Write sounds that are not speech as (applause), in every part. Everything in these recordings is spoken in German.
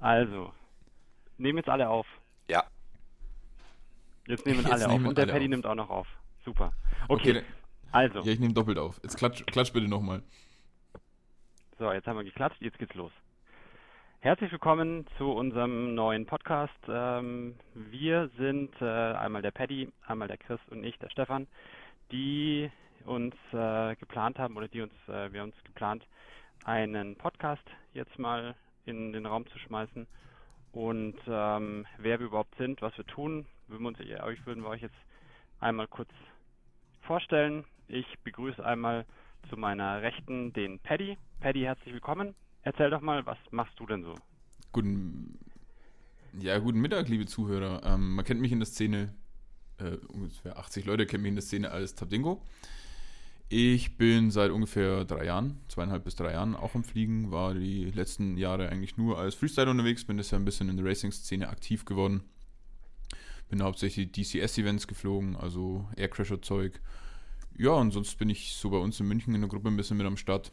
Also, nehmen jetzt alle auf. Ja. Jetzt nehmen Jetzt alle auf. nehmen Und der Paddy auf. nimmt auch noch auf. Super. Okay, dann- also. Ja, ich nehme doppelt auf. Jetzt klatsch, klatsch bitte nochmal. So, jetzt haben wir geklatscht, jetzt geht's los. Herzlich willkommen zu unserem neuen Podcast. Ähm, wir sind äh, einmal der Paddy, einmal der Chris und ich, der Stefan, die uns äh, geplant haben oder die uns, äh, wir haben uns geplant, einen Podcast jetzt mal in den Raum zu schmeißen. Und ähm, wer wir überhaupt sind, was wir tun, würden wir uns, euch würden wir euch jetzt einmal kurz vorstellen. Ich begrüße einmal zu meiner Rechten den Paddy. Paddy, herzlich willkommen. Erzähl doch mal, was machst du denn so? Guten, ja, guten Mittag, liebe Zuhörer. Ähm, man kennt mich in der Szene, äh, ungefähr 80 Leute kennen mich in der Szene als Tabdingo. Ich bin seit ungefähr drei Jahren, zweieinhalb bis drei Jahren auch am Fliegen, war die letzten Jahre eigentlich nur als Freestyle unterwegs, bin deshalb ein bisschen in der Racing-Szene aktiv geworden. Bin hauptsächlich DCS-Events geflogen, also Aircrasher-Zeug. Ja, und sonst bin ich so bei uns in München in der Gruppe ein bisschen mit am Start.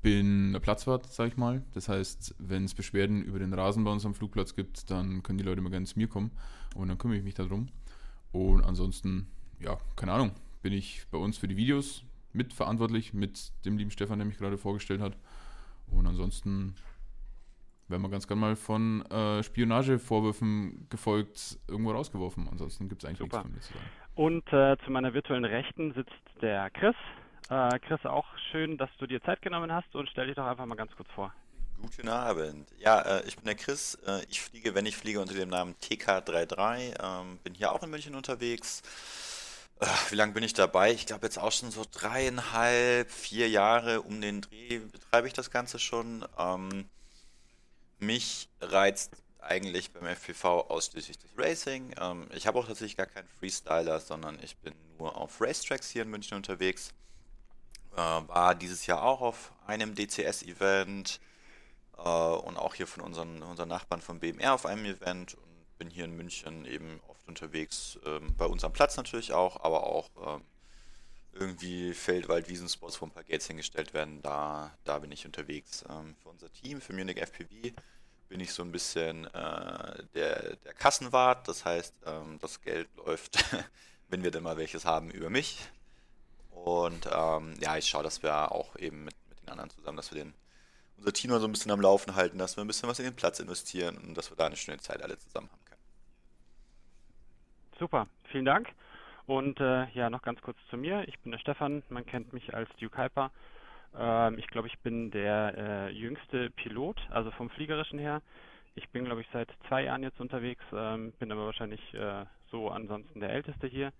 Bin der Platzwart, sag ich mal. Das heißt, wenn es Beschwerden über den Rasen bei uns am Flugplatz gibt, dann können die Leute mal gerne zu mir kommen und dann kümmere ich mich darum. Und ansonsten, ja, keine Ahnung, bin ich bei uns für die Videos mitverantwortlich mit dem lieben Stefan, der mich gerade vorgestellt hat. Und ansonsten werden wir ganz gerne mal von äh, Spionagevorwürfen gefolgt irgendwo rausgeworfen. Ansonsten gibt es eigentlich Super. nichts von mir zu sagen. Und äh, zu meiner virtuellen Rechten sitzt der Chris. Äh, Chris, auch schön, dass du dir Zeit genommen hast und stell dich doch einfach mal ganz kurz vor. Guten Abend. Ja, äh, ich bin der Chris. Äh, ich fliege, wenn ich fliege, unter dem Namen TK33. Ähm, bin hier auch in München unterwegs. Wie lange bin ich dabei? Ich glaube jetzt auch schon so dreieinhalb, vier Jahre um den Dreh betreibe ich das Ganze schon. Ähm, mich reizt eigentlich beim FPV ausschließlich das Racing. Ähm, ich habe auch tatsächlich gar keinen Freestyler, sondern ich bin nur auf Racetracks hier in München unterwegs. Äh, war dieses Jahr auch auf einem DCS-Event äh, und auch hier von unseren, unseren Nachbarn vom BMR auf einem Event und bin hier in München eben unterwegs, ähm, bei unserem Platz natürlich auch, aber auch ähm, irgendwie Feld, Wald, Wiesenspots, wo ein paar Gates hingestellt werden, da, da bin ich unterwegs. Ähm, für unser Team, für Munich FPV, bin ich so ein bisschen äh, der, der Kassenwart, das heißt, ähm, das Geld (laughs) läuft, wenn wir denn mal welches haben, über mich. Und ähm, ja, ich schaue, dass wir auch eben mit, mit den anderen zusammen, dass wir den, unser Team so ein bisschen am Laufen halten, dass wir ein bisschen was in den Platz investieren und dass wir da eine schöne Zeit alle zusammen haben. Super, vielen Dank. Und äh, ja, noch ganz kurz zu mir. Ich bin der Stefan, man kennt mich als Duke Hyper. Ähm, ich glaube, ich bin der äh, jüngste Pilot, also vom Fliegerischen her. Ich bin, glaube ich, seit zwei Jahren jetzt unterwegs, ähm, bin aber wahrscheinlich äh, so ansonsten der Älteste hier.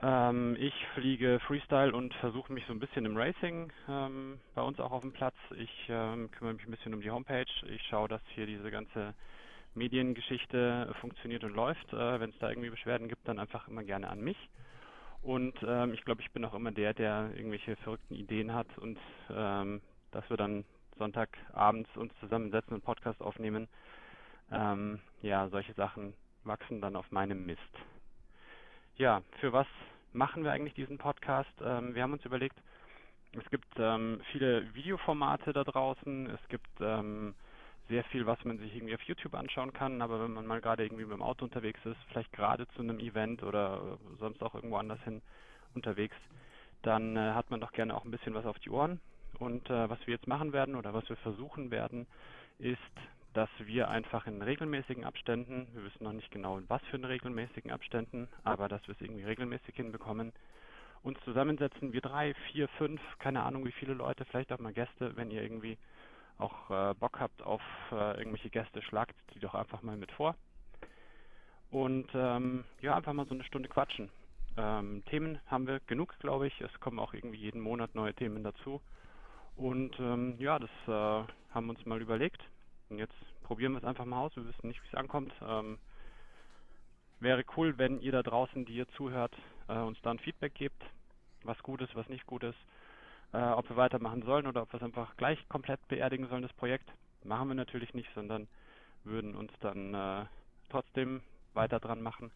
Ähm, ich fliege Freestyle und versuche mich so ein bisschen im Racing ähm, bei uns auch auf dem Platz. Ich ähm, kümmere mich ein bisschen um die Homepage. Ich schaue, dass hier diese ganze Mediengeschichte funktioniert und läuft. Äh, Wenn es da irgendwie Beschwerden gibt, dann einfach immer gerne an mich. Und ähm, ich glaube, ich bin auch immer der, der irgendwelche verrückten Ideen hat und ähm, dass wir dann Sonntagabends uns zusammensetzen und Podcast aufnehmen. Ähm, ja, solche Sachen wachsen dann auf meinem Mist. Ja, für was machen wir eigentlich diesen Podcast? Ähm, wir haben uns überlegt, es gibt ähm, viele Videoformate da draußen, es gibt ähm, sehr viel, was man sich irgendwie auf YouTube anschauen kann, aber wenn man mal gerade irgendwie mit dem Auto unterwegs ist, vielleicht gerade zu einem Event oder äh, sonst auch irgendwo anders hin unterwegs, dann äh, hat man doch gerne auch ein bisschen was auf die Ohren. Und äh, was wir jetzt machen werden oder was wir versuchen werden, ist, dass wir einfach in regelmäßigen Abständen, wir wissen noch nicht genau in was für in regelmäßigen Abständen, aber dass wir es irgendwie regelmäßig hinbekommen, uns zusammensetzen, wir drei, vier, fünf, keine Ahnung wie viele Leute, vielleicht auch mal Gäste, wenn ihr irgendwie auch äh, Bock habt auf äh, irgendwelche Gäste, schlagt die doch einfach mal mit vor. Und ähm, ja, einfach mal so eine Stunde quatschen. Ähm, Themen haben wir genug, glaube ich. Es kommen auch irgendwie jeden Monat neue Themen dazu. Und ähm, ja, das äh, haben wir uns mal überlegt. Und jetzt probieren wir es einfach mal aus. Wir wissen nicht, wie es ankommt. Ähm, wäre cool, wenn ihr da draußen, die ihr zuhört, äh, uns da ein Feedback gebt, was gut ist, was nicht gut ist, äh, ob wir weitermachen sollen oder ob wir es einfach gleich komplett beerdigen sollen, das Projekt. Machen wir natürlich nicht, sondern würden uns dann äh, trotzdem weiter dran machen.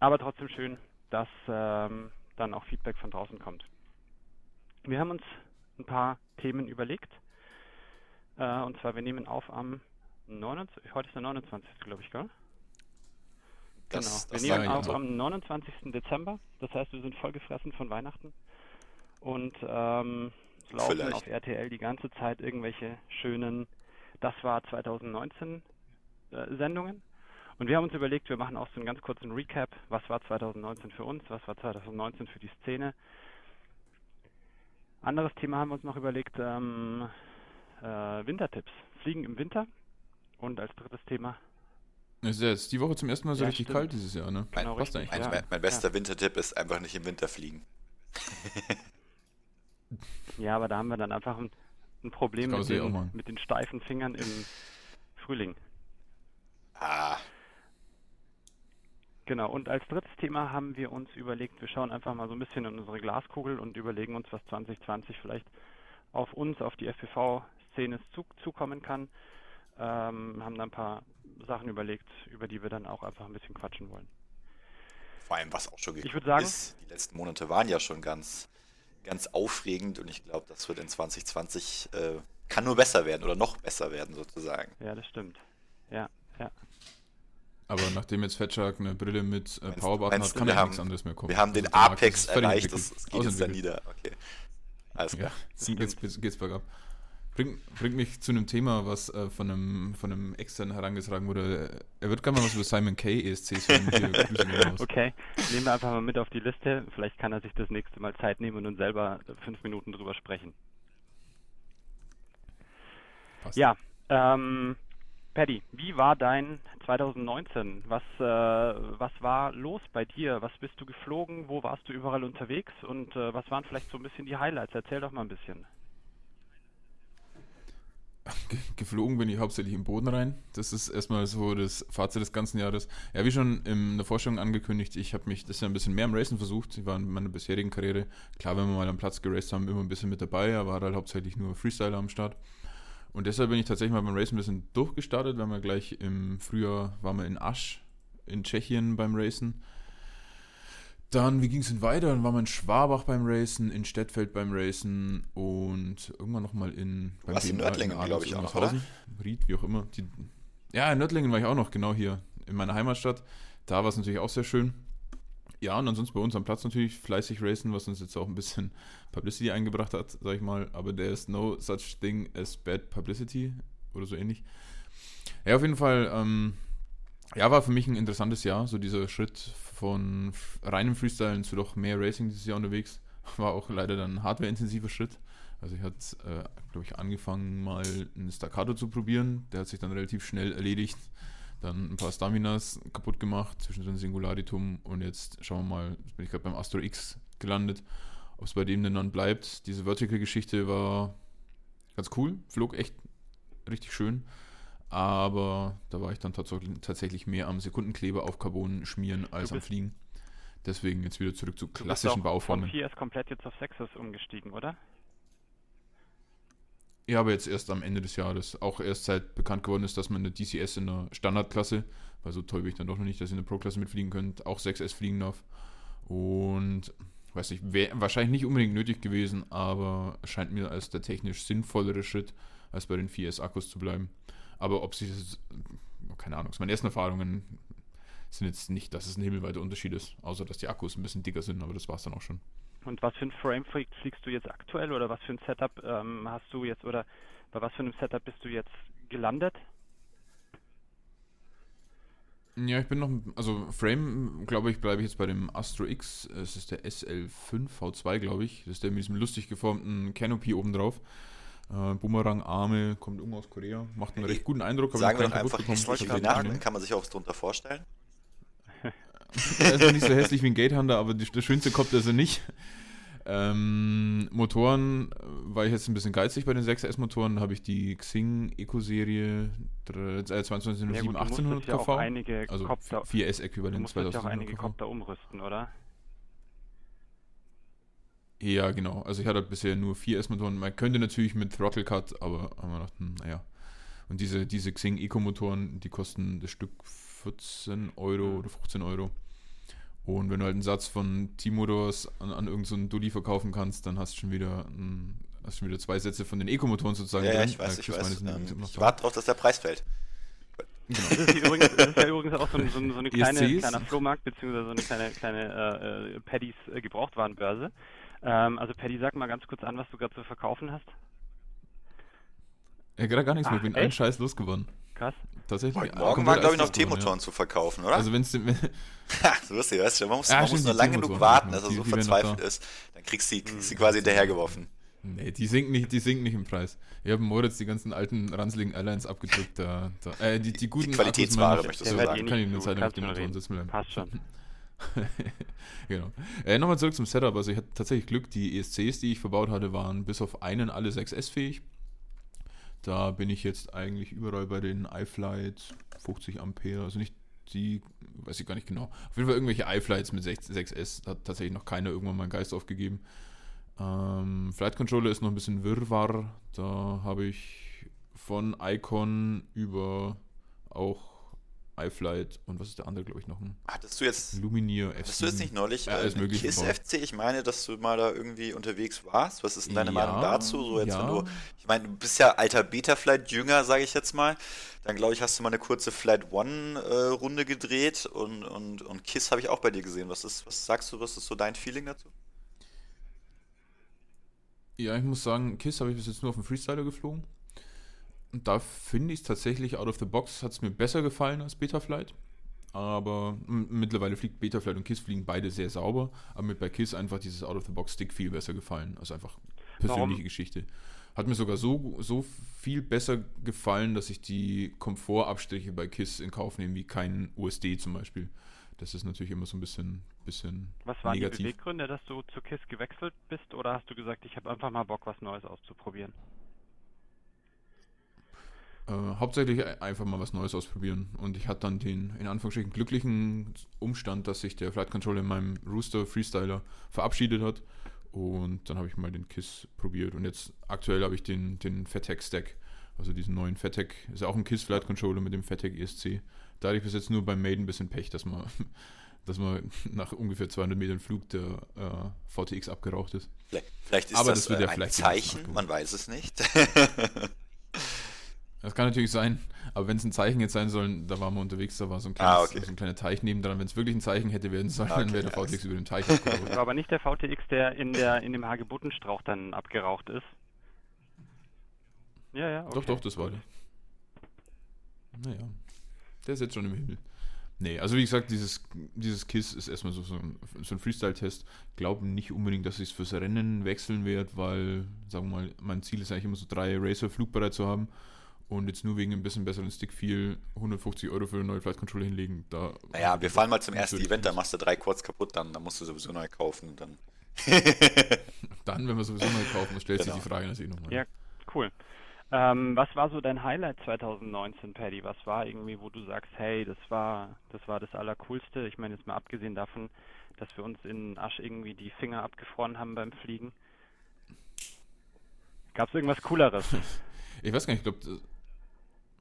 Aber trotzdem schön, dass ähm, dann auch Feedback von draußen kommt. Wir haben uns ein paar Themen überlegt. Äh, und zwar, wir nehmen auf am 29, heute ist der 29. glaube ich, gell? Das, genau. das wir nehmen auf am 29. Dezember. Das heißt, wir sind vollgefressen von Weihnachten. Und ähm, es laufen Vielleicht. auf RTL die ganze Zeit irgendwelche schönen, das war 2019 äh, Sendungen. Und wir haben uns überlegt, wir machen auch so einen ganz kurzen Recap. Was war 2019 für uns? Was war 2019 für die Szene? Anderes Thema haben wir uns noch überlegt, ähm, äh, Wintertipps. Fliegen im Winter. Und als drittes Thema, Es ist ja jetzt die Woche zum ersten Mal so Ja, richtig stimmt. kalt dieses Jahr, ne? Genau, Passt richtig, eigentlich. Mein, ja. mein, mein bester Wintertipp ist einfach nicht im Winter fliegen. (laughs) ja, aber da haben wir dann einfach ein, ein Problem mit den, mit den steifen Fingern im Frühling. Ah, Genau, und als drittes Thema haben wir uns überlegt, wir schauen einfach mal so ein bisschen in unsere Glaskugel und überlegen uns, was 2020 vielleicht auf uns, auf die FPV-Szene zu, zukommen kann. Ähm, haben da ein paar Sachen überlegt, über die wir dann auch einfach ein bisschen quatschen wollen. vor allem was auch schon Ich gekommen würd sagen- ist. Die letzten Monate waren ja schon ganz, ganz aufregend und ich glaube, das wird in 2020 äh, kann nur besser werden oder noch besser werden sozusagen. Ja, das stimmt. Ja, ja. Aber nachdem jetzt Fatshark eine Brille mit äh, Powerbutton hat, kann haben- nichts anderes mehr kommen. Wir haben den Also Apex erreicht, das, das geht jetzt da ausentwickelt. nieder. Okay. Alles Ja, klar. jetzt geht's, geht's, geht's bergab. Bringt, bringt mich zu einem Thema, was äh, von, einem, von einem externen herangetragen wurde. Er wird gerne mal was über Simon Kay ESCs hören. (laughs) Okay, nehmen wir einfach mal mit auf die Liste. Vielleicht kann er sich das nächste Mal Zeit nehmen und uns selber fünf Minuten drüber sprechen. Passt. Ja, ähm, Paddy, wie war dein 2019? Was, äh, was war los bei dir? Was bist du geflogen? Wo warst du überall unterwegs? Und äh, was waren vielleicht so ein bisschen die Highlights? Erzähl doch mal ein bisschen. Ge- Geflogen bin ich hauptsächlich im Boden rein. Das ist erstmal so das Fazit des ganzen Jahres. Ja, wie schon in der Vorstellung angekündigt, ich habe mich das ja ein bisschen mehr im Racen versucht. Ich war in meiner bisherigen Karriere, klar, wenn wir mal am Platz geraced haben, immer ein bisschen mit dabei, aber halt hauptsächlich nur Freestyler am Start. Und deshalb bin ich tatsächlich mal beim Racen ein bisschen durchgestartet. Wir haben ja gleich im Frühjahr, waren wir in Asch in Tschechien beim Racen. Dann, wie ging es denn weiter? Dann waren wir in Schwabach beim Racen, in Stettfeld beim Racen und irgendwann nochmal in. Warst in Nördlingen, Adels- glaub ich, auch noch, Oberhausen, Ried, wie auch immer. Die, ja, in Nördlingen war ich auch noch, genau hier, in meiner Heimatstadt. Da war es natürlich auch sehr schön. Ja, und ansonsten bei uns am Platz natürlich fleißig racen, was uns jetzt auch ein bisschen (laughs) Publicity eingebracht hat, sag ich mal. Aber there is no such thing as bad publicity oder so ähnlich. Ja, auf jeden Fall, ähm, ja, war für mich ein interessantes Jahr, so dieser Schritt von reinem Freestylen zu doch mehr Racing dieses Jahr unterwegs. (laughs) War auch leider dann ein hardware-intensiver Schritt. Also ich hatte, äh, glaube ich, angefangen mal ein Staccato zu probieren. Der hat sich dann relativ schnell erledigt. Dann ein paar Staminas kaputt gemacht, zwischendrin Singularitum und jetzt schauen wir mal, jetzt bin ich gerade beim Astro X gelandet, ob es bei dem denn dann bleibt. Diese Vertical-Geschichte war ganz cool, flog echt richtig schön. Aber da war ich dann tatsächlich, mehr am Sekundenkleber auf Carbon schmieren als am Fliegen. Deswegen jetzt wieder zurück zu Du bist klassischen auch von Bauformen. 4S komplett jetzt auf 6S umgestiegen, oder? Ja, aber jetzt erst am Ende des Jahres. Auch erst seit bekannt geworden ist, dass man eine DCS in der Standardklasse, weil so toll bin ich dann doch noch nicht, dass ihr in der Pro-Klasse mitfliegen könnt, auch 6S fliegen darf. Und weiß nicht, wäre wahrscheinlich nicht unbedingt nötig gewesen, aber scheint mir als der technisch sinnvollere Schritt, als bei den 4S-Akkus zu bleiben. Aber ob sich das, keine Ahnung, meine ersten Erfahrungen sind jetzt nicht, dass es ein himmelweiter Unterschied ist, außer dass die Akkus ein bisschen dicker sind, aber das war es dann auch schon. Und was für ein Frame flieg- fliegst du jetzt aktuell oder was für ein Setup ähm, hast du jetzt oder bei was für einem Setup bist du jetzt gelandet? Ja, ich bin noch, also Frame, glaube ich, bleibe ich jetzt bei dem Astro X. Es ist der SL5 V2, glaube ich. Das ist der mit diesem lustig geformten Canopy obendrauf. Äh, Boomerang-Arme, kommt irgendwo aus Korea. Macht einen recht guten Eindruck. Sagen wir einfach hässlich dann kann man sich auch was drunter vorstellen. (laughs) Er ist nicht so hässlich wie ein Gatehunter, aber die, der schönste Kopf ist er nicht. Ähm, Motoren äh, war ich jetzt ein bisschen geizig bei den 6S-Motoren. Da habe ich die Xing Eco-Serie äh, 2207 Ja gut, du 1800 musstest ja auch KV. einige Also Kopter, du 4S-Äquivalent musstest ja auch 2200 einige. Kopter umrüsten, oder? Ja, genau. Also ich hatte halt bisher nur 4S-Motoren. Man könnte natürlich mit Throttle Cut, aber haben wir gedacht, hm, naja. Und diese, diese Xing Eco-Motoren, die kosten das Stück 14 Euro oder 15 Euro. Und wenn du halt einen Satz von T-Motors an, an irgendeinen so Dulli verkaufen kannst, dann hast du schon wieder einen hast schon wieder zwei Sätze von den Eco-Motoren sozusagen Ja, ja, drin. ich weiß, Äh, ich weiß. Ähm, ich warte drauf, dass der Preis fällt. Das (laughs) ist, übrigens, das ist ja übrigens auch so, ein, so, ein, so eine kleine, ESCs? kleiner Flohmarkt, beziehungsweise so eine kleine, kleine äh, äh, Paddys äh, Gebrauchtwarenbörse. Ähm, also Paddy, sag mal ganz kurz an, was du gerade zu verkaufen hast. Ja, gerade gar nichts mehr. Ich bin einen echt? Scheiß losgewonnen. Krass. Tatsächlich. Heute äh, Morgen waren, glaube ich, noch T-Motoren zu verkaufen, oder? Also (laughs) wenn es Ha, so ist es, weißt du, man muss, Ja, man muss nur die lang genug warten, ja, dass er die- so die verzweifelt da. ist. Dann kriegst du die, kriegst du die quasi hinterhergeworfen. Nee, die sinken nicht, die sinken nicht im Preis. Ich habe Moritz die ganzen alten ranzligen Airlines abgedrückt. Da, da, äh, die, die guten Qualitätsware, Akkus, möchtest du sagen. eh Kann ich zu, Zeit auf kannst den Motoren sitzen bleiben. Passt schon. (laughs) (laughs) genau. Äh, Nochmal zurück zum Setup. Also ich hatte tatsächlich Glück, die ESCs, die ich verbaut hatte, waren bis auf einen alle 6S fähig. Da bin ich jetzt eigentlich überall bei den iFlight 50 Ampere, also nicht die, weiß ich gar nicht genau. Auf jeden Fall irgendwelche iFlights mit 6, 6S hat tatsächlich noch keiner irgendwann meinen Geist aufgegeben. Ähm, Flight Controller ist noch ein bisschen Wirrwarr. Da habe ich von Icon über auch iFlight und was ist der andere, glaube ich, noch ein Hattest du jetzt, Luminier F7. hattest du jetzt nicht neulich äh, Mögliche KISS. FC? Ich meine, dass du mal da irgendwie unterwegs warst. Was ist denn deine Meinung Ja, dazu? So jetzt, wenn ja. du, ich meine, du bist ja alter Beta-Flight-Jünger, sage ich jetzt mal. Dann glaube ich, hast du mal eine kurze Flight One-Runde gedreht und, und, und KISS habe ich auch bei dir gesehen. Was ist, was sagst du, was ist so dein Feeling dazu? Ja, ich muss sagen, KISS habe ich bis jetzt nur auf dem Freestyler geflogen. Und da finde ich es tatsächlich, out of the box, hat es mir besser gefallen als Betaflight. Aber mittlerweile fliegt Betaflight und KISS fliegen beide sehr sauber. Aber mir bei KISS einfach dieses out of the box Stick viel besser gefallen. Also einfach persönliche Warum? Geschichte. Hat mir sogar so, so viel besser gefallen, dass ich die Komfortabstriche bei KISS in Kauf nehme, wie kein USD zum Beispiel. Das ist natürlich immer so ein bisschen, bisschen Was waren die negativ. Beweggründe, dass du zu KISS gewechselt bist? Oder hast du gesagt, ich habe einfach mal Bock, was Neues auszuprobieren? Äh, hauptsächlich e- einfach mal was Neues ausprobieren. Und ich hatte dann den, in Anführungsstrichen, glücklichen Umstand, dass sich der Flight Controller in meinem Rooster Freestyler verabschiedet hat. Und dann habe ich mal den KISS probiert. Und jetzt aktuell habe ich den, den FATEC Stack. Also diesen neuen FATEC. Ist ja auch ein KISS Flight Controller mit dem FATEC ESC. Da hatte ich bis jetzt nur beim Maiden ein bisschen Pech, dass man, (laughs) dass man nach ungefähr 200 Metern Flug der äh, VTX abgeraucht ist. Vielleicht, vielleicht ist Aber das, das wird äh, ja ein vielleicht Zeichen, man weiß es nicht. (laughs) Das kann natürlich sein, aber wenn es ein Zeichen jetzt sein soll, da waren wir unterwegs, da war so ein, Ah, kleines, okay. so ein kleiner Teich nebendran. Wenn es wirklich ein Zeichen hätte werden sollen, Okay, dann wäre der VTX ist- über den Teich Das abgerollt. war aber nicht der VTX, der in, der, in dem Hagebuttenstrauch dann abgeraucht ist. Ja, ja. Okay. Doch, doch, das war der. Naja, der ist jetzt schon im Himmel. Nee, also wie gesagt, dieses, dieses KISS ist erstmal so, so ein, so ein Freestyle-Test. Glaube nicht unbedingt, dass ich es fürs Rennen wechseln werde, weil, sagen wir mal, mein Ziel ist eigentlich immer so drei Racer flugbereit zu haben. Und jetzt nur wegen ein bisschen besseren Stick viel 150 Euro für einen neuen Flight Controller hinlegen. Da Naja, wir fahren mal zum ersten Event, dann nicht. machst du drei kurz kaputt, dann, dann musst du sowieso neu kaufen. Und dann (laughs) Dann, wenn wir sowieso neu kaufen, dann stellt Genau. sich die Frage natürlich nochmal. Ja, cool. Ähm, was war so dein Highlight 2019, Paddy? Was war irgendwie, wo du sagst, hey, das war, das war das Allercoolste? Ich meine jetzt mal abgesehen davon, dass wir uns in Asch irgendwie die Finger abgefroren haben beim Fliegen. Gab es irgendwas Cooleres? (laughs) Ich weiß gar nicht, ich glaube,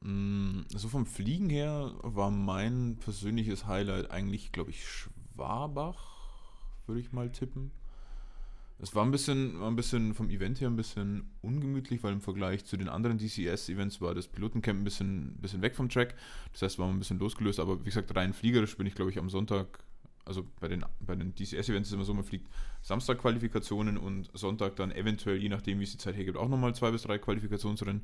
so vom Fliegen her war mein persönliches Highlight eigentlich, glaube ich, Schwabach, würde ich mal tippen. Es war ein bisschen, war ein bisschen vom Event her ein bisschen ungemütlich, weil im Vergleich zu den anderen DCS-Events war das Pilotencamp ein bisschen, bisschen weg vom Track. Das heißt, war ein bisschen losgelöst, aber wie gesagt, rein fliegerisch bin ich, glaube ich, am Sonntag, also bei den, bei den DCS-Events ist immer so, man fliegt Samstag Qualifikationen und Sonntag dann eventuell, je nachdem, wie es die Zeit hergibt, auch nochmal zwei bis drei Qualifikationsrennen.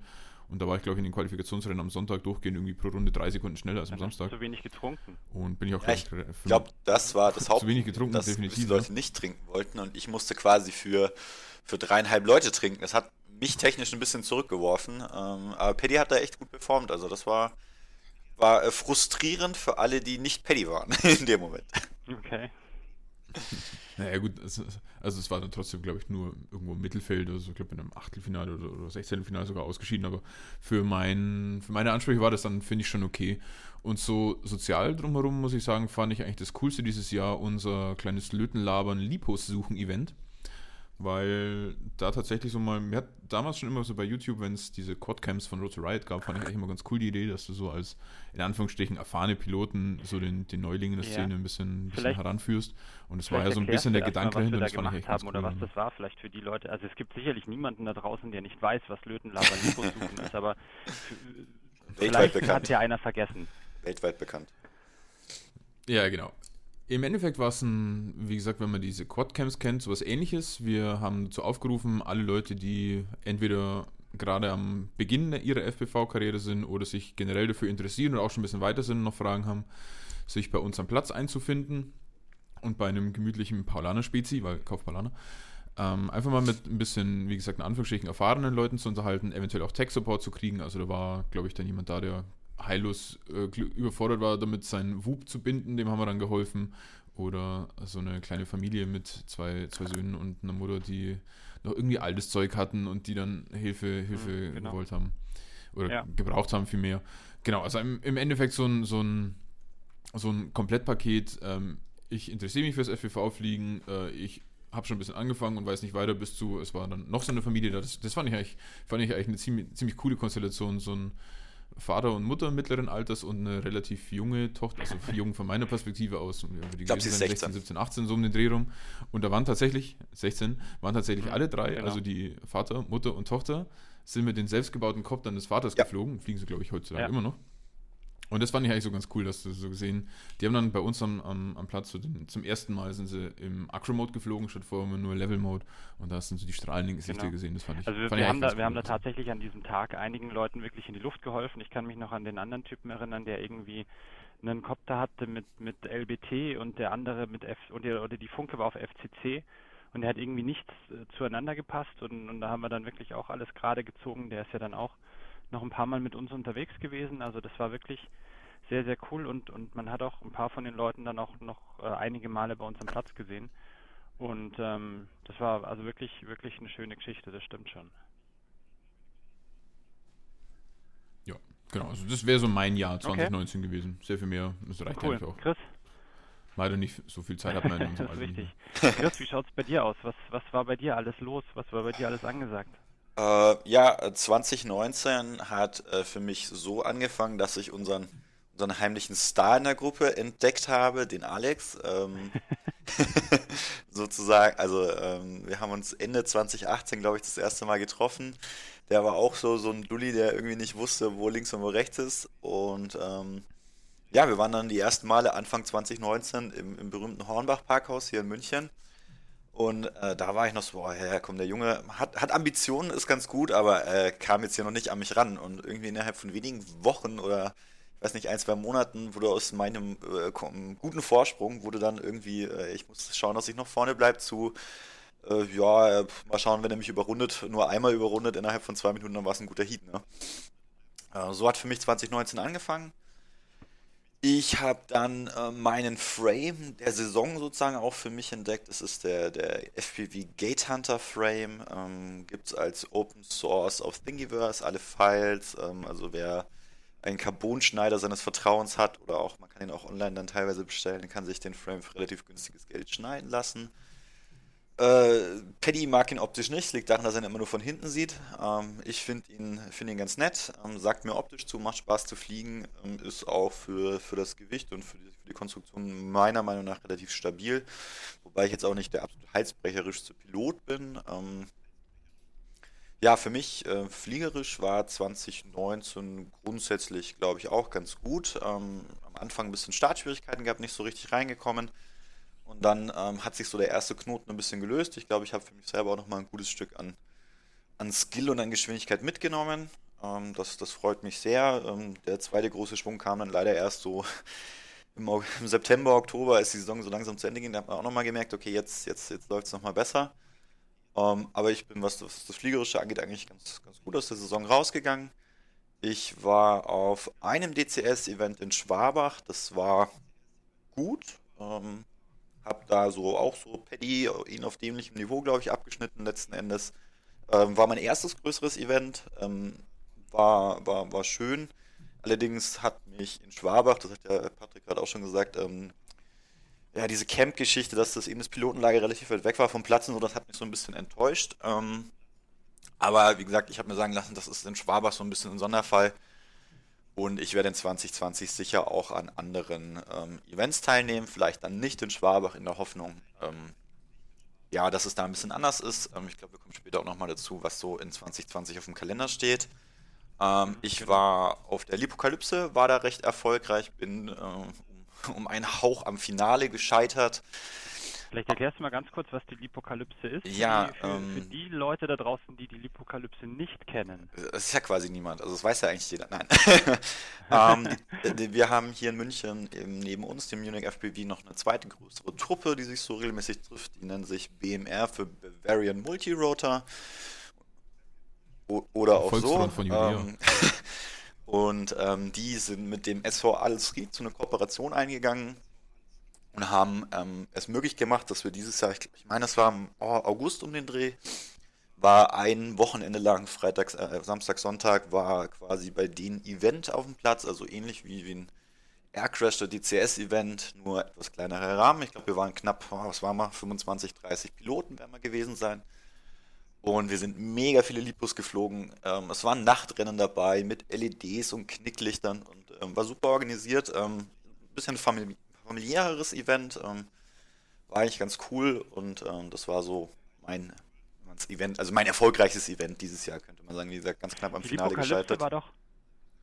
Und da war ich, glaube ich, in den Qualifikationsrennen am Sonntag durchgehend irgendwie pro Runde drei Sekunden schneller als am du Samstag. zu wenig getrunken. Und bin ich auch, Ja, ich glaube, das war das (laughs) Zu Haupt, wenig getrunken, dass definitiv, die Leute nicht trinken wollten und ich musste quasi für, für dreieinhalb Leute trinken. Das hat mich technisch ein bisschen zurückgeworfen, ähm, aber Paddy hat da echt gut performt. Also das war, war äh, frustrierend für alle, die nicht Paddy waren (laughs) in dem Moment. Okay. Naja, gut, es, also es war dann trotzdem, glaube ich, nur irgendwo im Mittelfeld, also ich glaube in einem Achtelfinale oder, oder 16. Finale sogar ausgeschieden, aber für, mein, für meine Ansprüche war das dann, finde ich, schon okay. Und so sozial drumherum, muss ich sagen, fand ich eigentlich das Coolste dieses Jahr unser kleines Lötenlabern Lipos-Suchen-Event. Weil da tatsächlich so mal, mir hat damals schon immer so bei YouTube, wenn es diese Quadcams von Road to Riot gab, fand ich eigentlich immer ganz cool die Idee, dass du so als in Anführungsstrichen erfahrene Piloten so den, den Neuling in der Szene ja. ein bisschen, ein bisschen heranführst. Und es war ja so ein bisschen der Gedanke dahinter, das fand ich echt haben, cool. Oder was das war vielleicht für die Leute. Also es gibt sicherlich niemanden da draußen, der nicht weiß, was Lötenlaber suchen ist, aber Weltweit bekannt. hat ja einer vergessen. Weltweit bekannt. Ja, genau. Im Endeffekt war es ein, wie gesagt, wenn man diese Quadcams kennt, sowas ähnliches. Wir haben dazu aufgerufen, alle Leute, die entweder gerade am Beginn ihrer FPV-Karriere sind oder sich generell dafür interessieren oder auch schon ein bisschen weiter sind und noch Fragen haben, sich bei uns am Platz einzufinden und bei einem gemütlichen Paulaner-Spezi, weil Kauf Paulaner, ähm, einfach mal mit ein bisschen, wie gesagt, in Anführungsstrichen erfahrenen Leuten zu unterhalten, eventuell auch Tech-Support zu kriegen. Also da war, glaube ich, dann jemand da, der heillos äh, überfordert war, damit seinen Wub zu binden, dem haben wir dann geholfen. Oder so eine kleine Familie mit zwei, zwei Söhnen und einer Mutter, die noch irgendwie altes Zeug hatten und die dann Hilfe, Hilfe mhm, genau. gewollt haben. Oder ja. gebraucht haben vielmehr. Genau, also im, im Endeffekt so ein, so ein, so ein Komplettpaket. Ähm, ich interessiere mich fürs FPV-Fliegen, äh, ich habe schon ein bisschen angefangen und weiß nicht weiter bis zu, es war dann noch so eine Familie da. Das, das fand ich eigentlich, fand ich eigentlich eine ziemlich, ziemlich coole Konstellation, so ein Vater und Mutter mittleren Alters und eine relativ junge Tochter, also (laughs) jung von meiner Perspektive aus. Ich glaube, sie ist 16. 17, 18, so um den Dreh rum. Und da waren tatsächlich, 16, waren tatsächlich mhm, alle drei, genau. also die Vater, Mutter und Tochter, sind mit den selbstgebauten Koptern des Vaters ja. geflogen. Fliegen sie, glaube ich, heutzutage ja. immer noch. Und das fand ich eigentlich so ganz cool, dass du so gesehen, die haben dann bei uns am, am, am Platz so den, zum ersten Mal sind sie im Acro-Mode geflogen, statt vorher immer nur Level-Mode und da hast du so die strahlenden Gesichter genau. gesehen, das fand ich Also wir, fand wir haben, da, wir haben da tatsächlich an diesem Tag einigen Leuten wirklich in die Luft geholfen. Ich kann mich noch an den anderen Typen erinnern, der irgendwie einen Kopter hatte mit, mit LBT und der andere mit F und der, oder die Funke war auf FCC und der hat irgendwie nichts äh, zueinander gepasst und, und da haben wir dann wirklich auch alles gerade gezogen. Der ist ja dann auch noch ein paar Mal mit uns unterwegs gewesen. Also das war wirklich sehr, sehr cool und, und man hat auch ein paar von den Leuten dann auch noch äh, einige Male bei uns am Platz gesehen. Und ähm, das war also wirklich, wirklich eine schöne Geschichte, das stimmt schon. Ja, genau. Also das wäre so mein Jahr 2019 okay. gewesen. Sehr viel mehr. Das reicht cool. eigentlich auch. Chris? Leider nicht so viel Zeit unserem Das (laughs) ist richtig. Chris, wie schaut es bei dir aus? Was, was war bei dir alles los? Was war bei dir alles angesagt? Äh, ja, 2019 hat äh, für mich so angefangen, dass ich unseren, unseren heimlichen Star in der Gruppe entdeckt habe, den Alex. Ähm, (laughs) (laughs) sozusagen, also ähm, wir haben uns Ende 2018, glaube ich, das erste Mal getroffen. Der war auch so, so ein Dulli, der irgendwie nicht wusste, wo links und wo rechts ist. Und ähm, ja, wir waren dann die ersten Male Anfang 2019 im, im berühmten Hornbach Parkhaus hier in München. Und äh, da war ich noch so, boah, ja, komm, der Junge hat, hat Ambitionen, ist ganz gut, aber äh, kam jetzt hier noch nicht an mich ran. Und irgendwie innerhalb von wenigen Wochen oder, ich weiß nicht, ein, zwei Monaten wurde aus meinem äh, guten Vorsprung, wurde dann irgendwie, äh, ich muss schauen, dass ich noch vorne bleibe, zu, äh, ja, äh, mal schauen, wenn er mich überrundet, nur einmal überrundet innerhalb von zwei Minuten, dann war es ein guter Heat, ne? so hat für mich 2019 angefangen. Ich habe dann äh, meinen Frame der Saison sozusagen auch für mich entdeckt. Es ist der, der FPV Gate Hunter Frame. Ähm, Gibt es als Open Source auf Thingiverse alle Files. Ähm, also wer einen Carbonschneider seines Vertrauens hat oder auch, man kann ihn auch online dann teilweise bestellen, kann sich den Frame für relativ günstiges Geld schneiden lassen. Äh, Paddy mag ihn optisch nicht, liegt daran, dass er ihn immer nur von hinten sieht. Ähm, ich finde ihn, find ihn ganz nett, ähm, sagt mir optisch zu, macht Spaß zu fliegen, ähm, ist auch für, für das Gewicht und für die, für die, Konstruktion meiner Meinung nach relativ stabil. Wobei ich jetzt auch nicht der absolut heizbrecherischste Pilot bin. Ähm, ja, für mich äh, fliegerisch war 2019 grundsätzlich, glaube ich, auch ganz gut. Ähm, am Anfang ein bisschen Startschwierigkeiten gehabt, nicht so richtig reingekommen. Und dann ähm, hat sich so der erste Knoten ein bisschen gelöst. Ich glaube, ich habe für mich selber auch nochmal ein gutes Stück an, an Skill und an Geschwindigkeit mitgenommen. Ähm, das, das freut mich sehr. Ähm, der zweite große Schwung kam dann leider erst so (laughs) im, im, September, Oktober, als die Saison so langsam zu Ende ging. Da hat man auch nochmal gemerkt, okay, jetzt, jetzt, jetzt läuft es nochmal besser. Ähm, aber ich bin, was das, das Fliegerische angeht, eigentlich ganz, ganz gut aus der Saison rausgegangen. Ich war auf einem DCS-Event in Schwabach. Das war gut. Ähm, hab da so auch so Paddy, ihn auf dämlichem Niveau, glaube ich, abgeschnitten letzten Endes. Ähm, war mein erstes größeres Event. Ähm, war, war, war schön. Allerdings hat mich in Schwabach, das hat ja Patrick gerade auch schon gesagt, ähm, ja, diese Camp-Geschichte, dass das eben das Pilotenlager relativ weit weg war vom Platz und so, das hat mich so ein bisschen enttäuscht. Ähm, aber wie gesagt, ich habe mir sagen lassen, das ist in Schwabach so ein bisschen ein Sonderfall. Und ich werde in 2020 sicher auch an anderen ähm, Events teilnehmen, vielleicht dann nicht in Schwabach in der Hoffnung, ähm, ja, dass es da ein bisschen anders ist. Ähm, ich glaube, wir kommen später auch nochmal dazu, was so in 2020 auf dem Kalender steht. Ähm, ich genau. war auf der Lipokalypse, war da recht erfolgreich, bin äh, um, um einen Hauch am Finale gescheitert. Vielleicht erklärst du mal ganz kurz, was die Lipokalypse ist. Ja, für, ähm, für, die Leute da draußen, die die Lipokalypse nicht kennen. Das ist ja quasi niemand, also das weiß ja eigentlich jeder. Nein. (laughs) ähm, wir haben hier in München neben uns, dem Munich FPV, noch eine zweite größere Truppe, die sich so regelmäßig trifft. Die nennt sich BMR für Bavarian Multirotor. O oder auch so. Von ähm, (laughs) und ähm, die sind mit dem SV Alsried zu einer Kooperation eingegangen und haben ähm, es möglich gemacht, dass wir dieses Jahr, ich, ich meine, es war im August um den Dreh, war ein Wochenende lang, Freitag, äh, Samstag, Sonntag, war quasi bei denen Event auf dem Platz, also ähnlich wie, wie ein Aircrash oder DCS-Event, nur etwas kleinerer Rahmen. Ich glaube, wir waren knapp, oh, was waren wir, 25, 30 Piloten werden wir gewesen sein. Und wir sind mega viele Lipos geflogen. Ähm, es waren Nachtrennen dabei mit LEDs und Knicklichtern und ähm, war super organisiert. Ähm, bisschen famili familiäreres Event. Ähm, war eigentlich ganz cool und ähm, das war so mein Event, also mein erfolgreiches Event dieses Jahr, könnte man sagen. Wie gesagt, ganz knapp am die Finale gescheitert. War doch,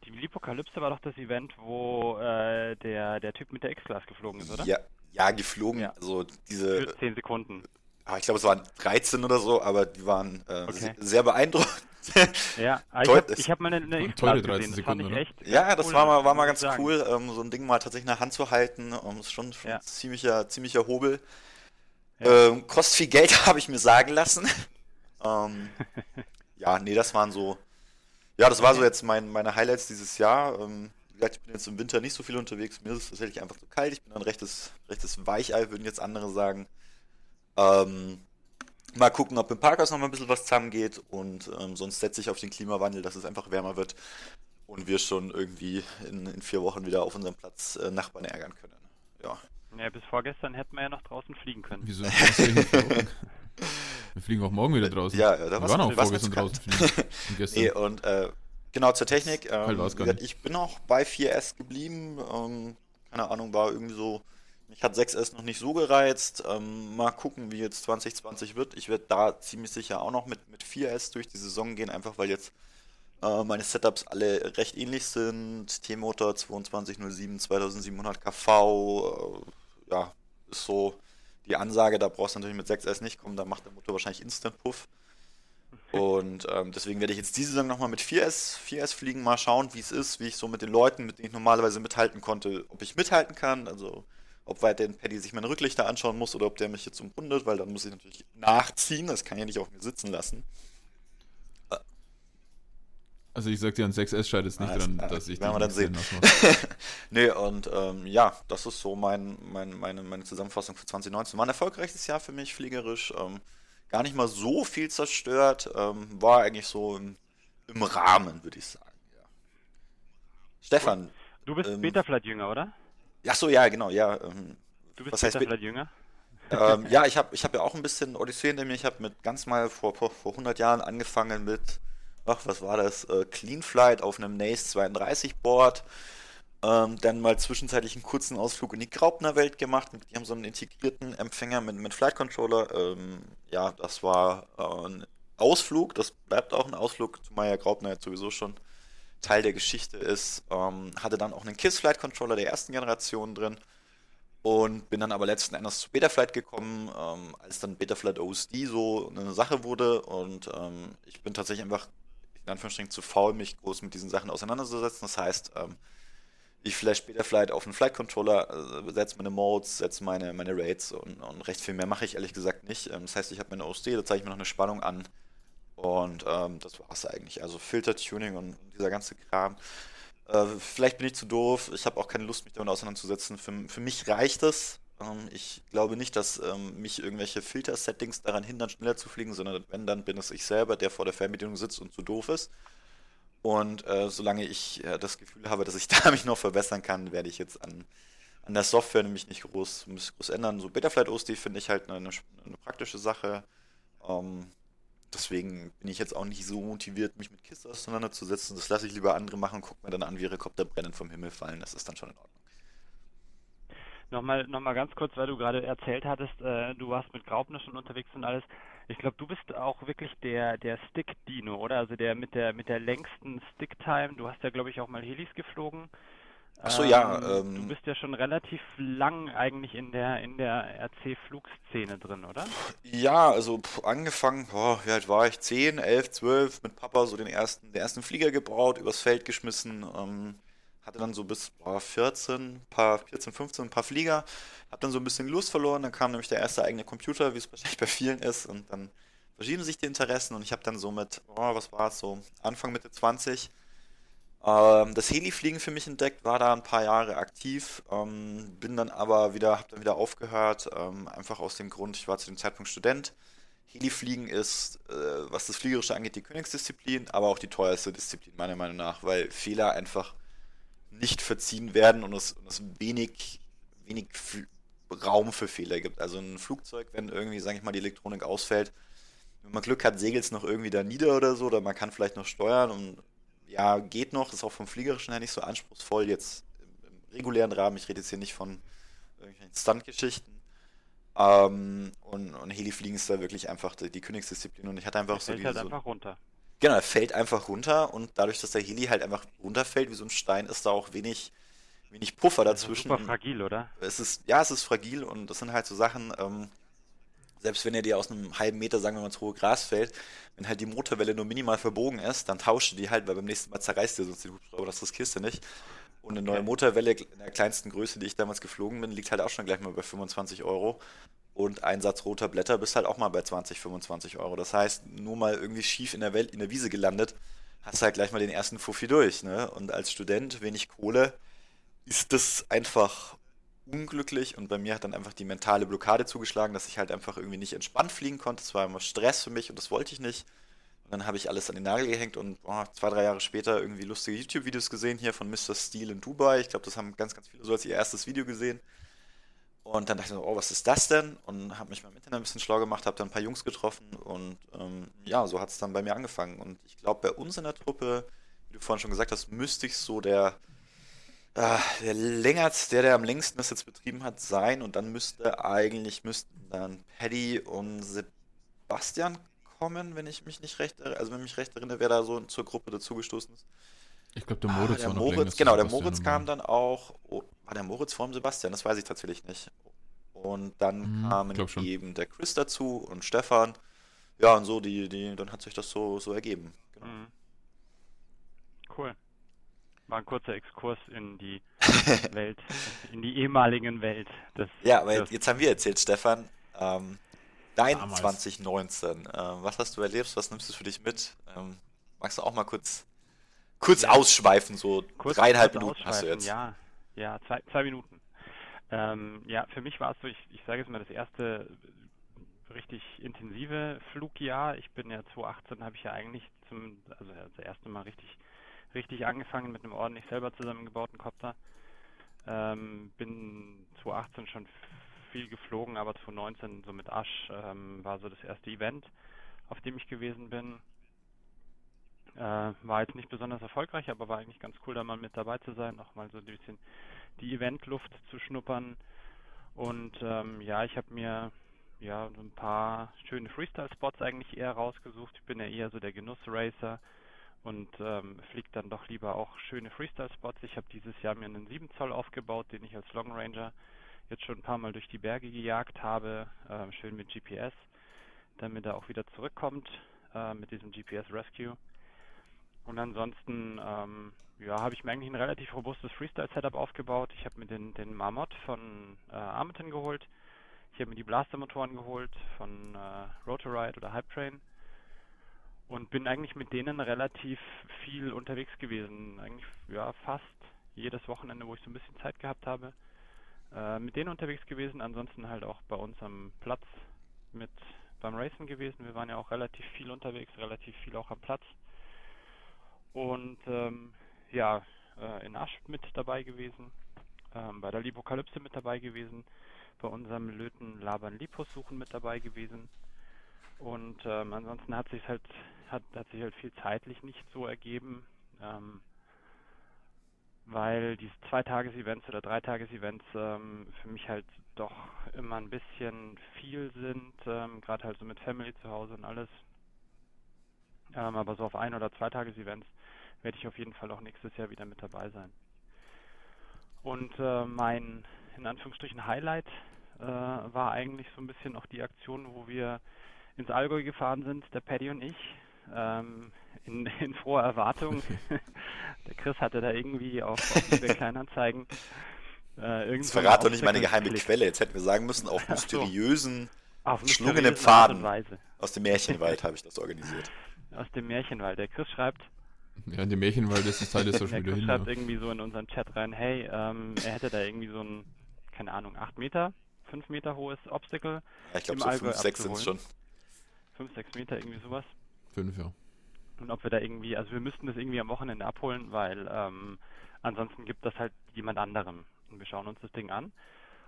die Lipokalypse war doch das Event, wo äh, der, der Typ mit der X-Class geflogen ist, oder? Ja, ja geflogen. Ja. Also diese. Für 10 Sekunden. Ah, ich glaube, es waren 13 oder so, aber die waren äh, okay. sehr beeindruckend. (laughs) ja, ich habe hab mal eine, eine X-Class gesehen, das fand ich echt Ja, das cool, war mal, war mal ganz sagen. cool, ähm, so ein Ding mal tatsächlich in der Hand zu halten, um, ist schon, schon ja. ziemlicher, ziemlicher Hobel. Ja. Ähm, kostet viel Geld, (laughs) habe ich mir sagen lassen. ähm, (laughs) ja, nee, das waren so, ja, das war so jetzt mein, meine Highlights dieses Jahr. Ähm, wie gesagt, ich bin jetzt im Winter nicht so viel unterwegs, mir ist es tatsächlich einfach zu kalt, ich bin ein rechtes, rechtes Weichei, würden jetzt andere sagen. Ähm, mal gucken, ob im Parkhaus noch mal ein bisschen was zusammengeht und ähm, sonst setze ich auf den Klimawandel, dass es einfach wärmer wird und wir schon irgendwie in, in vier Wochen wieder auf unserem Platz äh, Nachbarn ärgern können. Ja. Ja, bis vorgestern hätten wir ja noch draußen fliegen können. Wieso? (laughs) wir fliegen auch morgen wieder draußen. Ja, da wir waren auch vorgestern draußen fliegen. (laughs) Und nee, und äh, genau zur Technik. Ähm, ich bin auch bei 4S geblieben. Ähm, keine Ahnung, war irgendwie so mich hat 6S noch nicht so gereizt. Ähm, mal gucken, wie jetzt 2020 wird. Ich werde da ziemlich sicher auch noch mit, mit 4S durch die Saison gehen, einfach weil jetzt äh, meine Setups alle recht ähnlich sind. T-Motor 2207, 2700 kV. Äh, ja, ist so die Ansage. Da brauchst du natürlich mit 6S nicht kommen, da macht der Motor wahrscheinlich Instant Puff. Und ähm, deswegen werde ich jetzt diese Saison nochmal mit 4S, 4S fliegen, mal schauen, wie es ist, wie ich so mit den Leuten, mit denen ich normalerweise mithalten konnte, ob ich mithalten kann. Also ob weiterhin Paddy sich meine Rücklichter anschauen muss oder ob der mich jetzt umrundet, weil dann muss ich natürlich nachziehen, das kann ich ja nicht auf mir sitzen lassen. Also ich sag dir, an 6S scheitert es nicht Alles, dran, dass ich werden wir dann sehen. (laughs) nee, und ähm, ja, das ist so mein, mein, meine, meine Zusammenfassung für 2019. War ein erfolgreiches Jahr für mich, fliegerisch. Ähm, gar nicht mal so viel zerstört. Ähm, war eigentlich so im, im Rahmen, würde ich sagen. Ja. Stefan. Du bist ähm, Betaflight-Jünger, oder? Ach so, ja, genau, ja. Ähm, du bist was heißt, vielleicht jünger? Ähm, ja, ich habe ich hab ja auch ein bisschen Odyssee hinter mir. Ich habe mit ganz mal vor, vor, vor 100 Jahren angefangen mit, ach, was war das? Äh, Clean Flight auf einem NACE 32 Board. Ähm, dann mal zwischenzeitlich einen kurzen Ausflug in die Graupner-Welt gemacht. Die haben so einen integrierten Empfänger mit, mit Flight Controller. Ähm, ja, das war äh, ein Ausflug. Das bleibt auch ein Ausflug, zumal ja Graupner jetzt sowieso schon Teil der Geschichte ist. Ähm, hatte dann auch einen KISS Flight Controller der ersten Generation drin und bin dann aber letzten Endes zu Betaflight gekommen, ähm, als dann Betaflight OSD so eine Sache wurde und ähm, ich bin tatsächlich einfach in Anführungsstrichen zu faul, mich groß mit diesen Sachen auseinanderzusetzen. Das heißt, ähm, ich flash Betaflight auf einen Flight Controller, äh, setze meine Modes, setze meine, meine Rates und, und, recht viel mehr mache ich ehrlich gesagt nicht. Ähm, das heißt, ich habe meine OSD, da zeige ich mir noch eine Spannung an und ähm, das war es eigentlich. Also Filtertuning und dieser ganze Kram. Äh, vielleicht bin ich zu doof. Ich habe auch keine Lust, mich damit auseinanderzusetzen. Für, für mich reicht es. Ähm, ich glaube nicht, dass ähm, mich irgendwelche Filter-Settings daran hindern, schneller zu fliegen, sondern wenn, dann bin es ich selber, der vor der Fernbedienung sitzt und zu doof ist. Und äh, solange ich äh, das Gefühl habe, dass ich (laughs) da mich noch verbessern kann, werde ich jetzt an, an der Software nämlich nicht groß, groß ändern. So Betaflight OSD finde ich halt eine, eine, praktische Sache. Ähm, deswegen bin ich jetzt auch nicht so motiviert, mich mit KISS auseinanderzusetzen. Das lasse ich lieber andere machen und gucke mir dann an, wie Helikopter brennend vom Himmel fallen. Das ist dann schon in Ordnung. Nochmal, nochmal ganz kurz, weil du gerade erzählt hattest, äh, du warst mit Graupner schon unterwegs und alles. Ich glaube, du bist auch wirklich der, der Stick-Dino, oder? Also der mit der mit der längsten Stick-Time. Du hast ja, glaube ich, auch mal Helis geflogen. Achso, ja. Ähm, du bist ja schon relativ lang eigentlich in der in der RC-Flugszene drin, oder? Ja, also pff, angefangen, boah, wie alt war ich? 10, 11, 12, mit Papa so den ersten, den ersten Flieger gebaut, übers Feld geschmissen. Ähm, hatte dann so bis boah, 14, paar, 14, 15, ein paar Flieger, hab dann so ein bisschen Lust verloren, dann kam nämlich der erste eigene Computer, wie es wahrscheinlich bei vielen ist, und dann verschieben sich die Interessen und ich habe dann so mit, oh, was war es, so Anfang, Mitte 20, ähm, das Heli-Fliegen für mich entdeckt, war da ein paar Jahre aktiv, ähm, bin dann aber wieder, habe dann wieder aufgehört, ähm, einfach aus dem Grund, ich war zu dem Zeitpunkt Student. Heli-Fliegen ist, äh, was das Fliegerische angeht, die Königsdisziplin, aber auch die teuerste Disziplin, meiner Meinung nach, weil Fehler einfach nicht verziehen werden und es, und es wenig, wenig Raum für Fehler gibt. Also ein Flugzeug, wenn irgendwie, sage ich mal, die Elektronik ausfällt, wenn man Glück hat, segelt es noch irgendwie da nieder oder so, oder man kann vielleicht noch steuern und ja, geht noch, ist auch vom Fliegerischen her nicht so anspruchsvoll, jetzt im, im regulären Rahmen, ich rede jetzt hier nicht von irgendwelchen Stunt-Geschichten. Ähm, und, und Helifliegen ist da wirklich einfach die, die Königsdisziplin und ich hatte einfach Der so fällt diese. halt einfach runter. Genau, er fällt einfach runter und dadurch, dass der Heli halt einfach runterfällt wie so ein Stein, ist da auch wenig, wenig Puffer Das ist dazwischen. super fragil, oder? Es ist, ja, es ist fragil und das sind halt so Sachen, ähm, selbst wenn er dir aus einem halben Meter, sagen wir mal, ins hohe Gras fällt, wenn halt die Motorwelle nur minimal verbogen ist, dann tauscht du die halt, weil beim nächsten Mal zerreißt dir sonst den Hubschrauber, das riskierst du nicht. Und eine neue. Motorwelle in der kleinsten Größe, die ich damals geflogen bin, liegt halt auch schon gleich mal bei 25 Euro. Und ein Satz roter Blätter bist halt auch mal bei 20, 25 Euro. Das heißt, nur mal irgendwie schief in der Welt, in der Wiese gelandet, hast halt gleich mal den ersten Fuffi durch, ne? Und als Student, wenig Kohle, ist das einfach unglücklich und bei mir hat dann einfach die mentale Blockade zugeschlagen, dass ich halt einfach irgendwie nicht entspannt fliegen konnte. Es war immer Stress für mich und das wollte ich nicht. Und dann habe ich alles an den Nagel gehängt und boah, zwei, drei Jahre später irgendwie lustige YouTube-Videos gesehen hier von Mr. Steel in Dubai. Ich glaube, das haben ganz, ganz viele so als ihr erstes Video gesehen. Und dann dachte ich so, oh, was ist das denn? Und habe mich mal im Internet ein bisschen schlau gemacht, habe dann ein paar Jungs getroffen und ähm, ja, so hat es dann bei mir angefangen. Und ich glaube, bei uns in der Truppe, wie du vorhin schon gesagt hast, müsste ich so der, äh, der länger, der, der am längsten das jetzt betrieben hat, sein. Und dann müsste eigentlich, müssten dann Paddy und Sebastian kommen, wenn ich mich nicht recht, also wenn mich recht erinnere, wer da so zur Gruppe dazugestoßen ist. Ich glaube, der Ah, Moritz der war noch Moritz, genau, der Sebastian Moritz kam dann auch. Oh, war der Moritz vor dem Sebastian? Das weiß ich tatsächlich nicht. Und dann Mhm, kamen eben der Chris dazu und Stefan. Ja, und so, die, die, dann hat sich das so, so ergeben. Genau. Mhm. Cool. War ein kurzer Exkurs in die (laughs) Welt, in die ehemaligen Welt des. Ja, aber jetzt, jetzt haben wir erzählt, Stefan. Ähm, dein Damals. 2019. Ähm, was hast du erlebt? Was nimmst du für dich mit? Ähm, magst du auch mal kurz, kurz Ja. ausschweifen? So kurz, dreieinhalb kurz Minuten hast du jetzt. Ja, ja, zwei, zwei Minuten. Ähm, ja, für mich war es so, ich, ich sage jetzt mal, das erste richtig intensive Flugjahr. Ich bin ja 2018, habe ich ja eigentlich zum, also das erste Mal richtig, richtig angefangen mit einem ordentlich selber zusammengebauten Copter. Ähm, bin 2018 schon viel geflogen, aber 2019 so mit Asch ähm, war so das erste Event, auf dem ich gewesen bin. Äh, war jetzt nicht besonders erfolgreich, aber war eigentlich ganz cool, da mal mit dabei zu sein, auch mal so ein bisschen die Eventluft zu schnuppern. Und ähm, ja, ich habe mir ja ein paar schöne Freestyle-Spots eigentlich eher rausgesucht. Ich bin ja eher so der Genuss-Racer und ähm, fliege dann doch lieber auch schöne Freestyle-Spots. Ich habe dieses Jahr mir einen 7 Zoll aufgebaut, den ich als Long Ranger jetzt schon ein paar Mal durch die Berge gejagt habe, ähm, schön mit GPS, damit er auch wieder zurückkommt äh, mit diesem GPS Rescue. Und ansonsten ähm, ja, habe ich mir eigentlich ein relativ robustes Freestyle-Setup aufgebaut. Ich habe mir den, den Marmot von äh, Armaton geholt. Ich habe mir die Blaster-Motoren geholt von äh, Rotorite oder Hypetrain und bin eigentlich mit denen relativ viel unterwegs gewesen. Eigentlich ja fast jedes Wochenende, wo ich so ein bisschen Zeit gehabt habe, äh, mit denen unterwegs gewesen. Ansonsten halt auch bei uns am Platz mit beim Racen gewesen. Wir waren ja auch relativ viel unterwegs, relativ viel auch am Platz. Und ähm, ja, äh, in Asch mit dabei gewesen. ähm, bei der Lipokalypse mit dabei gewesen, bei unserem Löten Labern Lipos suchen mit dabei gewesen. Und ähm, ansonsten hat sich halt hat, hat sich halt viel zeitlich nicht so ergeben, ähm, weil diese Zweitages-Events oder Dreitages-Events ähm, für mich halt doch immer ein bisschen viel sind, ähm, gerade halt so mit Family zu Hause und alles. Ähm, aber so auf ein oder zwei Tages-Events werde ich auf jeden Fall auch nächstes Jahr wieder mit dabei sein. Und äh, mein in Anführungsstrichen Highlight äh, war eigentlich so ein bisschen auch die Aktion, wo wir ins Allgäu gefahren sind, der Paddy und ich, ähm, in, (laughs) in, froher Erwartung. (laughs) der Chris hatte da irgendwie auf, auf eBay Kleinanzeigen äh, das verrate doch nicht meine geheime. Quelle. Jetzt hätten wir sagen müssen, auf mysteriösen, auf schlungenen Pfaden aus dem Märchenwald (laughs) habe ich das organisiert. Aus dem Märchenwald. Der Chris schreibt, ja, in dem Märchenwald ist das Teil des Social Media hin. schreibt ja. irgendwie so in unseren Chat rein, hey, ähm, er hätte da irgendwie so ein, keine Ahnung, 8 Meter, 5 Meter hohes Obstacle. Ja, ich glaube so 5, 6 sind es schon. 5, 6 Meter, irgendwie sowas. 5, ja. Und ob wir da irgendwie, also wir müssten das irgendwie am Wochenende abholen, weil ähm, ansonsten gibt das halt jemand anderem. Und wir schauen uns das Ding an.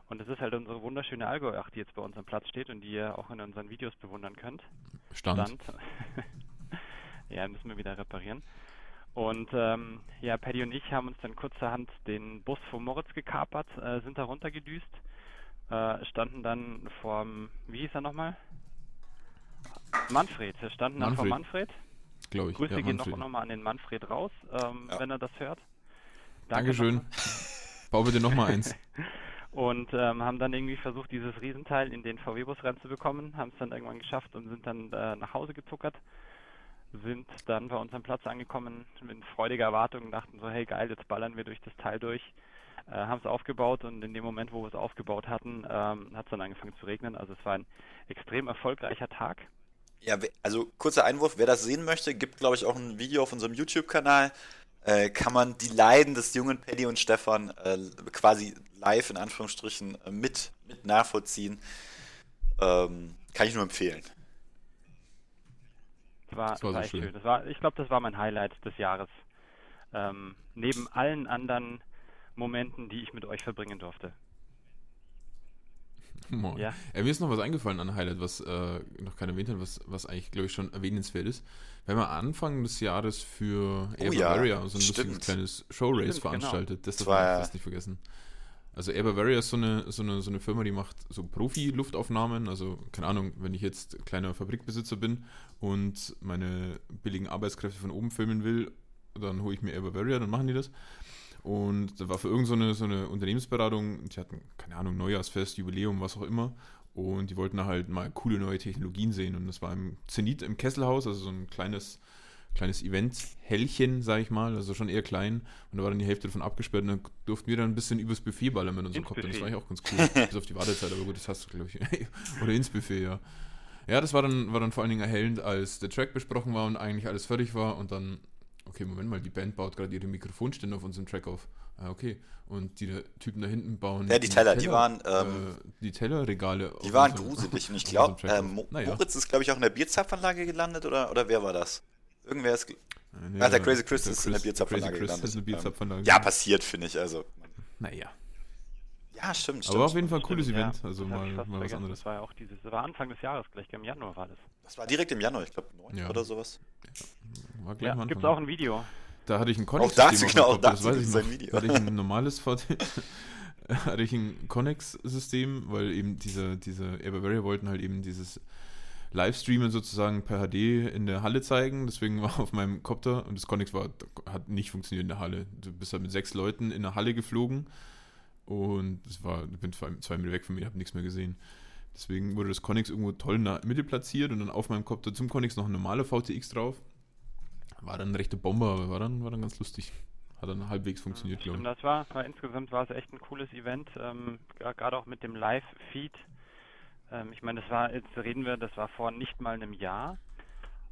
Und das ist halt unsere wunderschöne Allgäu-Acht, die jetzt bei uns am Platz steht und die ihr auch in unseren Videos bewundern könnt. Stand. Stand. (laughs) ja, müssen wir wieder reparieren. Und ähm, ja, Paddy und ich haben uns dann kurzerhand den Bus von Moritz gekapert, äh, sind da runtergedüst, äh, standen dann vorm, wie hieß er nochmal? Manfred. Wir standen Manfred. dann vor Manfred. Glaube ich. Grüße ja, gehen noch, noch mal an den Manfred raus, ähm, ja. wenn er das hört. Danke Dankeschön. Bau bitte nochmal eins. (laughs) und ähm, haben dann irgendwie versucht, dieses Riesenteil in den VW-Bus reinzubekommen, haben es dann irgendwann geschafft und sind dann äh, nach Hause gezuckert sind dann bei unserem Platz angekommen mit freudiger Erwartung und dachten so, hey geil, jetzt ballern wir durch das Teil durch. Äh, haben es aufgebaut und in dem Moment, wo wir es aufgebaut hatten, ähm, hat es dann angefangen zu regnen. Also es war ein extrem erfolgreicher Tag. Ja, also kurzer Einwurf, wer das sehen möchte, gibt glaube ich auch ein Video auf unserem YouTube-Kanal. Äh, kann man die Leiden des jungen Paddy und Stefan äh, quasi live in Anführungsstrichen äh, mit, mit nachvollziehen. Ähm, kann ich nur empfehlen war, das war, war so schön. schön. Das war, ich glaube, das war mein Highlight des Jahres. Ähm, neben allen anderen Momenten, die ich mit euch verbringen durfte. Moin. Ja. Äh, mir ist noch was eingefallen an Highlight, was äh, noch keiner erwähnt hat, was, was eigentlich, glaube ich, schon erwähnenswert ist. Wir haben Anfang des Jahres für oh, Air Bavaria ja. so ein Stimmt. lustiges kleines Showrace genau. veranstaltet. Genau. Das darf man fast nicht vergessen. Also Air Bavaria ist so eine, so, eine, so eine Firma, die macht so Profi-Luftaufnahmen. Also, keine Ahnung, wenn ich jetzt kleiner Fabrikbesitzer bin und meine billigen Arbeitskräfte von oben filmen will, dann hole ich mir Air Bavaria, dann machen die das. Und da war für irgendeine so, eine, Unternehmensberatung, die hatten, keine Ahnung, Neujahrsfest, Jubiläum, was auch immer. Und die wollten halt mal coole neue Technologien sehen. Und das war im Zenit im Kesselhaus, also so ein kleines kleines Event-Hellchen, sag ich mal, also schon eher klein. Und da war dann die Hälfte davon abgesperrt und dann durften wir dann ein bisschen übers Buffet ballern mit unserem Kopf. Das war eigentlich auch ganz cool. Bis auf die Wartezeit, aber gut, das hast du, glaube ich. (laughs) Oder ins Buffet, ja. Ja, das war dann, war dann vor allen Dingen erhellend, als der Track besprochen war und eigentlich alles fertig war und dann, okay, Moment mal, die Band baut gerade ihre Mikrofonstände auf unserem Track auf. Ah, okay. Und die Typen da hinten bauen. Ja, die Teller, Teller die waren. Ähm, äh, die Tellerregale. Die waren gruselig. Und ich glaube, äh, naja. Moritz ist, glaube ich, auch in der Bierzapfanlage gelandet, oder, oder wer war das? Irgendwer ist. Nee, ah, der Crazy Chris ist Chris, in der Bierzapfanlage gelandet. Eine Bierzapfanlage. Ja, passiert, finde ich. Also. Naja. Ja, stimmt, stimmt. Aber auf jeden Fall ein cooles Event. Ja, also mal, mal was anderes. Das war ja auch dieses, das war Anfang des Jahres, gleich im Januar war das. Das war direkt im Januar, ich glaube 9 ja. oder sowas. Ja, war gleich ja, Gibt es auch ein Video. Da hatte ich ein Connex-System. Auch dazu, genau, auch dazu das weiß ich noch. Video. Hatte ich ein (laughs) normales VT (laughs) hatte ich ein Connex-System, weil eben diese, diese Air wollten halt eben dieses Livestreamen sozusagen per HD in der Halle zeigen. Deswegen war (laughs) auf meinem Copter und das Connex war, hat nicht funktioniert in der Halle. Du bist halt mit sechs Leuten in der Halle geflogen und es war, ich bin zwei, zwei Meter weg von mir, habe nichts mehr gesehen. Deswegen wurde das Connex irgendwo toll in der Mitte platziert und dann auf meinem Copter zum Connex noch ein normaler VTX drauf. War dann eine rechte Bombe, aber war dann, war dann ganz lustig. Hat dann halbwegs funktioniert, glaube ich. Das war, war, insgesamt war es echt ein cooles Event, ähm, gerade auch mit dem Live-Feed ähm, ich meine, das war, jetzt reden wir, das war vor nicht mal einem Jahr.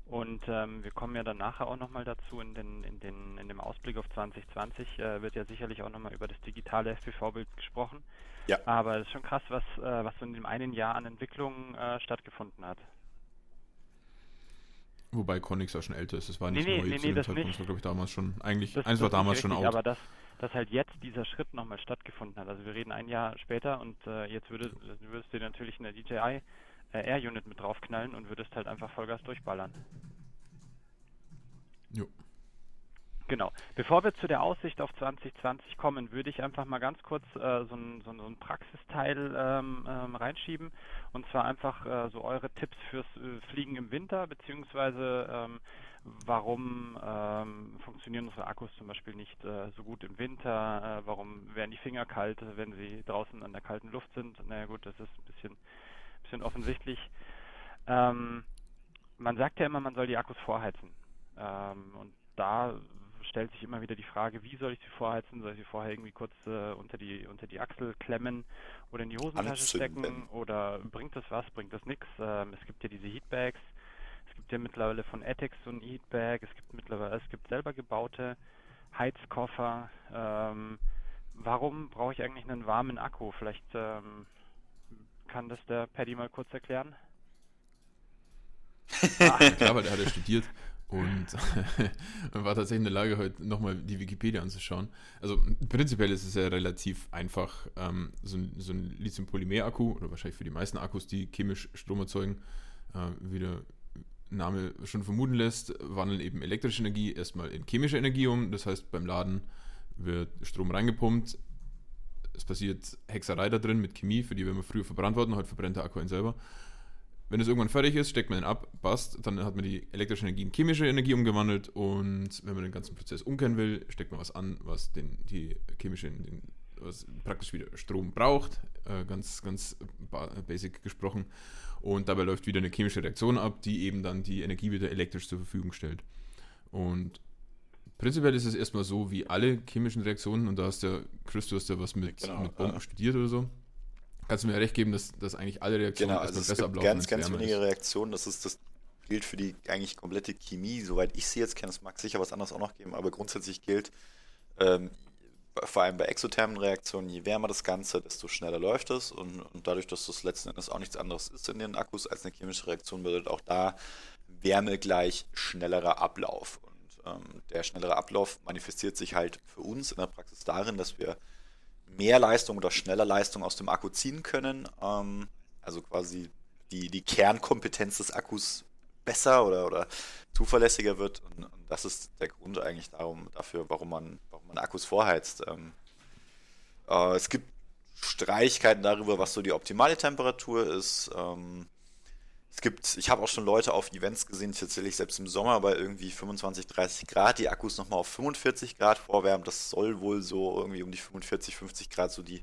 Und ähm, wir kommen ja dann nachher auch nochmal dazu, in, den, in, den, in dem Ausblick auf 2020 äh, wird ja sicherlich auch nochmal über das digitale FPV-Bild gesprochen. Ja. Aber es ist schon krass, was, äh, was so in dem einen Jahr an Entwicklung äh, stattgefunden hat. Wobei Conix auch schon älter ist, das war nicht nee, neu nee, zu nee, dem Zeitpunkt, das war glaube ich damals schon, eigentlich, das, eins war damals schon richtig, out. Aber das, dass halt jetzt dieser Schritt nochmal stattgefunden hat. Also wir reden ein Jahr später und äh, jetzt würde, würdest du natürlich eine DJI äh, Air Unit mit draufknallen und würdest halt einfach Vollgas durchballern. Jo. Genau. Bevor wir zu der Aussicht auf 2020 kommen, würde ich einfach mal ganz kurz äh, so, ein, so, ein, Praxisteil ähm, ähm, reinschieben. Und zwar einfach äh, so eure Tipps fürs äh, Fliegen im Winter, beziehungsweise ähm, warum ähm, funktionieren unsere Akkus zum Beispiel nicht äh, so gut im Winter, äh, warum werden die Finger kalt, wenn sie draußen an der kalten Luft sind. Naja gut, das ist ein bisschen, bisschen offensichtlich. Ähm, man sagt ja immer, man soll die Akkus vorheizen. Ähm, und da stellt sich immer wieder die Frage, wie soll ich sie vorheizen? Soll ich sie vorher irgendwie kurz äh, unter die unter die Achsel klemmen oder in die Hosentasche Anzünden. stecken? Oder bringt das was? Bringt das nichts? Ähm, es gibt ja diese Heatbags. Es gibt ja mittlerweile von Ethics so ein Heatbag. Es gibt mittlerweile es gibt selber gebaute Heizkoffer. Ähm, warum brauche ich eigentlich einen warmen Akku? Vielleicht ähm, kann das der Paddy mal kurz erklären. (laughs) ah. Klar, weil der hat ja studiert. Und (laughs) war tatsächlich in der Lage, heute nochmal die Wikipedia anzuschauen. Also prinzipiell ist es ja relativ einfach, ähm, so ein, so ein Lithium-Polymer-Akku, oder wahrscheinlich für die meisten Akkus, die chemisch Strom erzeugen, äh, wie der Name schon vermuten lässt, wandeln eben elektrische Energie erstmal in chemische Energie um. Das heißt, beim Laden wird Strom reingepumpt. Es passiert Hexerei da drin mit Chemie, für die wir früher verbrannt worden, heute verbrennt der Akku ihn selber. Wenn es irgendwann fertig ist, steckt man ihn ab, passt, dann hat man die elektrische Energie in chemische Energie umgewandelt und wenn man den ganzen Prozess umkehren will, steckt man was an, was den, die chemische, den, was praktisch wieder Strom braucht, äh, ganz, ganz basic gesprochen. Und dabei läuft wieder eine chemische Reaktion ab, die eben dann die Energie wieder elektrisch zur Verfügung stellt. Und prinzipiell ist es erstmal so wie alle chemischen Reaktionen, und da hast ja, Chris, du hast ja was mit, genau, mit Bomben äh, studiert oder so. Kannst du mir recht geben, dass, dass eigentlich alle Reaktionen genau, also besser ablaufen? Ganz, ganz wenige ist. Reaktionen, das ist das gilt für die eigentlich komplette Chemie, soweit ich sie jetzt kenne. Es mag sicher was anderes auch noch geben, aber grundsätzlich gilt, ähm, vor allem bei exothermen Reaktionen, je wärmer das Ganze, desto schneller läuft es. Und, und dadurch, dass das letzten Endes auch nichts anderes ist in den Akkus als eine chemische Reaktion, bedeutet auch da Wärme gleich schnellerer Ablauf. Und ähm, der schnellere Ablauf manifestiert sich halt für uns in der Praxis darin, dass wir mehr Leistung oder schneller Leistung aus dem Akku ziehen können. Ähm, also quasi die, die Kernkompetenz des Akkus besser oder, oder zuverlässiger wird. Und, und, das ist der Grund eigentlich darum, dafür, warum man, warum man Akkus vorheizt. Ähm, äh, es gibt Streichkeiten darüber, was so die optimale Temperatur ist. Ähm, es gibt, ich habe auch schon Leute auf Events gesehen, tatsächlich selbst im Sommer bei irgendwie 25, 30 Grad, die Akkus nochmal auf 45 Grad vorwärmen. Das soll wohl so irgendwie um die 45, 50 Grad so die,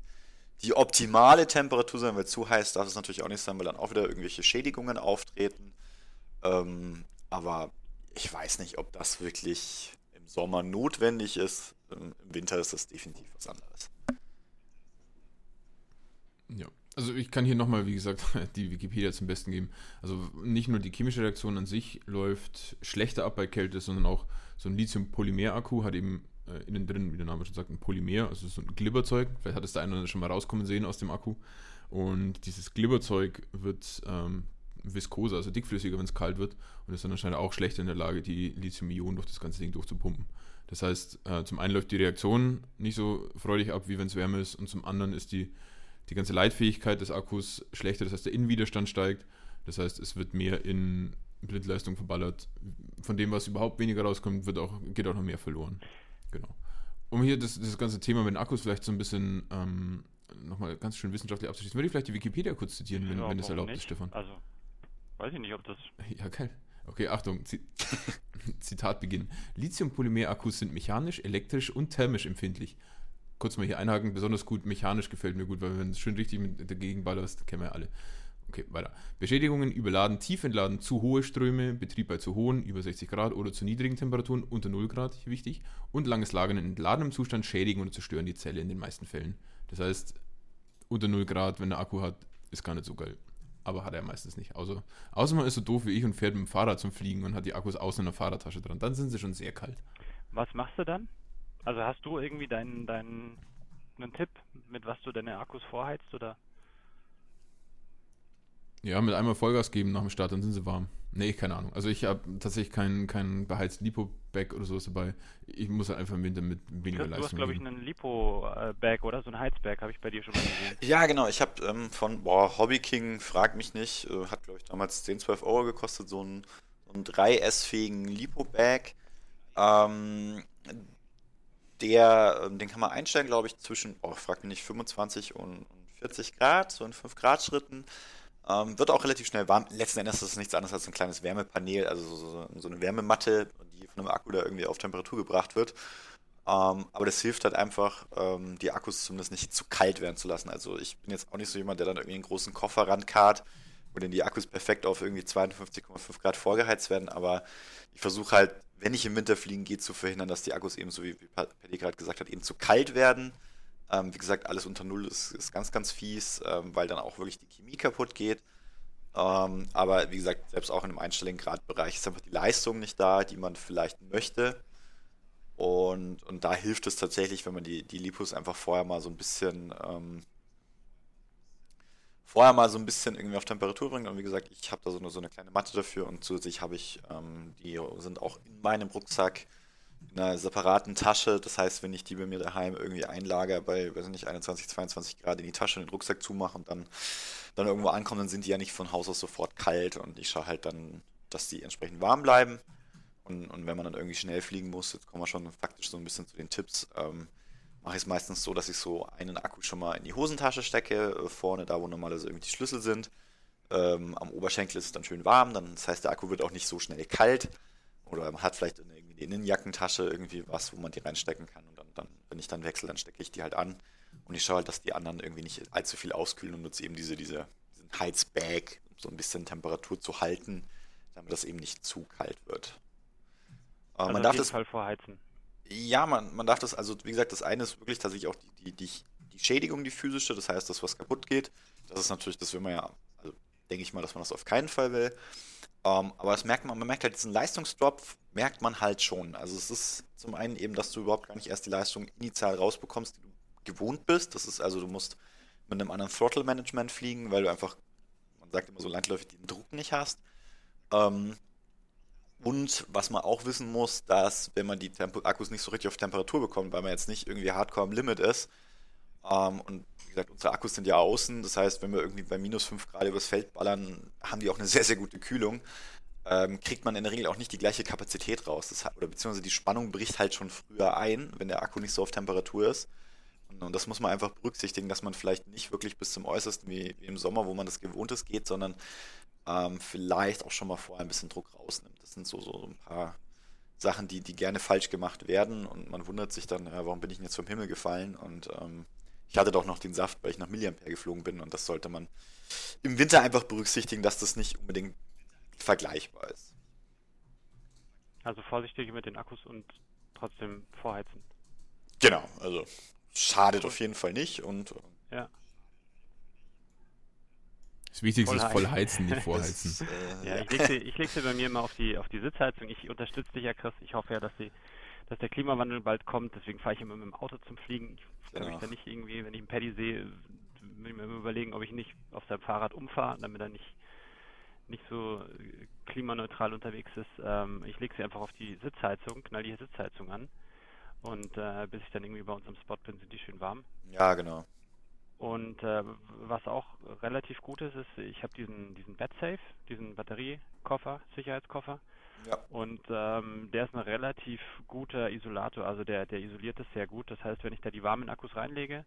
die optimale Temperatur sein, weil zu heiß darf es natürlich auch nicht sein, weil dann auch wieder irgendwelche Schädigungen auftreten. Ähm, aber ich weiß nicht, ob das wirklich im Sommer notwendig ist. Im Winter ist das definitiv was anderes. Ja. Also ich kann hier nochmal, wie gesagt, (laughs) die Wikipedia zum Besten geben. Also nicht nur die chemische Reaktion an sich läuft schlechter ab bei Kälte, sondern auch so ein Lithium-Polymer-Akku hat eben äh, innen drin, wie der Name schon sagt, ein Polymer, also so ein Glibberzeug. Vielleicht hat es der eine schon mal rauskommen sehen aus dem Akku. Und dieses Glibberzeug wird ähm, viskoser, also dickflüssiger, wenn es kalt wird und ist dann anscheinend auch schlechter in der Lage, die Lithium-Ionen durch das ganze Ding durchzupumpen. Das heißt, äh, zum einen läuft die Reaktion nicht so freudig ab, wie wenn es wärmer ist und zum anderen ist die die ganze Leitfähigkeit des Akkus schlechter, das heißt der Innenwiderstand steigt, das heißt es wird mehr in Blindleistung verballert. Von dem, was überhaupt weniger rauskommt, wird auch, geht auch noch mehr verloren. Genau. Um hier das, das ganze Thema mit den Akkus vielleicht so ein bisschen ähm, nochmal ganz schön wissenschaftlich abzuschließen, würde ich vielleicht die Wikipedia kurz zitieren, wenn, ja, wenn das erlaubt nicht? ist, Stefan. Also, weiß ich nicht, ob das. (laughs) Ja, geil. Okay, Achtung, (laughs) Zitat beginnen. Lithium-Polymer-Akkus sind mechanisch, elektrisch und thermisch empfindlich kurz mal hier einhaken, besonders gut mechanisch gefällt mir gut, weil wenn es schön richtig mit dagegen ballerst, kennen wir alle. Okay, weiter. Beschädigungen, überladen, tief entladen, zu hohe Ströme, Betrieb bei zu hohen, über 60 Grad oder zu niedrigen Temperaturen, unter 0 Grad, wichtig, und langes Lagern in entladenem Zustand schädigen oder zerstören die Zelle in den meisten Fällen. Das heißt, unter 0 Grad, wenn der Akku hat, ist gar nicht so geil. Aber hat er meistens nicht. Außer, außer man ist so doof wie ich und fährt mit dem Fahrrad zum Fliegen und hat die Akkus außen in der Fahrradtasche dran. Dann sind sie schon sehr kalt. Was machst du dann? Also hast du irgendwie deinen, deinen einen Tipp, mit was du deine Akkus vorheizt oder? Ja, mit einmal Vollgas geben nach dem Start, dann sind sie warm. Nee, keine Ahnung. Also ich habe tatsächlich kein, kein beheizten Lipo-Bag oder sowas dabei. Ich muss halt einfach im Winter mit weniger Chris, Leistung. du hast, glaube ich, einen Lipo-Bag oder so ein Heizbag, habe ich bei dir schon mal gesehen. Ja, genau. Ich habe ähm, von boah, Hobby King, frag mich nicht, äh, hat glaube ich damals 10, 12 Euro gekostet, so ein, so einen 3S-fähigen Lipo-Bag. Ähm, der, ähm, den kann man einstellen, glaube ich, zwischen, oh, frag mich nicht, 25 und, und 40 Grad, so in 5 Grad Schritten. Ähm, wird auch relativ schnell warm. Letzten Endes ist es nichts anderes als ein kleines Wärmepanel, also so, so, eine Wärmematte, die von einem Akku da irgendwie auf Temperatur gebracht wird. Ähm, aber das hilft halt einfach, ähm, die Akkus zumindest nicht zu kalt werden zu lassen. Also ich bin jetzt auch nicht so jemand, der dann irgendwie einen großen Koffer rankarrt, wo dann die Akkus perfekt auf irgendwie 52,5 Grad vorgeheizt werden. Aber ich versuche halt, wenn ich im Winter fliegen gehe, zu verhindern, dass die Akkus eben, so wie, wie Paddy gerade gesagt hat, eben zu kalt werden. Ähm, wie gesagt, alles unter Null ist, ist ganz, ganz fies, ähm, weil dann auch wirklich die Chemie kaputt geht. Ähm, aber wie gesagt, selbst auch in einem einstelligen Gradbereich ist einfach die Leistung nicht da, die man vielleicht möchte. Und, und da hilft es tatsächlich, wenn man die, die Lipos einfach vorher mal so ein bisschen ähm, vorher mal so ein bisschen irgendwie auf Temperatur bringt. Und wie gesagt, ich habe da so eine, so eine kleine Matte dafür und zusätzlich habe ich, ähm, die sind auch in meinem Rucksack in einer separaten Tasche. Das heißt, wenn ich die bei mir daheim irgendwie einlager bei, weiß nicht, 21, 22 Grad in die Tasche und den Rucksack zumache und dann, dann irgendwo ankommen, dann sind die ja nicht von Haus aus sofort kalt und ich schaue halt dann, dass die entsprechend warm bleiben. Und, und wenn man dann irgendwie schnell fliegen muss, jetzt kommen wir schon faktisch so ein bisschen zu den Tipps, ähm, mache ich es meistens so, dass ich so einen Akku schon mal in die Hosentasche stecke, äh, vorne da, wo normalerweise irgendwie die Schlüssel sind. Ähm, am Oberschenkel ist es dann schön warm, dann, das heißt, der Akku wird auch nicht so schnell kalt. Oder man hat vielleicht in, irgendwie in der Innenjackentasche irgendwie was, wo man die reinstecken kann. Und dann, dann, wenn ich dann wechsle, dann stecke ich die halt an. Und ich schaue halt, dass die anderen irgendwie nicht allzu viel auskühlen und nutze eben diese, diese, diesen Heizbag, um so ein bisschen Temperatur zu halten, damit das eben nicht zu kalt wird. Also man darf jeden das Fall vorheizen. Ja, man, man darf das, also wie gesagt, das eine ist wirklich tatsächlich auch die, die, die, Schädigung, die physische, das heißt, das, was kaputt geht. Das ist natürlich, das will man ja, also denke ich mal, dass man das auf keinen Fall will. Ähm, aber das merkt man, man merkt halt diesen Leistungsdrop, merkt man halt schon. Also es ist zum einen eben, dass du überhaupt gar nicht erst die Leistung initial rausbekommst, die du gewohnt bist. Das ist also, du musst mit einem anderen Throttle-Management fliegen, weil du einfach, man sagt immer so landläufig, den Druck nicht hast. Ähm, und was man auch wissen muss, dass wenn man die Tempo Akkus nicht so richtig auf Temperatur bekommt, weil man jetzt nicht irgendwie hardcore am Limit ist, ähm, und wie gesagt, unsere Akkus sind ja außen, das heißt, wenn wir irgendwie bei minus 5 Grad übers Feld ballern, haben die auch eine (laughs) sehr, sehr gute Kühlung, ähm, kriegt man in der Regel auch nicht die gleiche Kapazität raus. Das, oder beziehungsweise die Spannung bricht halt schon früher ein, wenn der Akku nicht so auf Temperatur ist. Und, und das muss man einfach berücksichtigen, dass man vielleicht nicht wirklich bis zum Äußersten wie, wie im Sommer, wo man das gewohnt ist, geht, sondern ähm, vielleicht auch schon mal vorher ein bisschen Druck rausnimmt. Das sind so, so ein paar Sachen, die, die gerne falsch gemacht werden und man wundert sich dann, ja, warum bin ich denn jetzt vom Himmel gefallen? Und ähm, ich hatte doch noch den Saft, weil ich nach Milliampere geflogen bin und das sollte man im Winter einfach berücksichtigen, dass das nicht unbedingt vergleichbar ist. Also vorsichtig mit den Akkus und trotzdem vorheizen. Genau, also schadet auf jeden Fall nicht und äh, Ja. Das Wichtigste ist Voll voll heizen. heizen, nicht (laughs) vorheizen. das, äh, Ja, ich lege sie, ich leg sie bei mir immer auf die, auf die Sitzheizung. Ich unterstütze dich ja, Chris. Ich hoffe ja, dass, die, dass der Klimawandel bald kommt. Deswegen fahre ich immer mit dem Auto zum Fliegen. Ich kann Genau. mich da nicht irgendwie, wenn ich einen Paddy sehe, will ich mir immer überlegen, ob ich nicht auf seinem Fahrrad umfahre, damit er nicht, nicht so äh, klimaneutral unterwegs ist. Ähm, ich lege sie einfach auf die Sitzheizung, knall die Sitzheizung an. Und äh, bis ich dann irgendwie bei uns am Spot bin, sind die schön warm. ja, genau. Und äh, was auch relativ gut ist, ist, ich habe diesen, diesen BatSafe, diesen Batteriekoffer, Sicherheitskoffer. Ja. Und ähm, der ist ein relativ guter Isolator, also der, der isoliert es sehr gut. Das heißt, wenn ich da die warmen Akkus reinlege,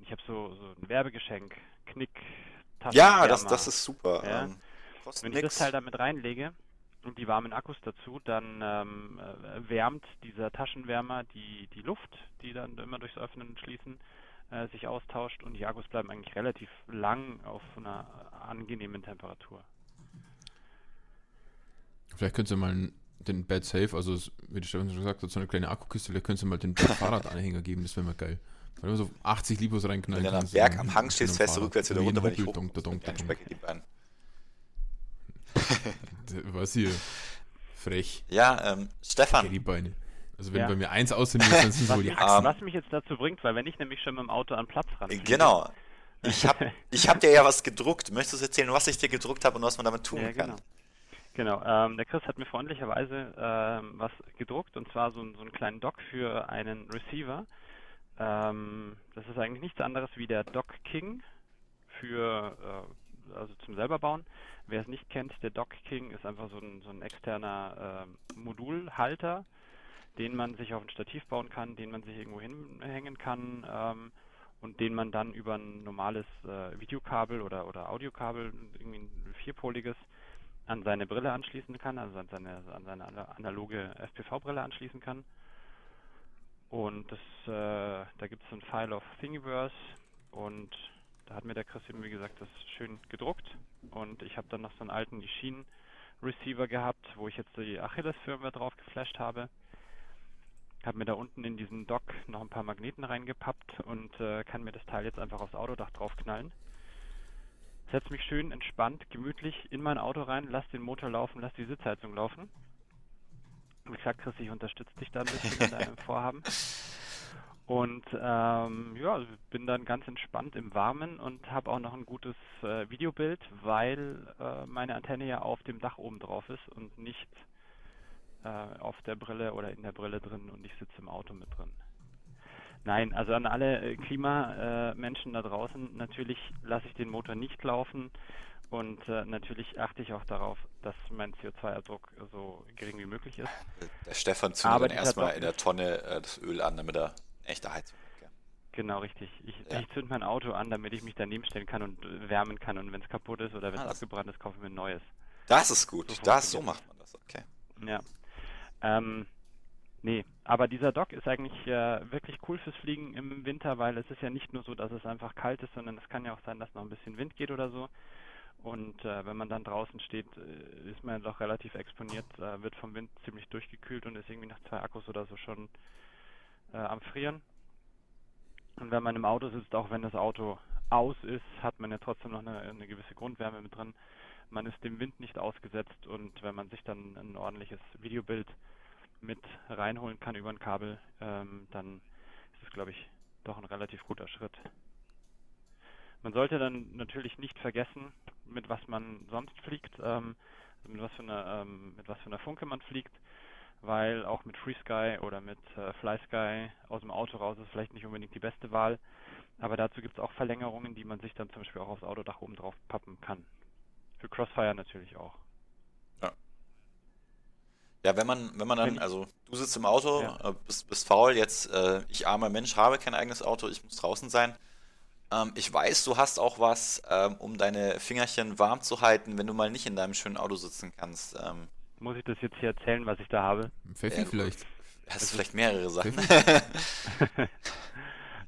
ich habe so, so ein Werbegeschenk, Knick, Ja, das, das ist super. Ja. Ähm, Wenn ich das nix. Teil damit reinlege und die warmen Akkus dazu, dann ähm, äh, wärmt dieser Taschenwärmer die, die Luft, die dann immer durchs Öffnen und Schließen äh, sich austauscht und die Akkus bleiben eigentlich relativ lang auf einer angenehmen Temperatur. Vielleicht könnt ihr mal den Bad Safe, also wie die Stefan schon gesagt hat, so eine kleine Akkukiste, vielleicht könnt ihr mal den (laughs) Fahrradanhänger geben, das wäre mal geil. Weil du so 80 Libos reinknallen Wenn du am kannst Berg am dann Hang stehst, fährst du rückwärts wieder runter, weil ich hoch. Specke die Beine. (laughs) Was hier? Frech. Ja, ähm, Stefan, Die Beine. Also wenn Ja. bei mir eins aussehen muss, dann sind wohl die mich, Achsen. was mich jetzt dazu bringt, weil wenn ich nämlich schon mit dem Auto an Platz ran genau. Ich habe ich hab dir ja was gedruckt. Möchtest du erzählen, was ich dir gedruckt habe und was man damit tun Ja, kann? genau. Genau, ähm, der Chris hat mir freundlicherweise ähm, was gedruckt und zwar so, so einen kleinen Dock für einen Receiver. Ähm, das ist eigentlich nichts anderes wie der Dock King für äh, also zum selber bauen. Wer es nicht kennt, der Dock King ist einfach so ein, so ein externer äh, Modulhalter, den man sich auf ein Stativ bauen kann, den man sich irgendwo hinhängen kann ähm, und den man dann über ein normales äh, Videokabel oder, oder Audiokabel, irgendwie ein vierpoliges, an seine Brille anschließen kann, also an seine, an seine analoge FPV-Brille anschließen kann. Und das, äh, da gibt es ein File auf Thingiverse und da hat mir der Chris eben, wie gesagt, das schön gedruckt und ich habe dann noch so einen alten Ishin Receiver gehabt, wo ich jetzt die Achilles-Firmware drauf geflasht habe. Habe mir da unten in diesen Dock noch ein paar Magneten reingepappt und äh, kann mir das Teil jetzt einfach aufs Autodach draufknallen. Setz mich schön entspannt, gemütlich in mein Auto rein, lass den Motor laufen, lass die Sitzheizung laufen. Wie gesagt, Chris, ich unterstütze dich da ein bisschen in deinem (laughs) Vorhaben. Und ähm, ja, bin dann ganz entspannt im Warmen und habe auch noch ein gutes äh, Videobild, weil äh, meine Antenne ja auf dem Dach oben drauf ist und nicht äh, auf der Brille oder in der Brille drin und ich sitze im Auto mit drin. Nein, also an alle äh, Klimamenschen da draußen, natürlich lasse ich den Motor nicht laufen und äh, natürlich achte ich auch darauf, dass mein CO2-Abdruck so gering wie möglich ist. Der Stefan zündet dann erstmal in der Tonne äh, das Öl an, damit er Echte Heizung. Okay. Genau, richtig. Ich, ja. ich zünd mein Auto an, damit ich mich daneben stellen kann und wärmen kann. Und wenn es kaputt ist oder wenn es ah, abgebrannt ist, kaufe ich mir ein neues. Das ist gut. So das, so macht man das, okay. Ja. Ähm, nee, aber dieser Dock ist eigentlich äh, wirklich cool fürs Fliegen im Winter, weil es ist ja nicht nur so, dass es einfach kalt ist, sondern es kann ja auch sein, dass noch ein bisschen Wind geht oder so. Und äh, wenn man dann draußen steht, äh, ist man doch relativ exponiert, äh, wird vom Wind ziemlich durchgekühlt und ist irgendwie nach zwei Akkus oder so schon äh, am Frieren. Und wenn man im Auto sitzt, auch wenn das Auto aus ist, hat man ja trotzdem noch eine, eine gewisse Grundwärme mit drin. Man ist dem Wind nicht ausgesetzt und wenn man sich dann ein ordentliches Videobild mit reinholen kann über ein Kabel, ähm, dann ist es, glaube ich, doch ein relativ guter Schritt. Man sollte dann natürlich nicht vergessen, mit was man sonst fliegt, ähm, mit was für einer, ähm, mit was für einer Funke man fliegt weil auch mit FreeSky oder mit äh, FlySky aus dem Auto raus ist vielleicht nicht unbedingt die beste Wahl. Aber dazu gibt es auch Verlängerungen, die man sich dann zum Beispiel auch aufs Autodach oben drauf pappen kann. Für Crossfire natürlich auch. Ja. Ja, wenn man, wenn man dann, also du sitzt im Auto, ja. äh, bist, bist faul, jetzt, äh, ich armer Mensch, habe kein eigenes Auto, ich muss draußen sein. Ähm, ich weiß, du hast auch was, ähm, um deine Fingerchen warm zu halten, wenn du mal nicht in deinem schönen Auto sitzen kannst. Ähm, muss ich das jetzt hier erzählen, was ich da habe? Pfeffi ja, vielleicht. Hast du vielleicht mehrere Sachen? (laughs)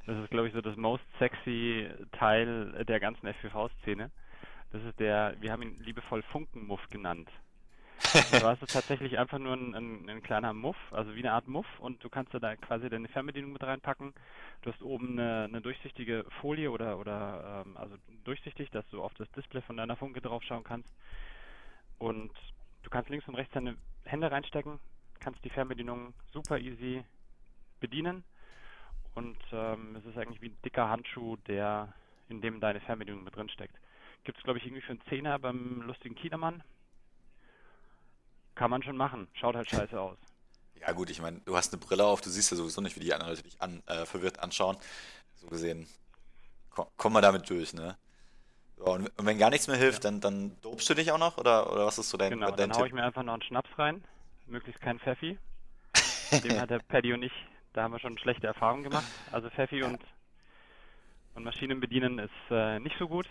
das ist, glaube ich, so das most sexy Teil der ganzen FPV-Szene. Das ist der, wir haben ihn liebevoll Funkenmuff genannt. (laughs) du hast es tatsächlich einfach nur ein, ein, ein, kleiner Muff, also wie eine Art Muff und du kannst da quasi deine Fernbedienung mit reinpacken. Du hast oben eine, eine durchsichtige Folie oder, oder ähm, also durchsichtig, dass du auf das Display von deiner Funke draufschauen kannst. Und Du kannst links und rechts deine Hände reinstecken, kannst die Fernbedienung super easy bedienen und ähm, es ist eigentlich wie ein dicker Handschuh, der in dem deine Fernbedienung mit drin steckt. Gibt es glaube ich irgendwie für einen Zehner beim lustigen Kielermann. Kann man schon machen, schaut halt scheiße aus. Ja gut, ich meine, du hast eine Brille auf, du siehst ja sowieso nicht, wie die anderen Leute dich an, äh, verwirrt anschauen. So gesehen, komm, komm mal damit durch, ne? Und wenn gar nichts mehr hilft, ja. dann, dann dopst du dich auch noch? Oder, oder was ist so dein, genau, dein dann hau ich mir einfach noch einen Schnaps rein. Möglichst kein Pfeffi. (laughs) Dem hat der Paddy und ich, da haben wir schon schlechte Erfahrungen gemacht. Also Pfeffi und, und Maschinen bedienen ist äh, nicht so gut.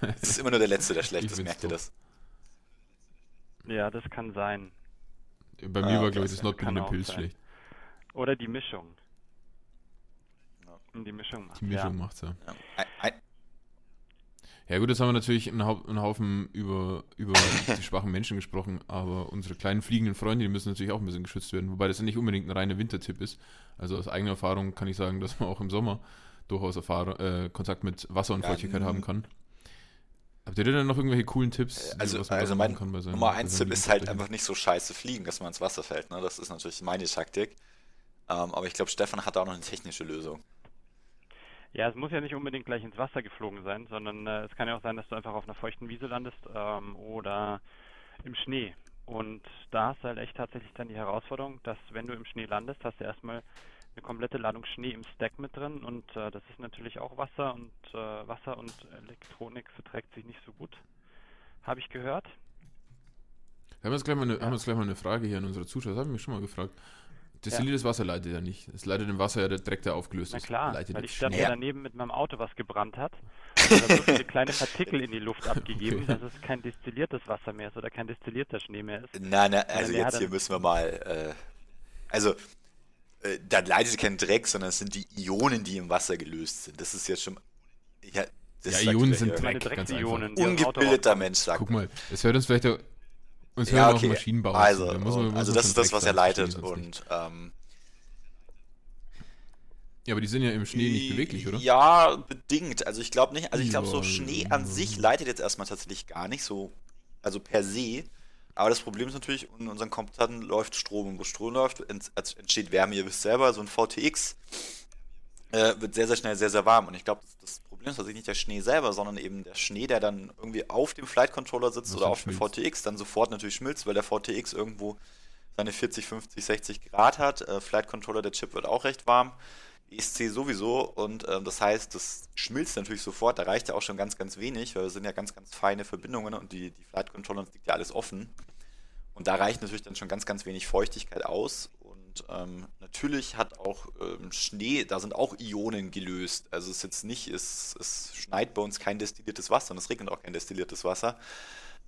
Es ist immer nur der Letzte, der schlecht ist, merkt ihr das? Ja, das kann sein. Bei mir ah, war, glaube ich, das Notbedienen Pilz schlecht. Oder die Mischung. Die Mischung macht Die Mischung ja. macht's ja. ja. Ja gut, jetzt haben wir natürlich einen, Haufen über, über (laughs) die schwachen Menschen gesprochen, aber unsere kleinen fliegenden Freunde, die müssen natürlich auch ein bisschen geschützt werden, wobei das ja nicht unbedingt ein reiner Wintertipp ist. Also aus eigener Erfahrung kann ich sagen, (laughs) dass man auch im Sommer durchaus Erfahrung, äh, Kontakt mit Wasser und Feuchtigkeit ja, haben kann. Habt ihr denn noch irgendwelche coolen Tipps? Also, also mein seinen, Nummer 1 Tipp ist halt einfach nicht so scheiße fliegen, dass man ins Wasser fällt. Ne? Das ist natürlich meine Taktik. Ähm, aber ich glaube, Stefan hat da auch noch eine technische Lösung. Ja, es muss ja nicht unbedingt gleich ins Wasser geflogen sein, sondern äh, es kann ja auch sein, dass du einfach auf einer feuchten Wiese landest ähm, oder im Schnee. Und da hast du halt echt tatsächlich dann die Herausforderung, dass wenn du im Schnee landest, hast du erstmal eine komplette Ladung Schnee im Stack mit drin und äh, das ist natürlich auch Wasser und äh, Wasser und Elektronik verträgt sich nicht so gut. Habe ich gehört. Haben wir, jetzt gleich mal eine, ja. haben jetzt gleich mal eine Frage hier an unsere Zuschauer, das haben wir mich schon mal gefragt. Destilliertes ja. Wasser leitet ja nicht. Es leitet im Wasser ja direkt der aufgelöst ist. Na klar, leitet weil ich stand ja daneben mit meinem Auto, was gebrannt hat. Und da so viele kleine (laughs) Partikel in die Luft abgegeben, okay. dass es kein destilliertes Wasser mehr ist oder kein destillierter Schnee mehr ist. Nein, nein, also jetzt hier müssen wir mal, äh, also äh, da leitet kein Dreck, sondern es sind die Ionen, die im Wasser gelöst sind. Das ist jetzt schon, ja, ja Ionen sind Dreck, ganz einfach. Ungebildeter Mensch sagt. Guck mal, es hört uns vielleicht und ja, okay. Maschinenbau. Also, da man, also das ist das, was er leitet. Und, ähm, ja, aber die sind ja im Schnee nicht beweglich, oder? Ja, bedingt. Also ich glaube nicht, also ich glaube so Schnee an sich leitet jetzt erstmal tatsächlich gar nicht so, also per se. Aber das Problem ist natürlich, in unseren Computern läuft Strom und wo Strom läuft, entsteht Wärme, ihr wisst selber, so ein VTX äh, wird sehr, sehr schnell sehr, sehr warm. Und ich glaube, das, das Problem ist tatsächlich nicht der Schnee selber, sondern eben der Schnee, der dann irgendwie auf dem Flight Controller sitzt oder auf dem VTX, dann sofort natürlich schmilzt, weil der VTX irgendwo seine 40, 50, 60 Grad hat. Äh, Flight Controller, der Chip wird auch recht warm. ESC sowieso und äh, das heißt, das schmilzt natürlich sofort. Da reicht ja auch schon ganz, ganz wenig, weil es sind ja ganz, ganz feine Verbindungen und die, die Flight Controller liegt ja alles offen. Und da reicht natürlich dann schon ganz, ganz wenig Feuchtigkeit aus. Ähm, natürlich hat auch ähm, Schnee, da sind auch Ionen gelöst. Also es ist jetzt nicht, es, es schneit bei uns kein destilliertes Wasser und es regnet auch kein destilliertes Wasser.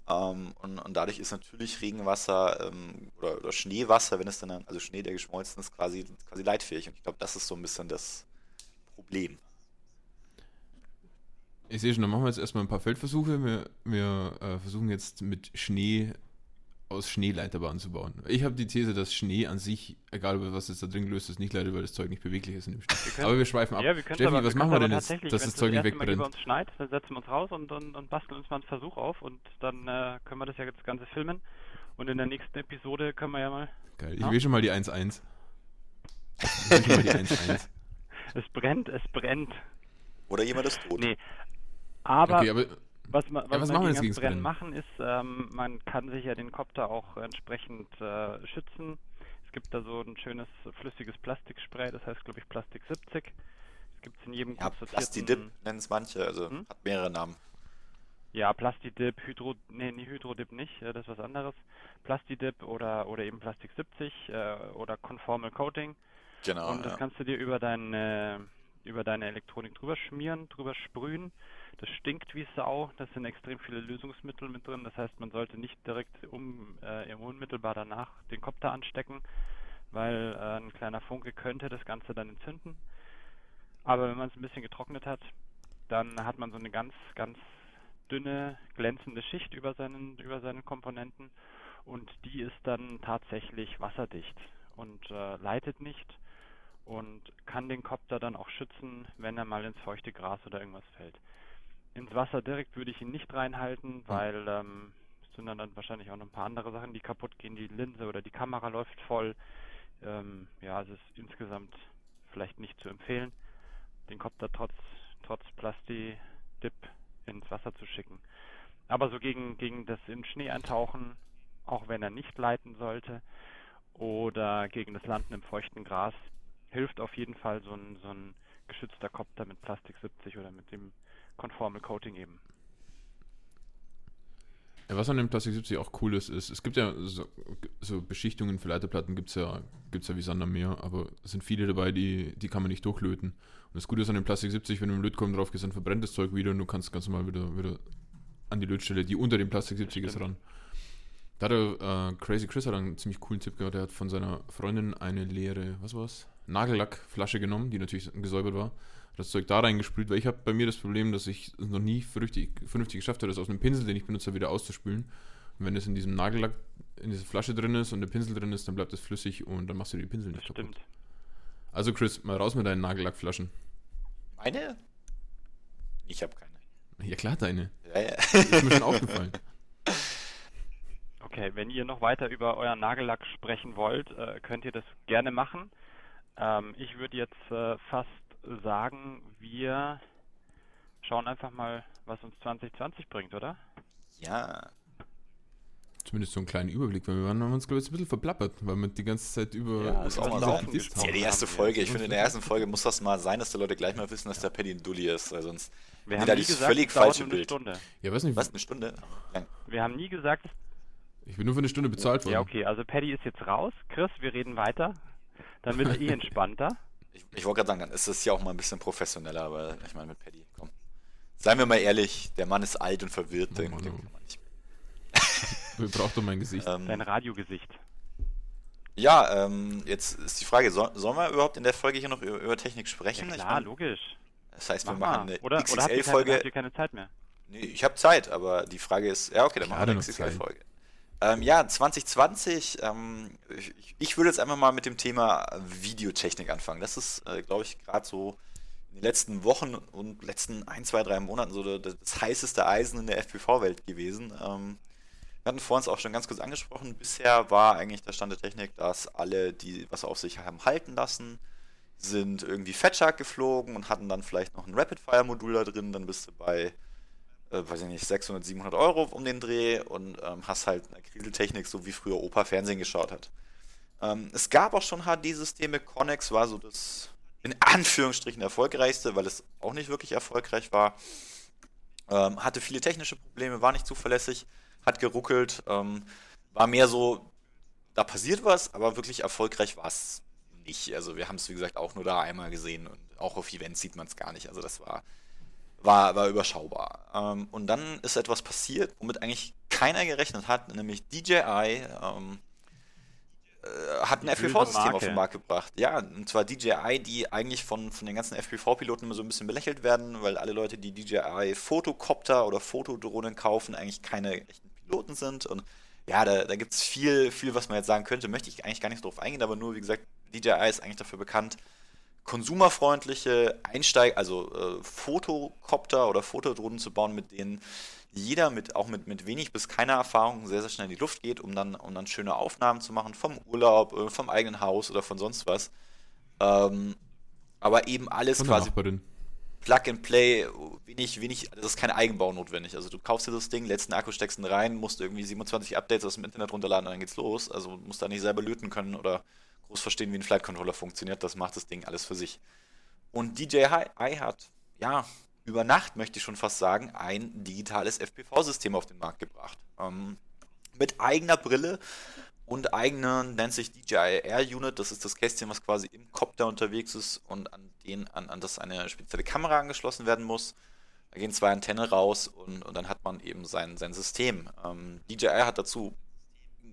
Ähm, und, und, dadurch ist natürlich Regenwasser ähm, oder, oder, Schneewasser, wenn es dann, also Schnee, der geschmolzen ist, quasi, quasi leitfähig. Und ich glaube, das ist so ein bisschen das Problem. Ich sehe schon, dann machen wir jetzt erstmal ein paar Feldversuche. Wir, wir äh, versuchen jetzt mit Schnee aus Schneeleiterbahnen zu bauen. Ich habe die These, dass Schnee an sich, egal was jetzt da drin gelöst ist, nicht leitet, weil das Zeug nicht beweglich ist in dem Schnee. Können, aber wir schweifen ab. Ja, wir Steffi, aber, was machen wir denn jetzt, dass das Zeug nicht wegbrennt? Wenn es uns schneit, dann setzen wir uns raus und, und, und, basteln uns mal einen Versuch auf und dann äh, können wir das ja das Ganze filmen. Und in der nächsten Episode können wir ja mal... Geil, ich will schon mal die 1-1. Ich will schon mal die 1-1. (laughs) Es brennt, es brennt. Oder jemand ist tot. Nee, aber... Okay, aber was, man, was, ja, was man gegen das Brennen machen ist, ähm, man kann sich ja den Kopter auch entsprechend äh, schützen. Es gibt da so ein schönes flüssiges Plastikspray, das heißt glaube ich Plastik 70. Es gibt es in jedem ja, Plastidip nennen es manche, also hm? hat mehrere Namen. Ja, Plastidip, Hydro, nee, nee, Hydrodip nicht, das ist was anderes. Plastidip oder, oder eben Plastik 70 äh, oder Conformal Coating. Genau. Und das ja. kannst du dir über deine, über deine Elektronik drüber schmieren, drüber sprühen das stinkt wie Sau. Da sind extrem viele Lösungsmittel mit drin. Das heißt, man sollte nicht direkt um, äh, unmittelbar danach den Kopter anstecken, weil äh, ein kleiner Funke könnte das Ganze dann entzünden. Aber wenn man es ein bisschen getrocknet hat, dann hat man so eine ganz, ganz dünne, glänzende Schicht über seinen, über seinen Komponenten und die ist dann tatsächlich wasserdicht und äh, leitet nicht und kann den Kopter dann auch schützen, wenn er mal ins feuchte Gras oder irgendwas fällt. Ins Wasser direkt würde ich ihn nicht reinhalten, weil ähm, es sind dann, dann wahrscheinlich auch noch ein paar andere Sachen, die kaputt gehen. Die Linse oder die Kamera läuft voll. Ähm, ja, es ist insgesamt vielleicht nicht zu empfehlen, den Kopter trotz, trotz Plasti-Dip ins Wasser zu schicken. Aber so gegen, gegen das in Schnee eintauchen, auch wenn er nicht leiten sollte, oder gegen das Landen im feuchten Gras, hilft auf jeden Fall so ein, so ein geschützter Kopter mit Plastik 70 oder mit dem konforme Coating eben. Ja, was an dem Plastik 70 auch cool ist, ist, es gibt ja so, so Beschichtungen für Leiterplatten, gibt es ja, gibt's ja wie Sand am Meer, aber es sind viele dabei, die, die kann man nicht durchlöten. Und das Gute ist an dem Plastik 70, wenn du im Lötkolben drauf gehst, dann verbrennt das Zeug wieder und du kannst ganz normal wieder, wieder an die Lötstelle, die unter dem Plastik 70 ist, ran. Da hat er, äh, Crazy Chris hat einen ziemlich coolen Tipp gehabt. Er hat von seiner Freundin eine leere, was war's? Nagellackflasche genommen, die natürlich gesäubert war das Zeug da reingesprüht, weil ich habe bei mir das Problem, dass ich es noch nie vernünftig, vernünftig geschafft habe, das aus einem Pinsel, den ich benutze, wieder auszuspülen. Und wenn es in diesem Nagellack, in dieser Flasche drin ist und der Pinsel drin ist, dann bleibt es flüssig und dann machst du die Pinsel nicht das kaputt. Stimmt. Also Chris, mal raus mit deinen Nagellackflaschen. Meine? Ich habe keine. Ja klar, deine. Ja, ja. Ist mir schon aufgefallen. Okay, wenn ihr noch weiter über euren Nagellack sprechen wollt, äh, könnt ihr das gerne machen. Ähm, ich würde jetzt äh, fast sagen, wir schauen einfach mal, was uns 2020 bringt, oder? Ja. zumindest so einen kleinen Überblick, weil wir waren, haben uns, glaube ich, ein bisschen verplappert, weil wir die ganze Zeit über Ja, ist auch mal laufen Das ist ja die erste. Folge. Ich finde, in der ersten Folge muss das mal sein, dass die Leute gleich mal wissen, dass der Paddy ein Dulli ist, weil sonst Wir haben da nie dieses gesagt, völlig falsche nur eine Bild. Stunde. Ja, weiß nicht, was eine Stunde lang. Wir haben nie gesagt, ich bin nur für eine Stunde bezahlt worden. ja okay, also Paddy ist jetzt raus. Chris, wir reden weiter. Dann wird es eh entspannter. (laughs) Ich, ich wollte gerade sagen, dann ist es ja auch mal ein bisschen professioneller, aber ich meine mit Paddy, komm. Seien wir mal ehrlich, der Mann ist alt und verwirrt, Oh dem oh. kann man nicht. (laughs) Ihr braucht doch mein Gesicht. Ähm, Sein Radiogesicht. ja, ähm, jetzt ist die Frage, soll, sollen wir überhaupt in der Folge hier noch über, über Technik Ja sprechen? Ich klar, mein, logisch. das heißt, wir Mach machen mal. eine Oder, oder habt, ihr keine, habt XXL-Folge. ihr keine Zeit mehr? Nee, ich habe Zeit, aber die Frage ist, ja, okay, dann Klar, machen wir eine noch Zeit. XXL-Folge. Ähm, ja, 2020, ähm, ich, ich würde jetzt einfach mal mit dem Thema Videotechnik anfangen. Das ist, äh, glaube ich, gerade so in den letzten Wochen und letzten ein, zwei, drei Monaten so das, das heißeste Eisen in der FPV-Welt gewesen. Ähm, wir hatten vor uns auch schon ganz kurz angesprochen, bisher war eigentlich der Stand der Technik, dass alle, die was auf sich haben halten lassen, sind irgendwie Fatshark geflogen und hatten dann vielleicht noch ein Rapid-Fire-Modul da drin, dann bist du bei äh, weiß ich nicht, 600, 700 Euro um den Dreh und ähm, hast halt eine Akryl-Technik, so wie früher Opa Fernsehen geschaut hat. Ähm, es gab auch schon HD-Systeme, Connex war so das in Anführungsstrichen erfolgreichste, weil es auch nicht wirklich erfolgreich war. Ähm, hatte viele technische Probleme, war nicht zuverlässig, hat geruckelt, ähm, war mehr so, da passiert was, aber wirklich erfolgreich war es nicht. Also wir haben es, wie gesagt, auch nur da einmal gesehen und auch auf Events sieht man es gar nicht. Also das war war, war überschaubar. Ähm, und dann ist etwas passiert, womit eigentlich keiner gerechnet hat, nämlich DJI ähm, äh, hat ein FPV-System auf den Markt gebracht. Ja, und zwar DJI, die eigentlich von, von den ganzen FPV-Piloten immer so ein bisschen belächelt werden, weil alle Leute, die DJI Fotocopter oder Fotodrohnen kaufen, eigentlich keine echten Piloten sind. Und ja, da, da gibt es viel, viel, was man jetzt sagen könnte. Möchte ich eigentlich gar nicht drauf eingehen, aber nur, wie gesagt, DJI ist eigentlich dafür bekannt, konsumerfreundliche Einsteig, also äh, Fotocopter oder Fotodrohnen zu bauen, mit denen jeder mit auch mit, mit wenig bis keiner Erfahrung sehr, sehr schnell in die Luft geht, um dann, um dann schöne Aufnahmen zu machen vom Urlaub, äh, vom eigenen Haus oder von sonst was. Ähm, aber eben alles Von quasi. Plug and Play, wenig, wenig, das ist kein Eigenbau notwendig. Also du kaufst dir das Ding, letzten Akku steckst ihn rein, musst irgendwie 27 Updates aus dem Internet runterladen und dann geht's los. Also musst da nicht selber löten können oder groß verstehen, wie ein Flight Controller funktioniert. Das macht das Ding alles für sich. Und DJI hat, ja, über Nacht möchte ich schon fast sagen, ein digitales FPV-System auf den Markt gebracht. Ähm, mit eigener Brille und eigener, nennt sich DJI Air Unit. Das ist das Kästchen, was quasi im Copter unterwegs ist und an, den, an, an das eine spezielle Kamera angeschlossen werden muss. Da gehen zwei Antennen raus und, und dann hat man eben sein, sein System. Ähm, DJI hat dazu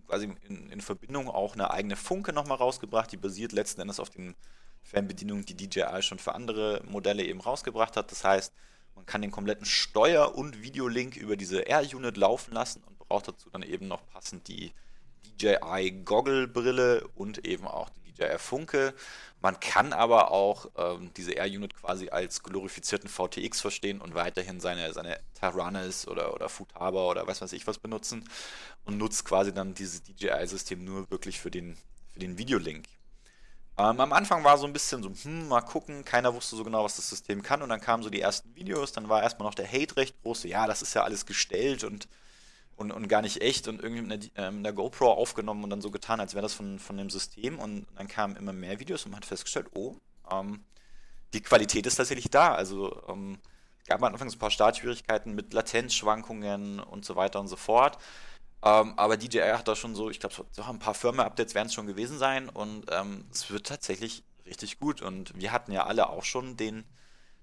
quasi in, in Verbindung auch eine eigene Funke nochmal rausgebracht, die basiert letzten Endes auf den Fernbedienungen, die DJI schon für andere Modelle eben rausgebracht hat. Das heißt, man kann den kompletten Steuer- und Videolink über diese Air-Unit laufen lassen und braucht dazu dann eben noch passend die DJI Goggle-Brille und eben auch die DJI Funke. Man kann aber auch ähm, diese Air-Unit quasi als glorifizierten VTX verstehen und weiterhin seine, seine Taranis oder, oder Futaba oder weiß was ich was benutzen und nutzt quasi dann dieses DJI-System nur wirklich für den, für den Videolink. Ähm, am Anfang war so ein bisschen so, hm, mal gucken, keiner wusste so genau, was das System kann und dann kamen so die ersten Videos, dann war erstmal noch der Hate recht groß, so, ja, das ist ja alles gestellt und, und, und gar nicht echt und irgendwie mit einer, äh, GoPro aufgenommen und dann so getan, als wäre das von, von dem System und dann kamen immer mehr Videos und man hat festgestellt, oh, ähm, die Qualität ist tatsächlich da, also ähm, gab am Anfang so ein paar Startschwierigkeiten mit Latenzschwankungen und so weiter und so fort. Ähm, aber DJI hat da schon so, ich glaube, so ein paar Firmware-Updates werden es schon gewesen sein und ähm, es wird tatsächlich richtig gut. Und wir hatten ja alle auch schon den,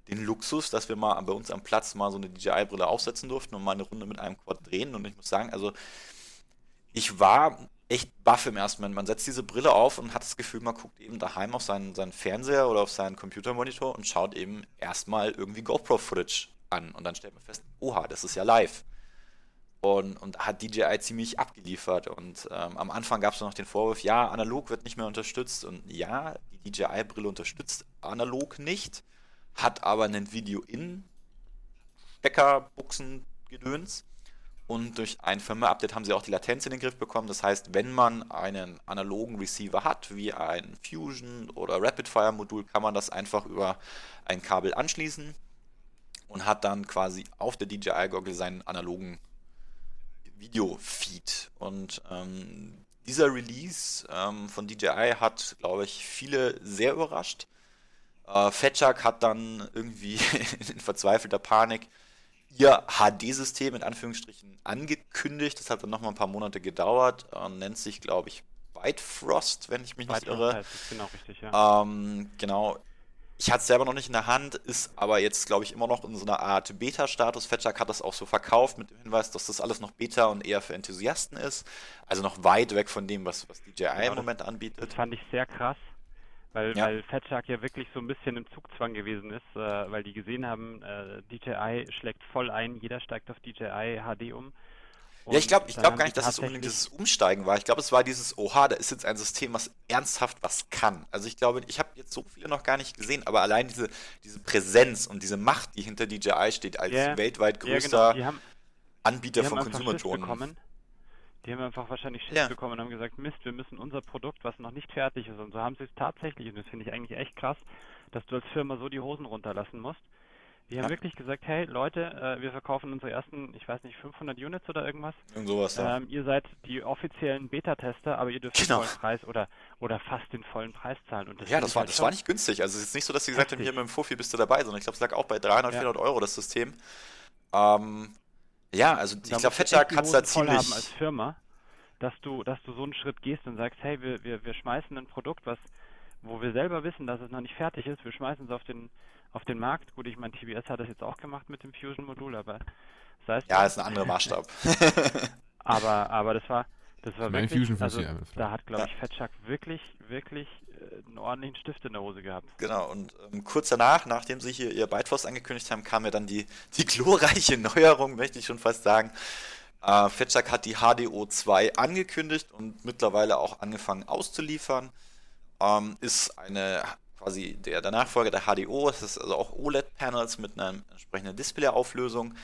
den Luxus, dass wir mal bei uns am Platz mal so eine DJI-Brille aufsetzen durften und mal eine Runde mit einem Quad drehen. Und ich muss sagen, also ich war echt baff im ersten Moment. Man setzt diese Brille auf und hat das Gefühl, man guckt eben daheim auf seinen, seinen Fernseher oder auf seinen Computermonitor und schaut eben erstmal irgendwie GoPro-Footage an. Und dann stellt man fest, oha, das ist ja live. Und, und hat DJI ziemlich abgeliefert. Und ähm, am Anfang gab es noch den Vorwurf, ja, analog wird nicht mehr unterstützt. Und ja, die DJI-Brille unterstützt analog nicht, hat aber einen Video-In, Stecker, Buchsen, Gedöns. Und durch ein Firmware-Update haben sie auch die Latenz in den Griff bekommen. Das heißt, wenn man einen analogen Receiver hat, wie ein Fusion oder Rapid-Fire-Modul, kann man das einfach über ein Kabel anschließen und hat dann quasi auf der DJI-Goggle seinen analogen Video-Feed. Und ähm, dieser Release ähm, von DJI hat, glaube ich, viele sehr überrascht. Äh, Fetchak hat dann irgendwie (laughs) in verzweifelter Panik ihr HD-System in Anführungsstrichen angekündigt. Das hat dann nochmal ein paar Monate gedauert. Äh, nennt sich, glaube ich, Whitefrost, wenn ich mich nicht irre. genau, richtig, ja. Ähm, genau. Ich hatte es selber noch nicht in der Hand, ist aber jetzt, glaube ich, immer noch in so einer Art Beta-Status. Fetchak hat das auch so verkauft mit dem Hinweis, dass das alles noch Beta und eher für Enthusiasten ist. Also noch weit weg von dem, was, was DJI genau, im Moment anbietet. Das fand ich sehr krass, weil, ja. weil Fetchak ja wirklich so ein bisschen im Zugzwang gewesen ist, äh, weil die gesehen haben, äh, DJI schlägt voll ein, jeder steigt auf DJI HD um. Und ja, ich glaube ich glaub gar nicht, dass es unbedingt dieses Umsteigen war. Ich glaube, es war dieses, oha, da ist jetzt ein System, was ernsthaft was kann. Also ich glaube, ich habe jetzt so viele noch gar nicht gesehen, aber allein diese, diese Präsenz und diese Macht, die hinter DJI steht, als yeah. weltweit größter yeah, genau. Anbieter von Konsumertonen. Die haben einfach wahrscheinlich Schiss ja. bekommen und haben gesagt, Mist, wir müssen unser Produkt, was noch nicht fertig ist, und so haben sie es tatsächlich, und das finde ich eigentlich echt krass, dass du als Firma so die Hosen runterlassen musst. Die haben ja. wirklich gesagt, hey Leute, äh, wir verkaufen unsere ersten, ich weiß nicht, 500 Units oder irgendwas. Und sowas, ja. Ähm, ihr seid die offiziellen Beta-Tester, aber ihr dürft genau. den vollen Preis oder, oder fast den vollen Preis zahlen. Und das ja, das war, halt das war nicht günstig. Also es ist nicht so, dass sie gesagt haben, hier mit dem Fofi bist du dabei, sondern ich glaube, es lag auch bei 300, ja. 400 Euro das System. Ähm, ja, also ich glaube, Fetchak hat es da ziemlich... Haben als Firma, dass du, dass du so einen Schritt gehst und sagst, hey, wir, wir, wir schmeißen ein Produkt, was, wo wir selber wissen, dass es noch nicht fertig ist, wir schmeißen es auf den auf den Markt. Gut, ich meine, TBS hat das jetzt auch gemacht mit dem Fusion-Modul, aber das heißt, ja, ist ein anderer Maßstab. (laughs) aber, aber das war, das war wirklich, Fusion also, da hat, glaube ich, ja. Fetchak wirklich, wirklich äh, einen ordentlichen Stift in der Hose gehabt. Genau, und ähm, kurz danach, nachdem sie hier ihr Bytefrost angekündigt haben, kam ja dann die, die glorreiche (laughs) Neuerung, möchte ich schon fast sagen. Äh, Fetchak hat die HDO 2 angekündigt und mittlerweile auch angefangen auszuliefern. Ähm, ist eine quasi der, der Nachfolger der HDO. Das ist also auch OLED-Panels mit einer entsprechenden Display-Auflösung.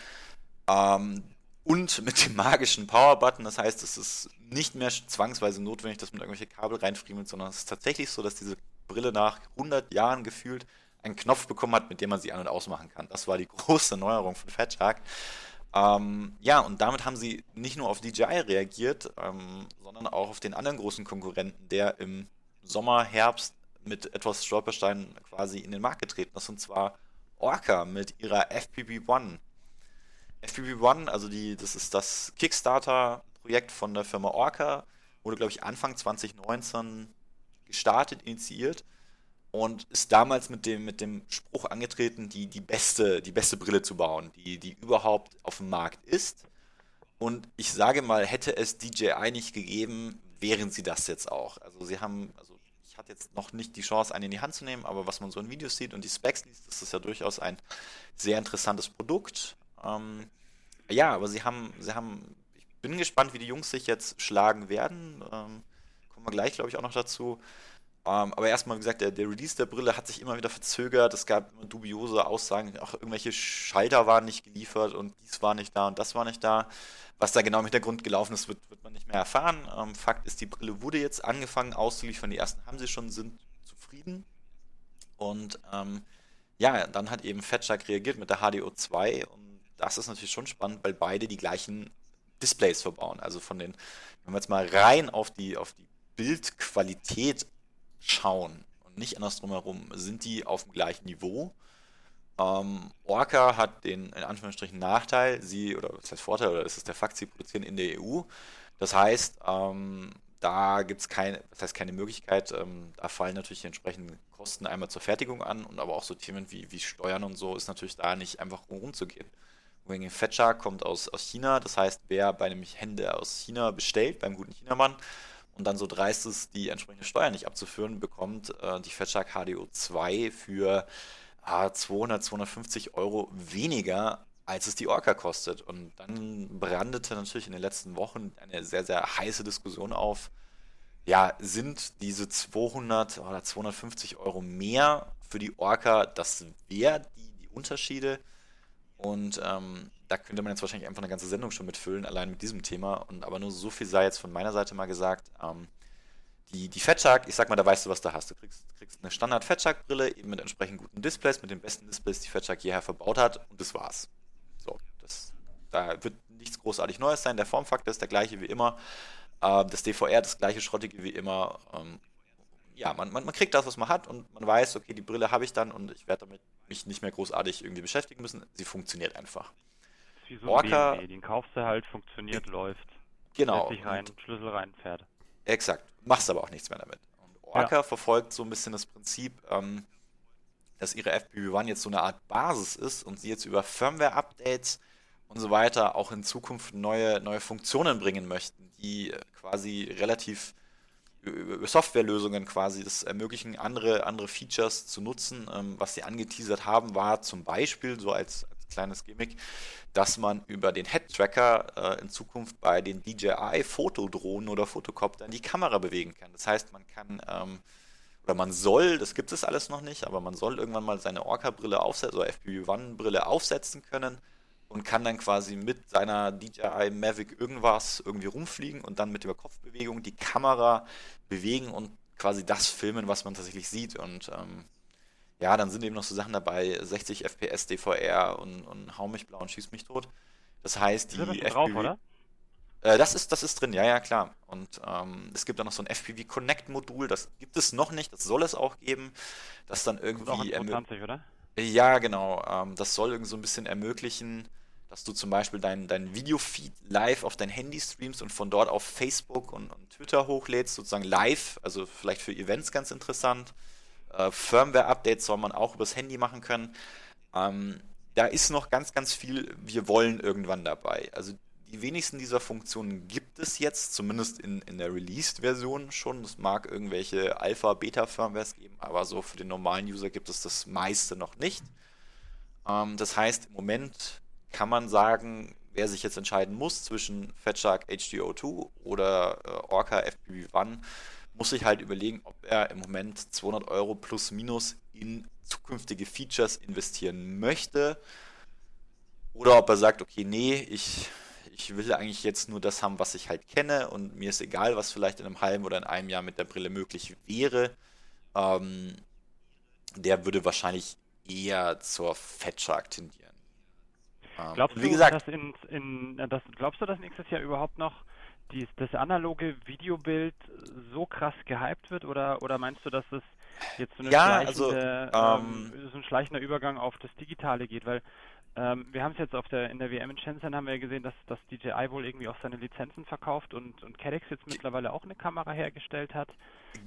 Ähm, und mit dem magischen Power-Button. Das heißt, es ist nicht mehr zwangsweise notwendig, dass man irgendwelche Kabel reinfriemelt, sondern es ist tatsächlich so, dass diese Brille nach 100 Jahren gefühlt einen Knopf bekommen hat, mit dem man sie an- und ausmachen kann. Das war die (laughs) große Neuerung von Fat Shark. Ähm, ja, und damit haben sie nicht nur auf DJI reagiert, ähm, sondern auch auf den anderen großen Konkurrenten, der im Sommer, Herbst mit etwas Stolpersteinen quasi in den Markt getreten ist, und zwar Orca mit ihrer FPV-1. FPV-1, also die, das ist das Kickstarter-Projekt von der Firma Orca, wurde, glaube ich, Anfang 2019 gestartet, initiiert und ist damals mit dem, mit dem Spruch angetreten, die, die, beste, die beste Brille zu bauen, die, die überhaupt auf dem Markt ist. Und ich sage mal, hätte es DJI nicht gegeben, wären sie das jetzt auch. Also sie haben, also ich hatte jetzt noch nicht die Chance, einen in die Hand zu nehmen, aber was man so in Videos sieht und die Specs liest, ist das ja durchaus ein sehr interessantes Produkt. Ähm, ja, aber sie haben, sie haben, ich bin gespannt, wie die Jungs sich jetzt schlagen werden. Ähm, kommen wir gleich, glaube ich, auch noch dazu. Ähm, aber erstmal, wie gesagt, der, der, Release der Brille hat sich immer wieder verzögert. Es gab immer dubiose Aussagen, auch irgendwelche Schalter waren nicht geliefert und dies war nicht da und das war nicht da. Was da genau im Hintergrund gelaufen ist, wird, wird man nicht mehr erfahren. Ähm, Fakt ist, die Brille wurde jetzt angefangen auszuliefern. Die ersten haben sie schon, sind zufrieden. Und ähm, ja, dann hat eben Fetchak reagiert mit der HDO 2 und das ist natürlich schon spannend, weil beide die gleichen Displays verbauen. Also von den, wenn wir jetzt mal rein auf die, auf die Bildqualität schauen und nicht andersrum herum, sind die auf dem gleichen Niveau. Ähm, Orca hat den in Anführungsstrichen Nachteil, sie, oder was heißt Vorteil, oder ist es der Fakt, sie produzieren in der EU. Das heißt, ähm, da gibt es keine, das heißt keine Möglichkeit, ähm, da fallen natürlich die entsprechenden Kosten einmal zur Fertigung an und aber auch so Themen wie, wie Steuern und so ist natürlich da nicht einfach rumzugehen. Wing Fetcher kommt aus, aus China, das heißt, wer bei einem Händler aus China bestellt, beim guten Chinamann, und dann so dreist ist, die entsprechende Steuer nicht abzuführen, bekommt äh, die Fatshark HDO 2 für 200, 250 Euro weniger, als es die Orca kostet. Und dann brandete natürlich in den letzten Wochen eine sehr, sehr heiße Diskussion auf. Ja, sind diese 200 oder 250 Euro mehr für die Orca das wert, die, die Unterschiede? Und ähm, da könnte man jetzt wahrscheinlich einfach eine ganze Sendung schon mitfüllen, allein mit diesem Thema. Und aber nur so viel sei jetzt von meiner Seite mal gesagt. Ähm, die, die Fatshark, ich sag mal, da weißt du, was du hast. Du kriegst, kriegst eine Standard Fatshark-Brille, eben mit entsprechend guten Displays, mit den besten Displays, die Fatshark hierher verbaut hat, und das war's. So, das Da wird nichts großartig Neues sein. Der Formfaktor ist der gleiche wie immer. Äh, das DVR das gleiche Schrottige wie immer. Ähm, ja, man, man, man kriegt das, was man hat und man weiß, okay, die Brille habe ich dann und ich werde damit mich nicht mehr großartig irgendwie beschäftigen müssen. Sie funktioniert einfach. Das ist wie so Orca, BMW, den kaufst du halt, funktioniert, läuft. Genau. Setz dich rein, Schlüssel rein, fährt. Exakt. Machst aber auch nichts mehr damit. Und Orca ja. verfolgt so ein bisschen das Prinzip, ähm, dass ihre FPV-1 jetzt so eine Art Basis ist und sie jetzt über Firmware-Updates und so weiter auch in Zukunft neue, neue Funktionen bringen möchten, die quasi relativ Softwarelösungen quasi das ermöglichen, andere, andere Features zu nutzen. Ähm, was sie angeteasert haben, war zum Beispiel, so als, als kleines Gimmick, dass man über den Head-Tracker äh, in Zukunft bei den DJI-Fotodrohnen oder Fotokoptern die Kamera bewegen kann. Das heißt, man kann ähm, oder man soll, das gibt es alles noch nicht, aber man soll irgendwann mal seine Orca-Brille aufsetzen, oder FPV-1-Brille aufsetzen können und kann dann quasi mit seiner DJI Mavic irgendwas irgendwie rumfliegen und dann mit der Kopfbewegung die Kamera bewegen und quasi das filmen, was man tatsächlich sieht. Und ähm, ja, dann sind eben noch so Sachen dabei, 60 FPS DVR und, und hau mich blau und schieß mich tot. Das heißt, die das drauf, oder? Äh, das, ist, das ist drin, ja, ja, klar. Und ähm, es gibt dann noch so ein FPV Connect Modul, das gibt es noch nicht, das soll es auch geben, das dann irgendwie... Das ist auch 20, oder? Ja, genau. Ähm, das soll irgendwie so ein bisschen ermöglichen, dass du zum Beispiel dein, dein Videofeed live auf dein Handy streamst und von dort auf Facebook und, und Twitter hochlädst, sozusagen live, also vielleicht für Events ganz interessant. Äh, Firmware-Updates soll man auch übers Handy machen können. Ähm, da ist noch ganz, ganz viel, wir wollen irgendwann dabei. Also die wenigsten dieser Funktionen gibt es jetzt, zumindest in, in der Released-Version schon. Es mag irgendwelche Alpha-Beta-Firmwares geben, aber so für den normalen User gibt es das meiste noch nicht. Ähm, das heißt, im Moment kann man sagen, wer sich jetzt entscheiden muss zwischen FatShark HDO2 oder äh, Orca FPV-1, muss sich halt überlegen, ob er im Moment 200 Euro plus minus in zukünftige Features investieren möchte oder ob er sagt, okay, nee, ich, ich will eigentlich jetzt nur das haben, was ich halt kenne und mir ist egal, was vielleicht in einem halben oder in einem Jahr mit der Brille möglich wäre. Ähm, der würde wahrscheinlich eher zur FatShark tendieren. Ähm, glaubst, du, gesagt, dass in, in, das, glaubst du, dass nächstes Jahr überhaupt noch die, das analoge Videobild so krass gehypt wird oder, oder meinst du, dass es jetzt so, eine ja, also, ähm, ähm, so ein schleichender Übergang auf das Digitale geht? Weil ähm, wir haben es jetzt auf der in der WM in Shenzhen haben wir gesehen, dass das DJI wohl irgendwie auch seine Lizenzen verkauft und, und Cadex jetzt mittlerweile auch eine Kamera hergestellt hat.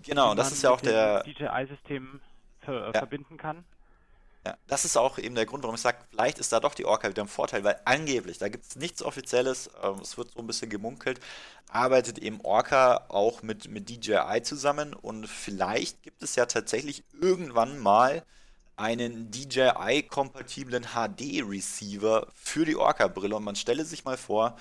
Genau, das ist ja auch der DJI-System ver ja. verbinden kann. Ja, das ist auch eben der Grund, warum ich sage, vielleicht ist da doch die Orca wieder ein Vorteil, weil angeblich, da gibt es nichts Offizielles, ähm, es wird so ein bisschen gemunkelt, arbeitet eben Orca auch mit, mit DJI zusammen und vielleicht gibt es ja tatsächlich irgendwann mal einen DJI-kompatiblen HD-Receiver für die Orca-Brille. Und man stelle sich mal vor,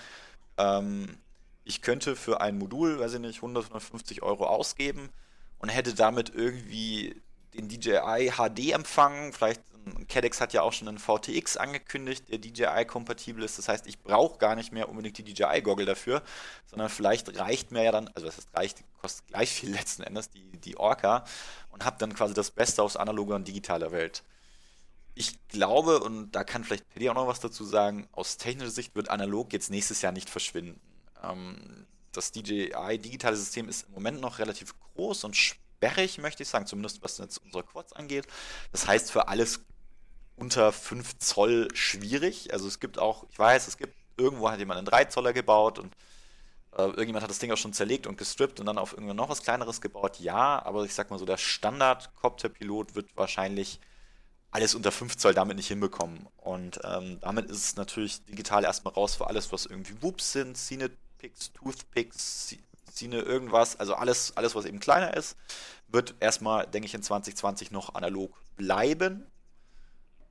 ähm, ich könnte für ein Modul, weiß ich nicht, 100, 150 Euro ausgeben und hätte damit irgendwie den DJI HD-Empfang, vielleicht Cadex hat ja auch schon einen VTX angekündigt, der DJI-kompatibel ist. Das heißt, ich brauche gar nicht mehr unbedingt die DJI-Goggle dafür, sondern vielleicht reicht mir ja dann, also das reicht, kostet gleich viel letzten Endes, die, die Orca und habe dann quasi das Beste aus analoger und digitaler Welt. Ich glaube, und da kann vielleicht Pedi auch noch was dazu sagen, aus technischer Sicht wird analog jetzt nächstes Jahr nicht verschwinden. Ähm, das DJI digitale System ist im Moment noch relativ groß und sperrig, möchte ich sagen, zumindest was jetzt unsere Quads angeht. Das heißt, für alles unter 5 Zoll schwierig. Also es gibt auch, ich weiß, es gibt, irgendwo hat jemand einen 3 Zoller gebaut und äh, irgendjemand hat das Ding auch schon zerlegt und gestrippt und dann auf irgendwann noch was kleineres gebaut. Ja, aber ich sag mal so, der Standard-Copter-Pilot wird wahrscheinlich alles unter 5 Zoll damit nicht hinbekommen. Und ähm, damit ist es natürlich digital erstmal raus für alles, was irgendwie Whoops sind, Cine-Picks, Toothpicks, Cine irgendwas, also alles, alles, was eben kleiner ist, wird erstmal, denke ich, in 2020 noch analog bleiben.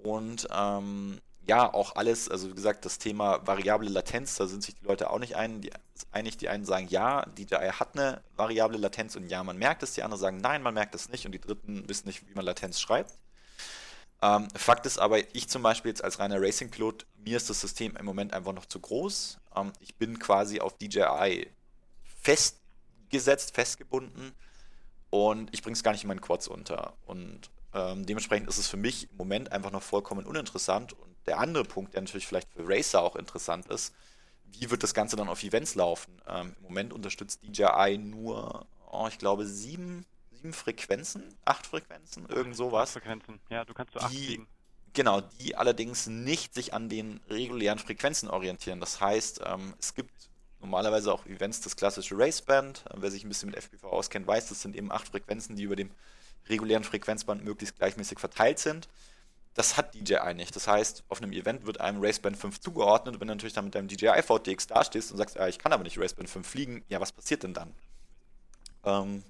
Und ähm, ja, auch alles, also wie gesagt, das Thema variable Latenz, da sind sich die Leute auch nicht ein, die, einig. Die einen sagen, ja, DJI hat eine variable Latenz und ja, man merkt es. Die anderen sagen, nein, man merkt es nicht. Und die Dritten wissen nicht, wie man Latenz schreibt. Ähm, Fakt ist aber, ich zum Beispiel jetzt als reiner Racing-Pilot, mir ist das System im Moment einfach noch zu groß. Ähm, ich bin quasi auf DJI festgesetzt, festgebunden und ich bringe es gar nicht in meinen Quads unter. Und ähm, dementsprechend ist es für mich im Moment einfach noch vollkommen uninteressant und der andere Punkt, der natürlich vielleicht für Racer auch interessant ist, wie wird das Ganze dann auf Events laufen? Ähm, Im Moment unterstützt DJI nur, oh, ich glaube, sieben, sieben Frequenzen, acht Frequenzen, irgend sowas. Frequenzen, ja, du kannst so acht Die-. Genau, die allerdings nicht sich an den regulären Frequenzen orientieren. Das heißt, ähm, es gibt normalerweise auch Events, das klassische Raceband. Äh, wer sich ein bisschen mit FPV auskennt, weiß, das sind eben acht Frequenzen, die über dem regulären Frequenzband möglichst gleichmäßig verteilt sind. Das hat DJI nicht. Das heißt, auf einem Event wird einem Raceband 5 zugeordnet. Und wenn du natürlich dann mit deinem DJI VTX dastehst und sagst, ja, ich kann aber nicht Raceband 5 fliegen, ja, was passiert denn dann? Ähm,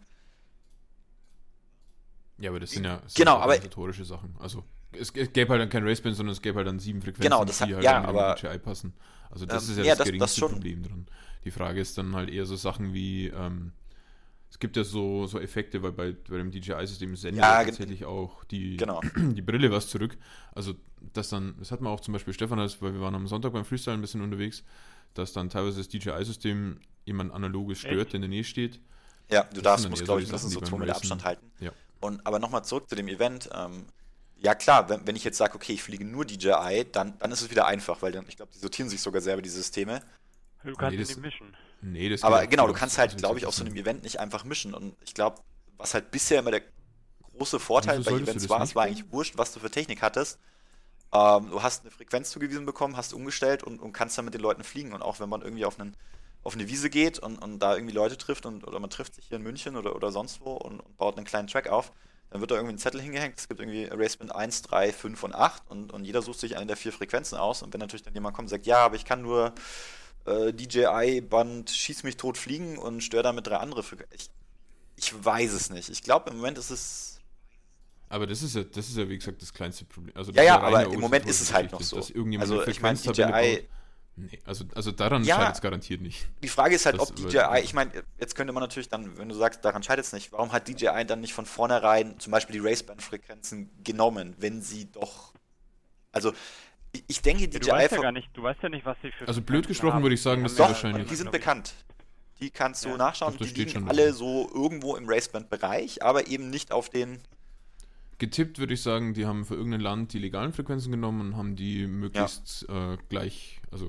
Ja, aber das sind ja das Genau, sind aber- organisatorische Sachen. Also es, gäbe halt dann kein Raceband, sondern es gäbe halt dann sieben Frequenzen, Genau, das die hat- halt ja, aber- DJI passen. Also das Ähm, ist ja, ja, das das- das geringste schon. Problem dran. Die Frage ist dann halt eher so Sachen wie, ähm, es gibt ja so, so Effekte, weil bei, bei dem DJI-System sendet Ja, tatsächlich auch die, genau. (clears throat) die Brille was zurück. Also das dann, das hat man auch zum Beispiel Stefan, als, weil wir waren am Sonntag beim Freestyle ein bisschen unterwegs, dass dann teilweise das DJI-System jemand analoges stört, Echt? der in der Nähe steht. Ja, du Das darfst, musst, glaube ich, die mindestens so Sachen, die zwei beim Meter Racen- Abstand halten. Ja. Und, aber nochmal zurück zu dem Event. Ähm, ja klar, wenn, wenn ich jetzt sage, okay, ich fliege nur DJI, dann, dann ist es wieder einfach, weil dann, ich glaube, die sortieren sich sogar selber, die Systeme. Du kannst Nee, ihn das- nicht mischen. Nee, das Aber genau, du kannst halt, glaube ich, auf so einem ein- Event nicht einfach mischen. Und ich glaube, was halt bisher immer der große Vorteil bei Events war, es war eigentlich wurscht, was du für Technik hattest. Ähm, du hast eine Frequenz zugewiesen bekommen, hast umgestellt und, und kannst dann mit den Leuten fliegen. Und auch wenn man irgendwie auf, einen, auf eine Wiese geht und, und da irgendwie Leute trifft und, oder man trifft sich hier in München oder, oder sonst wo und, und baut einen kleinen Track auf, dann wird da irgendwie ein Zettel hingehängt. Es gibt irgendwie Raceband 1, 3, 5 und 8 und, und jeder sucht sich eine der vier Frequenzen aus. Und wenn natürlich dann jemand kommt und sagt, ja, aber ich kann nur äh, DJI-Band Schieß mich tot fliegen und störe damit drei andere Frequenzen. Ich, ich weiß es nicht. Ich glaube, im Moment ist es. Aber das ist ja, das ist ja wie gesagt das kleinste Problem. Also Ja, ja, aber im Moment ist es halt noch so. Dass irgendjemand Also, ich meine, DJI. Nee, also, also daran Ja. scheitert es garantiert nicht. Die Frage ist halt, Das ob DJI, ich meine, jetzt könnte man natürlich dann, wenn du sagst, daran scheitert es nicht, warum hat DJI dann nicht von vornherein zum Beispiel die Raceband-Frequenzen genommen, wenn sie doch. Also, ich, denke, Ja, DJI. du weißt ja gar nicht, du weißt ja nicht, was sie für Also blöd gesprochen haben. würde ich sagen, Die das haben ist Doch, ja- wahrscheinlich- die sind bekannt. Die kannst du Ja. nachschauen, das die liegen alle drin. so irgendwo im Raceband-Bereich, aber eben nicht auf den. Getippt würde ich sagen, die haben für irgendein Land die legalen Frequenzen genommen und haben die möglichst äh, gleich, also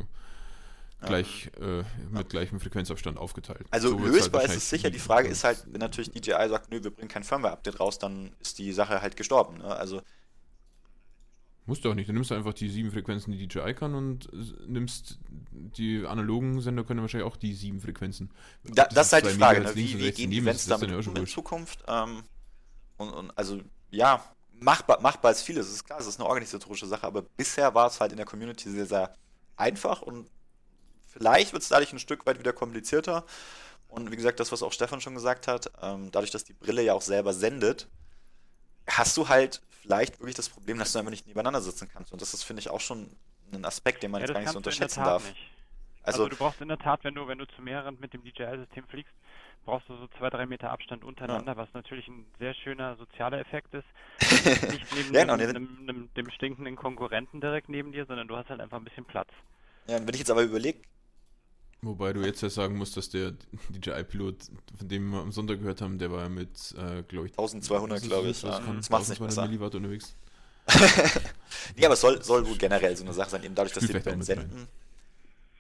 Ja. gleich äh, mit gleichem Frequenzabstand aufgeteilt. Also So wird's halt lösbar ist es sicher. Die. Frage ist halt, wenn natürlich DJI sagt, nö, wir bringen kein Firmware-Update raus, dann ist die Sache halt gestorben. Ne? Also Musst du auch nicht. Du nimmst einfach die sieben Frequenzen, die DJI kann und nimmst die analogen Sender können wahrscheinlich auch die sieben Frequenzen. da, Ob das ist halt die Frage, ne? wie, wie gehen daneben Events das damit ja um in. Zukunft? Ähm, und, und also ja, machbar, machbar ist vieles. Es ist klar, es ist eine organisatorische Sache, aber bisher war es halt in der Community sehr, sehr einfach und vielleicht wird es dadurch ein Stück weit wieder komplizierter. Und wie gesagt, das, was auch Stefan schon gesagt hat, ähm, dadurch, dass die Brille ja auch selber sendet, hast du halt vielleicht wirklich das Problem, dass du einfach nicht nebeneinander sitzen kannst. Und das ist, finde ich, auch schon ein Aspekt, den man Ja, jetzt gar nicht so unterschätzen darf. nicht. Also, Also, du brauchst in der Tat, wenn du, wenn du zu mehreren mit dem DJI-System fliegst, brauchst du so zwei, drei Meter Abstand untereinander, was natürlich ein sehr schöner sozialer Effekt ist. (laughs) Nicht neben Ja, dem, dem, dem, dem stinkenden Konkurrenten direkt neben dir, sondern du hast halt einfach ein bisschen Platz. ja, und wenn ich jetzt aber überlege, Wobei du jetzt ja sagen musst, dass der DJI-Pilot, von dem wir am Sonntag gehört haben, der war ja mit, äh, glaube ich, 1200, was ist glaube ich. Ja. kann- Das macht nicht 1200 besser. Milliwatt unterwegs. (laughs) nee, aber es soll, soll wohl generell so eine Sache sein, eben dadurch, dass die mit senden.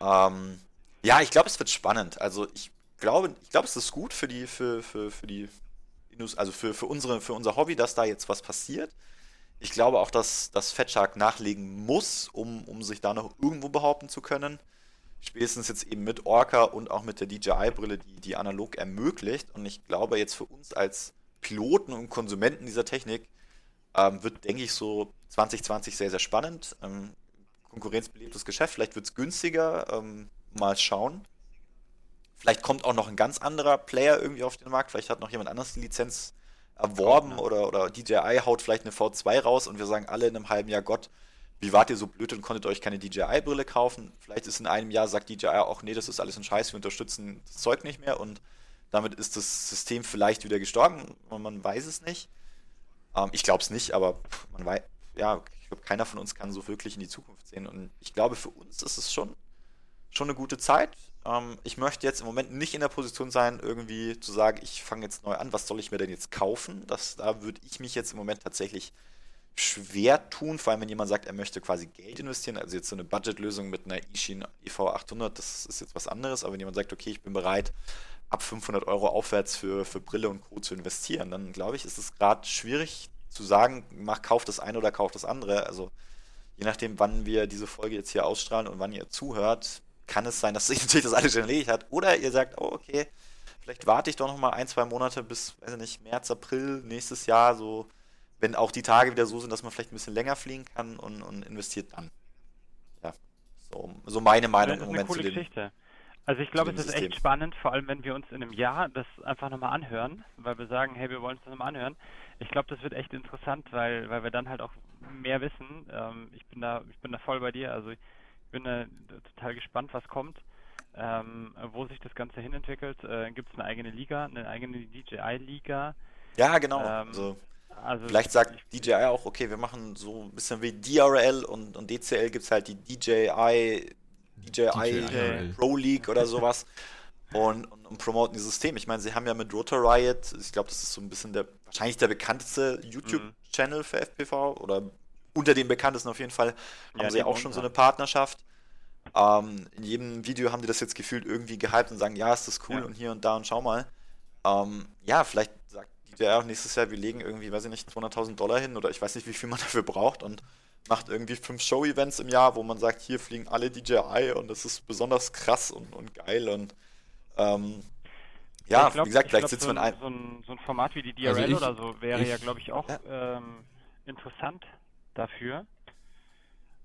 Ähm, ja, ich glaube, es wird spannend. Also ich glaube, ich glaube, es ist gut für die, für, für, für die also für, für unsere, für unser Hobby, dass da jetzt was passiert. Ich glaube auch, dass, dass Fatshark nachlegen muss, um, um sich da noch irgendwo behaupten zu können. Spätestens jetzt eben mit Orca und auch mit der DJI-Brille, die, die analog ermöglicht. Und ich glaube, jetzt für uns als Piloten und Konsumenten dieser Technik ähm, wird, denke ich, so 2020 sehr, sehr spannend. Ähm, konkurrenzbelebtes Geschäft, vielleicht wird es günstiger. Ähm, mal schauen. Vielleicht kommt auch noch ein ganz anderer Player irgendwie auf den Markt. Vielleicht hat noch jemand anders die Lizenz erworben oder, oder DJI haut vielleicht eine V2 raus und wir sagen alle in einem halben Jahr, Gott, wie wart ihr so blöd und konntet euch keine DJI-Brille kaufen? Vielleicht ist in einem Jahr, sagt DJI auch, nee, das ist alles ein Scheiß, wir unterstützen das Zeug nicht mehr und damit ist das System vielleicht wieder gestorben. Man, man weiß es nicht. Ähm, ich glaube es nicht, aber man weiß, ja, ich glaube, keiner von uns kann so wirklich in die Zukunft sehen. Und ich glaube, für uns ist es schon, schon eine gute Zeit. Ähm, ich möchte jetzt im Moment nicht in der Position sein, irgendwie zu sagen, ich fange jetzt neu an, was soll ich mir denn jetzt kaufen? Das, da würde ich mich jetzt im Moment tatsächlich schwer tun, vor allem wenn jemand sagt, er möchte quasi Geld investieren, also jetzt so eine Budgetlösung mit einer Ishin EV800, das ist jetzt was anderes, aber wenn jemand sagt, okay, ich bin bereit, ab 500 Euro aufwärts für, für Brille und Co. zu investieren, dann glaube ich, ist es gerade schwierig zu sagen, mach, kauf das eine oder kauf das andere. Also je nachdem, wann wir diese Folge jetzt hier ausstrahlen und wann ihr zuhört, kann es sein, dass sich (laughs) natürlich das alles schon erledigt hat. Oder ihr sagt, oh, okay, vielleicht warte ich doch noch mal ein, zwei Monate bis, weiß ich nicht, März, April nächstes Jahr, so, wenn auch die Tage wieder so sind, dass man vielleicht ein bisschen länger fliegen kann und, und investiert dann. Ja, so, so meine Meinung im Moment eine coole zu dem. Geschichte. Also ich glaube, es ist System. echt spannend, vor allem wenn wir uns in einem Jahr das einfach nochmal anhören, weil wir sagen, hey, wir wollen es nochmal anhören. Ich glaube, das wird echt interessant, weil, weil wir dann halt auch mehr wissen. Ähm, ich bin da, ich bin da voll bei dir. Also ich bin da total gespannt, was kommt, ähm, wo sich das Ganze hinentwickelt. Äh, Gibt es eine eigene Liga, eine eigene DJI-Liga? Ja, genau. Ähm, also, also, vielleicht sagt DJI auch, okay, wir machen so ein bisschen wie DRL und, und DCL gibt es halt die DJI DJI, DJI Pro League oder sowas (laughs) und, und, und, promoten dieses System. Ich meine, sie haben ja mit Rotor Riot, ich glaube, das ist so ein bisschen der, wahrscheinlich der bekannteste YouTube-Channel mhm. für FPV oder unter den bekanntesten auf jeden Fall, haben ja, sie auch schon so eine Partnerschaft. Ähm, in jedem Video haben die das jetzt gefühlt irgendwie gehypt und sagen, ja, ist das cool ja. und hier und da und schau mal. Ähm, ja, vielleicht auch nächstes Jahr, wir legen irgendwie, weiß ich nicht, 200.000 Dollar hin oder ich weiß nicht, wie viel man (laughs) dafür braucht und macht irgendwie fünf Show-Events im Jahr, wo man sagt, hier fliegen alle DJI und das ist besonders krass und, und geil und ähm, ja, glaub, wie gesagt, vielleicht sitzen so wir in ein, so ein, so ein Format wie die DRL also ich, oder so wäre ich, ja, glaube ich, auch ja. ähm, interessant dafür,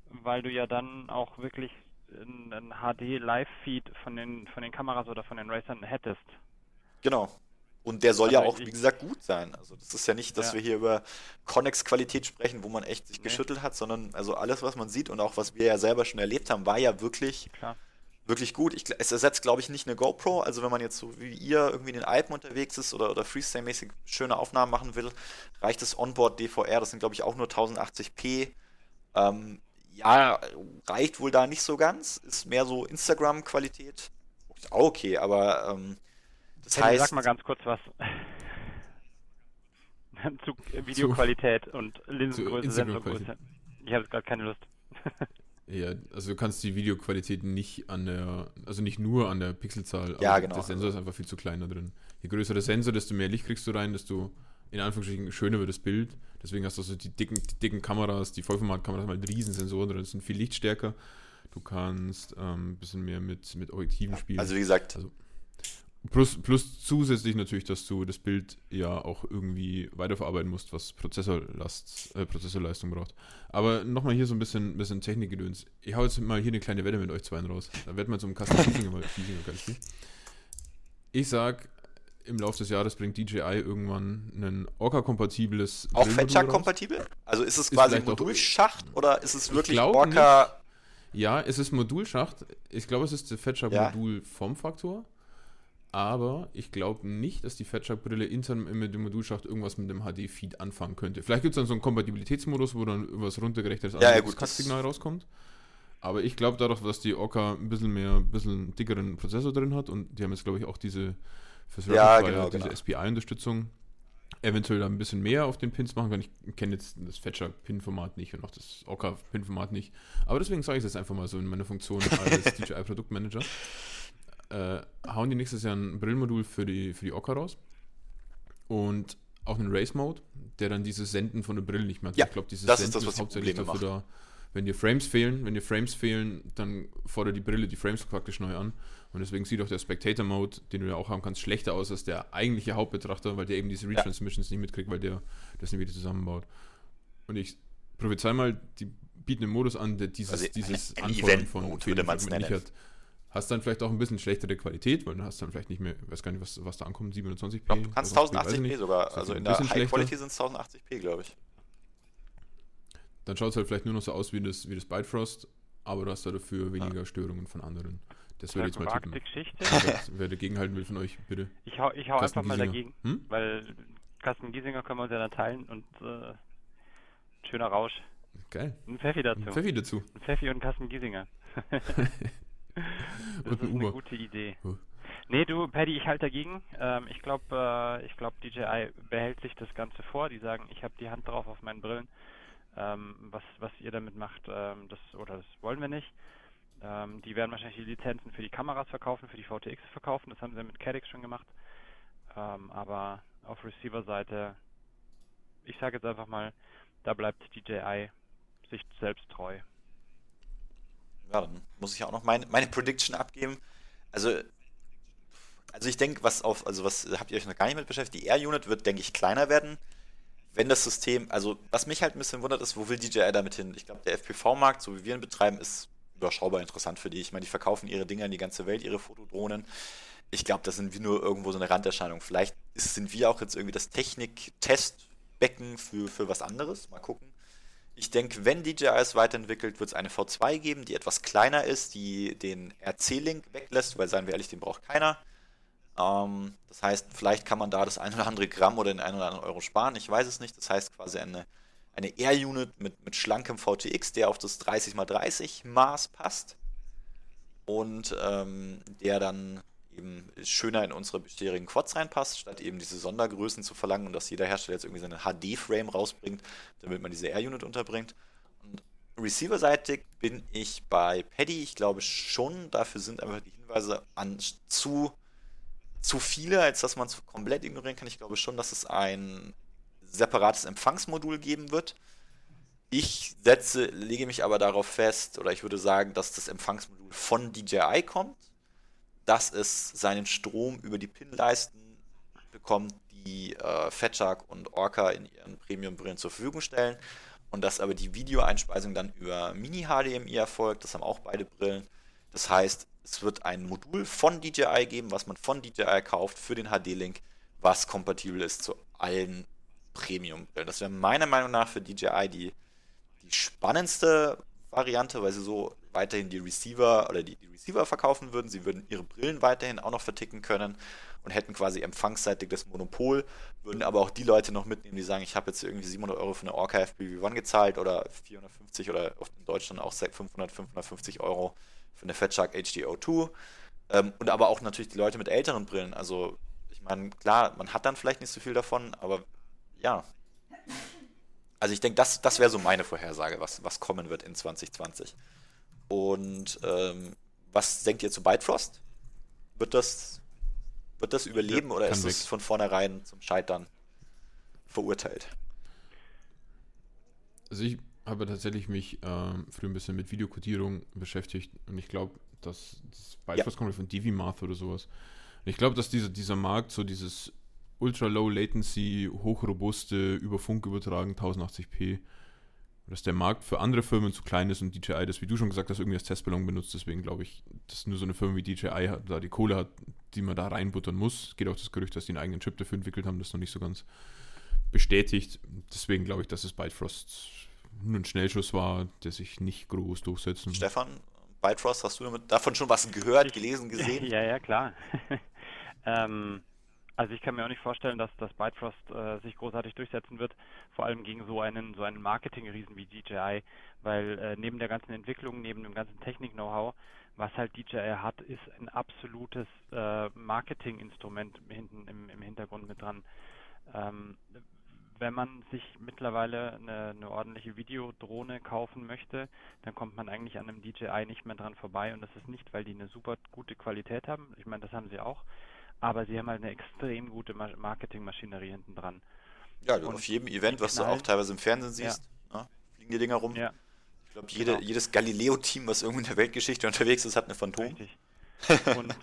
weil du ja dann auch wirklich einen HD-Live-Feed von den, von den Kameras oder von den Racern hättest. Genau. Und der soll ja auch, wie gesagt, gut sein. Also das ist ja nicht, dass ja. wir hier über Connex-Qualität sprechen, wo man echt sich nee. geschüttelt hat, sondern also alles, was man sieht und auch was wir ja selber schon erlebt haben, war ja wirklich, wirklich gut. Ich, es ersetzt, glaube ich, nicht eine GoPro. Also wenn man jetzt so wie ihr irgendwie in den Alpen unterwegs ist oder, oder Freestyle-mäßig schöne Aufnahmen machen will, reicht das Onboard DVR. Das sind, glaube ich, auch nur 1080p. Ähm, ja, reicht wohl da nicht so ganz. Ist mehr so Instagram-Qualität. Ist auch okay, aber ähm, das hey, heißt, sag mal ganz kurz was. (laughs) zu Videoqualität zu, und Linsengröße, Sensorgröße. Ich habe gerade keine Lust. (laughs) ja, also du kannst die Videoqualität nicht an der, also nicht nur an der Pixelzahl, ja, genau. der Sensor ist einfach viel zu klein da drin. Je größer der Sensor, desto mehr Licht kriegst du rein, desto in Anführungsstrichen schöner wird das Bild. Deswegen hast du so die dicken, die dicken Kameras, die Vollformatkameras haben halt riesen Sensoren drin, sind viel lichtstärker. Du kannst ein ähm, bisschen mehr mit, mit Objektiven spielen. Also wie gesagt, also, Plus, plus zusätzlich natürlich, dass du das Bild ja auch irgendwie weiterverarbeiten musst, was Prozessorlast, äh, Prozessorleistung braucht. Aber nochmal hier so ein bisschen, bisschen Technikgedöns. Ich hau jetzt mal hier eine kleine Wette mit euch zwei raus. Da wird man zum Custom Fiesinger mal Fiesinger Ich sag, im Laufe des Jahres bringt DJI irgendwann ein Orca-kompatibles Auch Fetchak-kompatibel? Also ist es quasi Modulschacht oder ist es wirklich Orca... Nicht. Ja, es ist Modulschacht. Ich glaube, es ist der Fetchak-Modul-Formfaktor. Ja aber ich glaube nicht, dass die Fatshark-Brille intern im Modulschacht irgendwas mit dem HD-Feed anfangen könnte. Vielleicht gibt es dann so einen Kompatibilitätsmodus, wo dann irgendwas runtergerechnetes ja, ja, Cut-Signal rauskommt. Aber ich glaube dadurch, dass die Orca ein bisschen mehr, ein bisschen dickeren Prozessor drin hat und die haben jetzt, glaube ich, auch diese fürs ja, genau, diese genau. SPI-Unterstützung eventuell da ein bisschen mehr auf den Pins machen können. Ich kenne jetzt das Fetcher-Pin-Format nicht und auch das Orca-Pin-Format nicht. Aber deswegen sage ich es jetzt einfach mal so in meiner Funktion (laughs) als DJI-Produktmanager äh, hauen die nächstes Jahr ein Brillmodul für die, für die Ocker raus. Und auch einen Race-Mode, der dann dieses Senden von der Brille nicht mehr hat. Ja, ich glaube, dieses das Senden ist, das, ist hauptsächlich dafür macht. da, wenn dir Frames fehlen, wenn dir Frames fehlen, dann fordert die Brille die Frames praktisch neu an. Und deswegen sieht auch der Spectator-Mode, den du ja auch haben kannst, schlechter aus als der eigentliche Hauptbetrachter, weil der eben diese Retransmissions ja. nicht mitkriegt, weil der das nicht wieder zusammenbaut. Und ich prophezei mal, die bieten einen Modus an, der dieses, also dieses Anfordern von Fehlern nicht hat. Hast dann vielleicht auch ein bisschen schlechtere Qualität, weil du hast dann vielleicht nicht mehr, ich weiß gar nicht, was, was da ankommt, 720p. Ich glaub, du kannst 1080p sogar, also in der High Quality sind es 1080p, glaube ich. Dann schaut es halt vielleicht nur noch so aus wie das, wie das Bifrost, aber du hast da dafür weniger ja. Störungen von anderen. Das würde ich jetzt mal tippen. Geschichte. Wer dagegen halten will von euch, bitte. Ich hau, ich hau einfach mal dagegen, hm? weil Carsten Giesinger können wir uns ja dann teilen und äh, schöner Rausch. Geil. Ein Pfeffi dazu. Ein Pfeffi dazu. Ein Pfeffi und Carsten Giesinger. (laughs) das ist eine gute Idee. Nee, du, Paddy, ich halte dagegen. Ähm, ich glaube, äh, ich DJI behält sich das Ganze vor. Die sagen, ich habe die Hand drauf auf meinen Brillen. Ähm, was, was ihr damit macht, ähm, das oder das wollen wir nicht. Ähm, die werden wahrscheinlich die Lizenzen für die Kameras verkaufen, für die VTX verkaufen. Das haben sie mit Cadix schon gemacht. Ähm, aber auf Receiver-Seite, ich sage jetzt einfach mal, da bleibt DJI sich selbst treu. Ja, dann muss ich auch noch meine, meine Prediction abgeben. Also, also ich denke, was auf, also was habt ihr euch noch gar nicht mit beschäftigt? Die Air-Unit wird, denke ich, kleiner werden. Wenn das System, also was mich halt ein bisschen wundert, ist, wo will DJI damit hin? Ich glaube, der FPV-Markt, so wie wir ihn betreiben, ist überschaubar interessant für die. Ich meine, die verkaufen ihre Dinger in die ganze Welt, ihre Fotodrohnen. Ich glaube, das sind wir nur irgendwo so eine Randerscheinung. Vielleicht sind wir auch jetzt irgendwie das Technik-Testbecken für, für was anderes. Mal gucken. Ich denke, wenn DJI es weiterentwickelt, wird es eine V2 geben, die etwas kleiner ist, die den RC-Link weglässt, weil, seien wir ehrlich, den braucht keiner. Ähm, das heißt, vielleicht kann man da das ein oder andere Gramm oder den ein oder anderen Euro sparen, ich weiß es nicht. Das heißt quasi eine eine Air-Unit mit, mit schlankem VTX, der auf das 30x30 Maß passt und ähm, der dann eben schöner in unsere bisherigen Quads reinpasst, statt eben diese Sondergrößen zu verlangen und dass jeder Hersteller jetzt irgendwie seine HD-Frame rausbringt, damit man diese Air-Unit unterbringt. Und Receiver-seitig bin ich bei Paddy. Ich glaube schon, dafür sind einfach die Hinweise an zu, zu viele, als dass man es komplett ignorieren kann. Ich glaube schon, dass es ein separates Empfangsmodul geben wird. Ich setze, lege mich aber darauf fest, oder ich würde sagen, dass das Empfangsmodul von DJI kommt, dass es seinen Strom über die Pin-Leisten bekommt, die äh, Fatshark und Orca in ihren Premium-Brillen zur Verfügung stellen und dass aber die Videoeinspeisung dann über Mini-HDMI erfolgt. Das haben auch beide Brillen. Das heißt, es wird ein Modul von DJI geben, was man von DJI kauft für den HD-Link, was kompatibel ist zu allen Premium-Brillen. Das wäre meiner Meinung nach für DJI die, die spannendste Variante, weil sie so weiterhin die Receiver oder die, die Receiver verkaufen würden. Sie würden ihre Brillen weiterhin auch noch verticken können und hätten quasi empfangsseitig das Monopol, würden aber auch die Leute noch mitnehmen, die sagen, ich habe jetzt irgendwie 700 Euro für eine Orca FPV-1 gezahlt oder 450 oder in Deutschland auch 500, 550 Euro für eine Fatshark HDO2 ähm, und aber auch natürlich die Leute mit älteren Brillen. Also ich meine, klar, man hat dann vielleicht nicht so viel davon, aber ja. Also ich denke, das, das wäre so meine Vorhersage, was, was kommen wird in 2020. Und ähm, was denkt ihr zu Bifrost? Wird das, wird das überleben ja, oder ist es von vornherein zum Scheitern verurteilt? Also ich habe tatsächlich mich ähm, früher ein bisschen mit Videokodierung beschäftigt und ich glaube, dass das Bifrost ja. kommt von DiviMath oder sowas. Und ich glaube, dass dieser, dieser Markt so dieses Ultra Low Latency, hochrobuste, über Funk übertragen, 1080p. Dass der Markt für andere Firmen zu klein ist und DJI das, wie du schon gesagt hast, irgendwie als Testballon benutzt. Deswegen glaube ich, dass nur so eine Firma wie DJI hat, da die Kohle hat, die man da reinbuttern muss. Es geht auch das Gerücht, dass die einen eigenen Chip dafür entwickelt haben, das noch nicht so ganz bestätigt. Deswegen glaube ich, dass es Bytefrost nur ein Schnellschuss war, der sich nicht groß durchsetzt. Stefan, Bytefrost, hast du davon schon was gehört, gelesen, gesehen? (laughs) Ja, ja, klar. (laughs) ähm, also ich kann mir auch nicht vorstellen, dass das Bifrost äh, sich großartig durchsetzen wird, vor allem gegen so einen so einen Marketing-Riesen wie DJI, weil äh, neben der ganzen Entwicklung, neben dem ganzen Technik-Know-how, was halt DJI hat, ist ein absolutes äh, Marketing-Instrument hinten im, im, Hintergrund mit dran. Ähm, wenn man sich mittlerweile eine, eine, ordentliche Videodrohne kaufen möchte, dann kommt man eigentlich an einem DJI nicht mehr dran vorbei und das ist nicht, weil die eine super gute Qualität haben. Ich meine, das haben sie auch aber sie haben halt eine extrem gute Marketingmaschinerie hinten dran. Ja, und auf jedem Event, was du auch teilweise im Fernsehen siehst, ja. ne, fliegen die Dinger rum. Ja. Ich glaube, jede, genau. jedes Galileo-Team, was irgendwo in der Weltgeschichte (laughs) unterwegs ist, hat eine Phantom. Richtig. (laughs) und,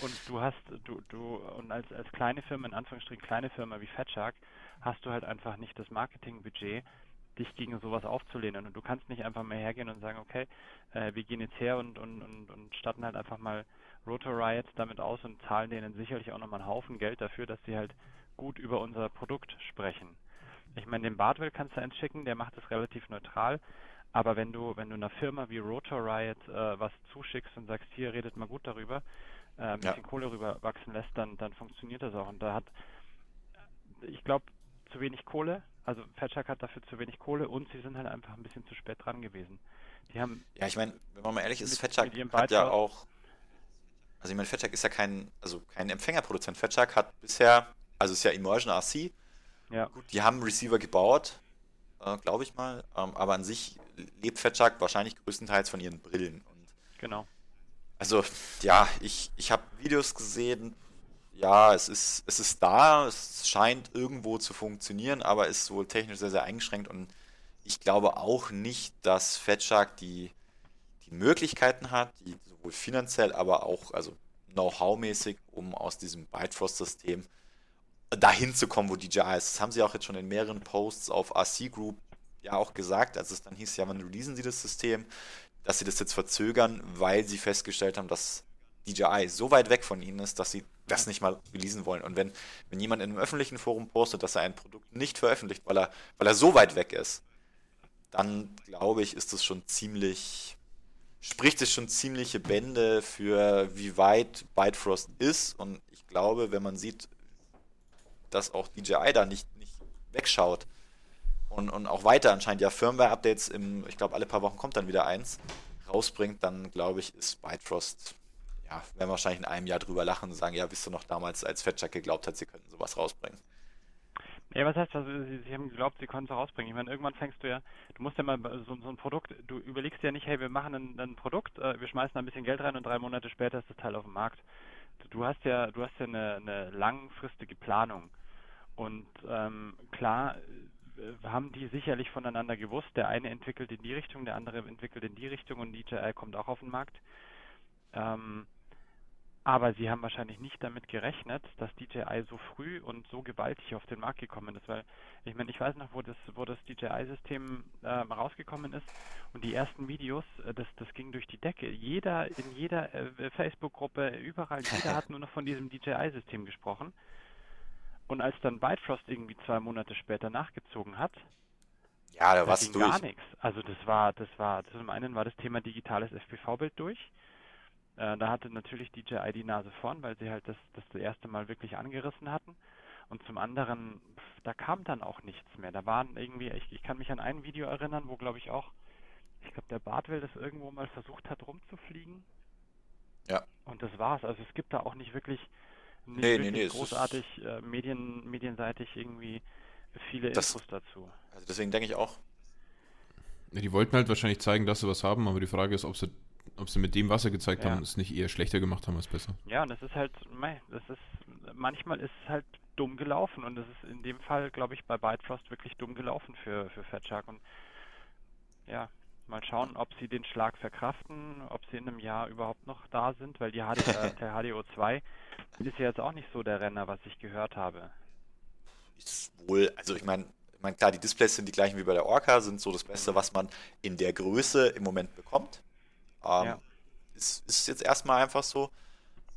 und du hast, du, du, und als, als kleine Firma, in Anführungsstrichen kleine Firma wie Fatshark, hast du halt einfach nicht das Marketingbudget, dich gegen sowas aufzulehnen. Und du kannst nicht einfach mal hergehen und sagen, okay, äh, wir gehen jetzt her und, und, und, und statten halt einfach mal Rotor Riot damit aus und zahlen denen sicherlich auch nochmal einen Haufen Geld dafür, dass sie halt gut über unser Produkt sprechen. Ich meine, den Bartwell kannst du eins schicken, der macht es relativ neutral. Aber wenn du, wenn du einer Firma wie Rotor Riot äh, was zuschickst und sagst, hier redet mal gut darüber, äh, ein bisschen ja. Kohle rüber wachsen lässt, dann, dann funktioniert das auch. Und da hat, ich glaube, zu wenig Kohle. Also Fatshark hat dafür zu wenig Kohle und sie sind halt einfach ein bisschen zu spät dran gewesen. Die haben ja, ich meine, wenn man mal ehrlich ist, Fatshark hat ja auch also ich meine, Fatshark ist ja kein, also kein Empfängerproduzent. Fatshark hat bisher, also ist ja Immersion RC. Ja. Gut, die haben Receiver gebaut. äh, glaube ich mal. Ähm, aber an sich lebt Fetchak wahrscheinlich größtenteils von ihren Brillen. Und genau. Also, ja, ich, ich habe Videos gesehen. Ja, es ist, es ist da, es scheint irgendwo zu funktionieren, aber ist wohl technisch sehr, sehr eingeschränkt und ich glaube auch nicht, dass Fetchak die, die Möglichkeiten hat, die sowohl finanziell, aber auch also Know-how-mäßig, um aus diesem Bifrost-System dahin zu kommen, wo DJI ist. Das haben sie auch jetzt schon in mehreren Posts auf RC Group ja auch gesagt, als es dann hieß, ja, wann releasen sie das System, dass sie das jetzt verzögern, weil sie festgestellt haben, dass DJI so weit weg von ihnen ist, dass sie das nicht mal releasen wollen. Und wenn, wenn jemand in einem öffentlichen Forum postet, dass er ein Produkt nicht veröffentlicht, weil er, weil er so weit weg ist, dann glaube ich, ist das schon ziemlich, spricht es schon ziemliche Bände für wie weit Bytefrost ist. Und ich glaube, wenn man sieht, dass auch DJI da nicht, nicht wegschaut und, und auch weiter anscheinend ja Firmware-Updates im, ich glaube, alle paar Wochen kommt dann wieder eins, rausbringt, dann glaube ich, ist Bytefrost, ja, werden wir wahrscheinlich in einem Jahr drüber lachen und sagen, ja, wisst du noch damals, als Fetchak geglaubt hat, sie könnten sowas rausbringen. Ja, was heißt, also, sie, sie haben geglaubt, sie konnten es rausbringen. Ich meine, irgendwann fängst du ja, du musst ja mal so, so ein Produkt, du überlegst ja nicht, hey, wir machen ein, ein Produkt, äh, wir schmeißen ein bisschen Geld rein und drei Monate später ist das Teil auf dem Markt. Du hast ja, du hast ja eine, eine langfristige Planung. Und ähm, klar äh, haben die sicherlich voneinander gewusst. Der eine entwickelt in die Richtung, der andere entwickelt in die Richtung und DJI kommt auch auf den Markt. Ähm, aber sie haben wahrscheinlich nicht damit gerechnet, dass DJI so früh und so gewaltig auf den Markt gekommen ist, weil ich meine, ich weiß noch, wo das, wo das DJI-System äh, rausgekommen ist und die ersten Videos, äh, das, das ging durch die Decke. Jeder in jeder äh, Facebook-Gruppe, überall, jeder (laughs) hat nur noch von diesem DJI-System gesprochen. Und als dann Bytefrost irgendwie zwei Monate später nachgezogen hat, ja, da war ging durch. gar nichts. Also das war, das war, zum einen war das Thema digitales FPV-Bild durch. Äh, da hatte natürlich DJI die Nase vorn, weil sie halt das, das, das erste Mal wirklich angerissen hatten. Und zum anderen, da kam dann auch nichts mehr. Da waren irgendwie, ich, ich kann mich an ein Video erinnern, wo glaube ich auch, ich glaube der Bartwell das irgendwo mal versucht hat rumzufliegen. Ja. Und das war's. Also es gibt da auch nicht wirklich, nicht Nee, nee, wirklich nee, es großartig äh, Medien, medienseitig irgendwie viele Das- Infos dazu. Also deswegen denke ich auch, die wollten halt wahrscheinlich zeigen, dass sie was haben, aber die Frage ist, ob sie, ob sie mit dem, was sie gezeigt Ja. haben, es nicht eher schlechter gemacht haben als besser. Ja, und das ist halt, mei, das ist, manchmal ist es halt dumm gelaufen und das ist in dem Fall, glaube ich, bei Bytefrost wirklich dumm gelaufen für, für Fatshark und ja, mal schauen, ob sie den Schlag verkraften, ob sie in einem Jahr überhaupt noch da sind, weil die HD, (laughs) äh, der HDO2 ist ja jetzt auch nicht so der Renner, was ich gehört habe. ist wohl, also ich meine, ich meine, klar, die Displays sind die gleichen wie bei der Orca, sind so das Beste, was man in der Größe im Moment bekommt. Ähm, Ja. ist, ist jetzt erstmal einfach so.